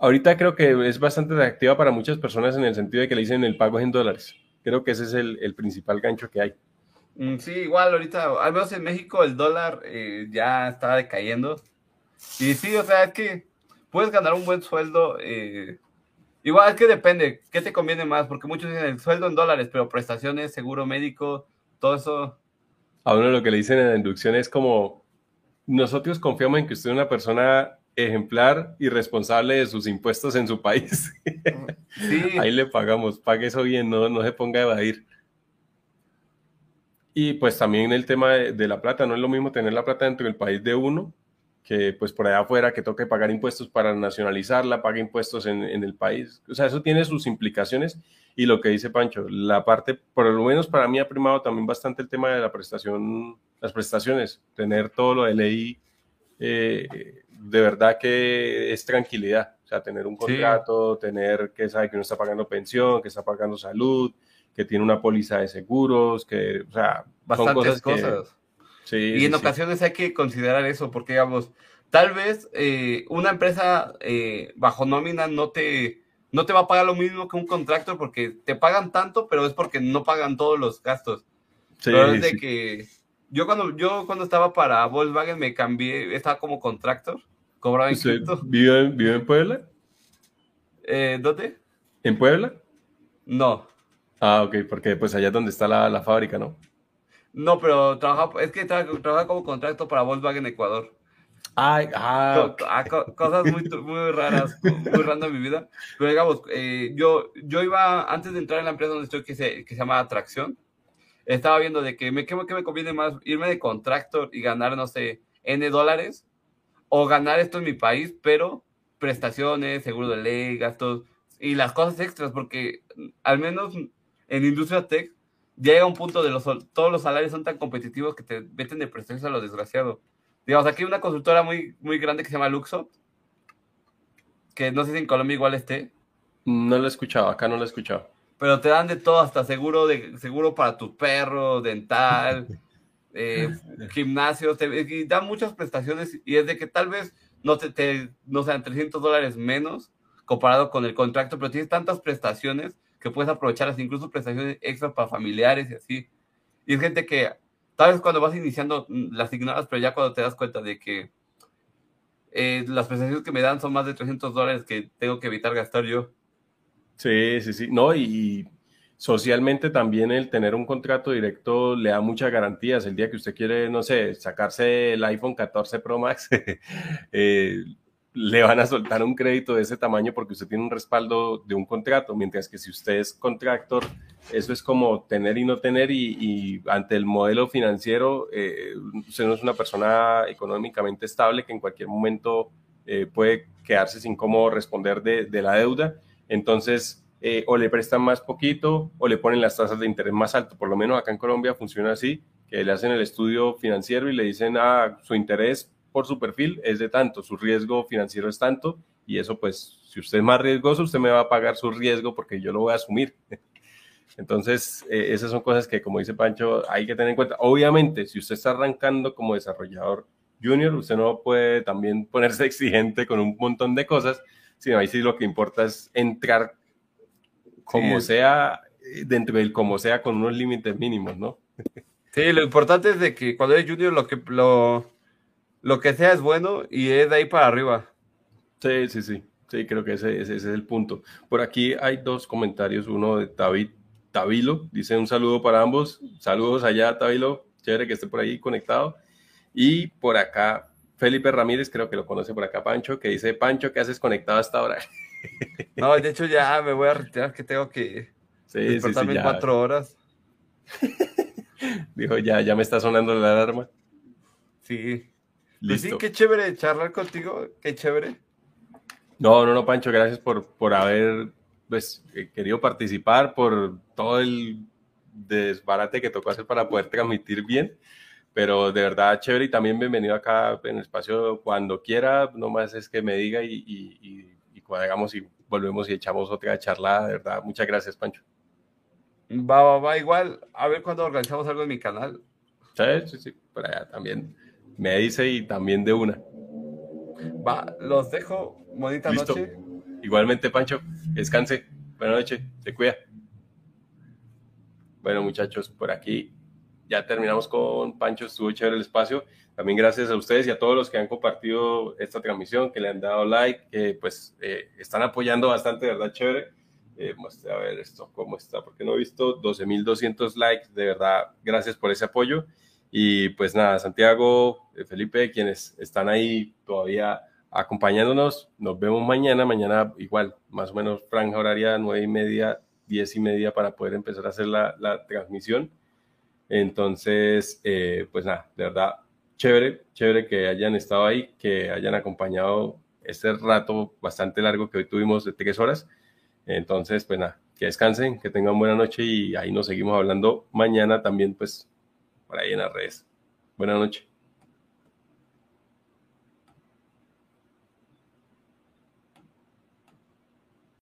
Ahorita creo que es bastante atractiva para muchas personas en el sentido de que le dicen el pago es en dólares. Creo que ese es el, principal gancho que hay. Mm, sí, igual ahorita, al menos en México el dólar eh, ya está decayendo. Y sí, o sea, es que puedes ganar un buen sueldo. Eh, igual es que depende, ¿qué te conviene más? Porque muchos dicen el sueldo en dólares, pero prestaciones, seguro médico, todo eso. A uno lo que le dicen en la inducción es como, nosotros confiamos en que usted es una persona ejemplar y responsable de sus impuestos en su país. Ahí le pagamos, pague eso bien, no, no se ponga a evadir. Y pues también el tema de, la plata, no es lo mismo tener la plata dentro del país de uno que pues por allá afuera que toque pagar impuestos para nacionalizarla, pague impuestos en, en, el país. O sea, eso tiene sus implicaciones y lo que dice Pancho, la parte, por lo menos para mí ha primado también bastante el tema de la prestación, las prestaciones, tener todo lo de ley eh, de verdad que es tranquilidad. O sea, tener un contrato, tener que sabe que uno está pagando pensión, que está pagando salud, que tiene una póliza de seguros, que, o sea, bastantes cosas. Sí, y en ocasiones hay que considerar eso, porque digamos, tal vez eh, una empresa eh, bajo nómina no te, no te va a pagar lo mismo que un contrato porque te pagan tanto, pero es porque no pagan todos los gastos. Sí, pero es de que yo cuando, yo cuando estaba para Volkswagen me cambié, estaba como contractor, cobraba en cripto. ¿Vive, ¿Vive en Puebla? Eh, ¿Dónde? ¿En Puebla? No. Ah, ok, porque pues allá es donde está la, la fábrica, ¿no? No, pero trabaja, es que trabaja, como contrato para Volkswagen Ecuador. Ay, ah, ah cosas muy, muy raras, muy random en mi vida. Pero digamos, eh, yo, yo iba, antes de entrar en la empresa donde estoy, que se, que se llama Atracción, estaba viendo de que me, ¿qué, me conviene más? Irme de contractor y ganar, no sé, N dólares o ganar esto en mi país, pero prestaciones, seguro de ley, gastos y las cosas extras, porque al menos en industria tech ya llega un punto de los todos los salarios son tan competitivos que te meten de prestaciones a lo desgraciado. Digamos, aquí hay una consultora muy, muy grande que se llama Luxo, que no sé si en Colombia igual esté. No lo he escuchado, acá no lo he escuchado pero te dan de todo, hasta seguro de seguro para tu perro, dental, eh, gimnasio, te dan muchas prestaciones y es de que tal vez no te, te, no sean 300 dólares menos comparado con el contrato, pero tienes tantas prestaciones que puedes aprovechar, incluso prestaciones extras para familiares y así. Y es gente que tal vez cuando vas iniciando mm, las ignoras, pero ya cuando te das cuenta de que eh, las prestaciones que me dan son más de 300 dólares que tengo que evitar gastar yo Sí, sí, sí. No, y socialmente también el tener un contrato directo le da muchas garantías. El día que usted quiere, no sé, sacarse el iPhone 14 Pro Max, eh, le van a soltar un crédito de ese tamaño porque usted tiene un respaldo de un contrato, mientras que si usted es contractor, eso es como tener y no tener y, ante el modelo financiero, eh, usted no es una persona económicamente estable que en cualquier momento eh, puede quedarse sin cómo responder de, la deuda. Entonces, eh, o le prestan más poquito o le ponen las tasas de interés más alto. Por lo menos acá en Colombia funciona así, que le hacen el estudio financiero y le dicen, ah, su interés por su perfil es de tanto, su riesgo financiero es tanto, y eso pues, si usted es más riesgoso, usted me va a pagar su riesgo porque yo lo voy a asumir. Entonces, eh, esas son cosas que, como dice Pancho, hay que tener en cuenta. Obviamente, si usted está arrancando como desarrollador junior, usted no puede también ponerse exigente con un montón de cosas, sino ahí sí lo que importa es entrar como sea, dentro del como sea, con unos límites mínimos, ¿no? Sí, lo importante es de que cuando eres junior lo que lo lo que sea es bueno y es de ahí para arriba. Sí, sí, sí. Sí, creo que ese, ese, es el punto. Por aquí hay dos comentarios. Uno de David Tabilo. Dice un saludo para ambos. Saludos allá, Tabilo. Chévere que esté por ahí conectado. Y por acá, Felipe Ramírez, creo que lo conoce por acá, Pancho, que dice, Pancho, ¿qué haces conectado hasta ahora? No, de hecho ya me voy a retirar, que tengo que sí, despertarme sí, cuatro horas. Dijo, ya, ya me está sonando la alarma. Sí. Pues sí, qué chévere charlar contigo, qué chévere. No, no, no, Pancho, gracias por, por haber pues, eh, querido participar, por todo el desbarate que tocó hacer para poder transmitir bien. Pero de verdad, chévere y también bienvenido acá en el espacio cuando quiera. Nomás es que me diga y, y, y, cuadramos y volvemos y echamos otra charla. De verdad, muchas gracias, Pancho. Va, va, va, igual. A ver cuando organizamos algo en mi canal. Sí, sí, sí, por allá también me dice y también de una. Va, los dejo. Bonita noche. Igualmente, Pancho, descanse. Buenas noches, se cuida. Bueno, muchachos, por aquí ya terminamos con Pancho, estuvo chévere el espacio. También gracias a ustedes y a todos los que han compartido esta transmisión, que le han dado like, que pues eh, están apoyando bastante, verdad, chévere. Eh, a ver esto cómo está, porque no he visto 12.200 likes, de verdad, gracias por ese apoyo. Y pues nada, Santiago, eh, Felipe, quienes están ahí todavía acompañándonos, nos vemos mañana, mañana igual, más o menos franja horaria, nueve y media, diez y media para poder empezar a hacer la, la transmisión. Entonces, eh, pues nada, de verdad, chévere, chévere que hayan estado ahí, que hayan acompañado este rato bastante largo que hoy tuvimos de tres horas. Entonces, pues nada, que descansen, que tengan buena noche y ahí nos seguimos hablando mañana también, pues por ahí en las redes. Buenas noches.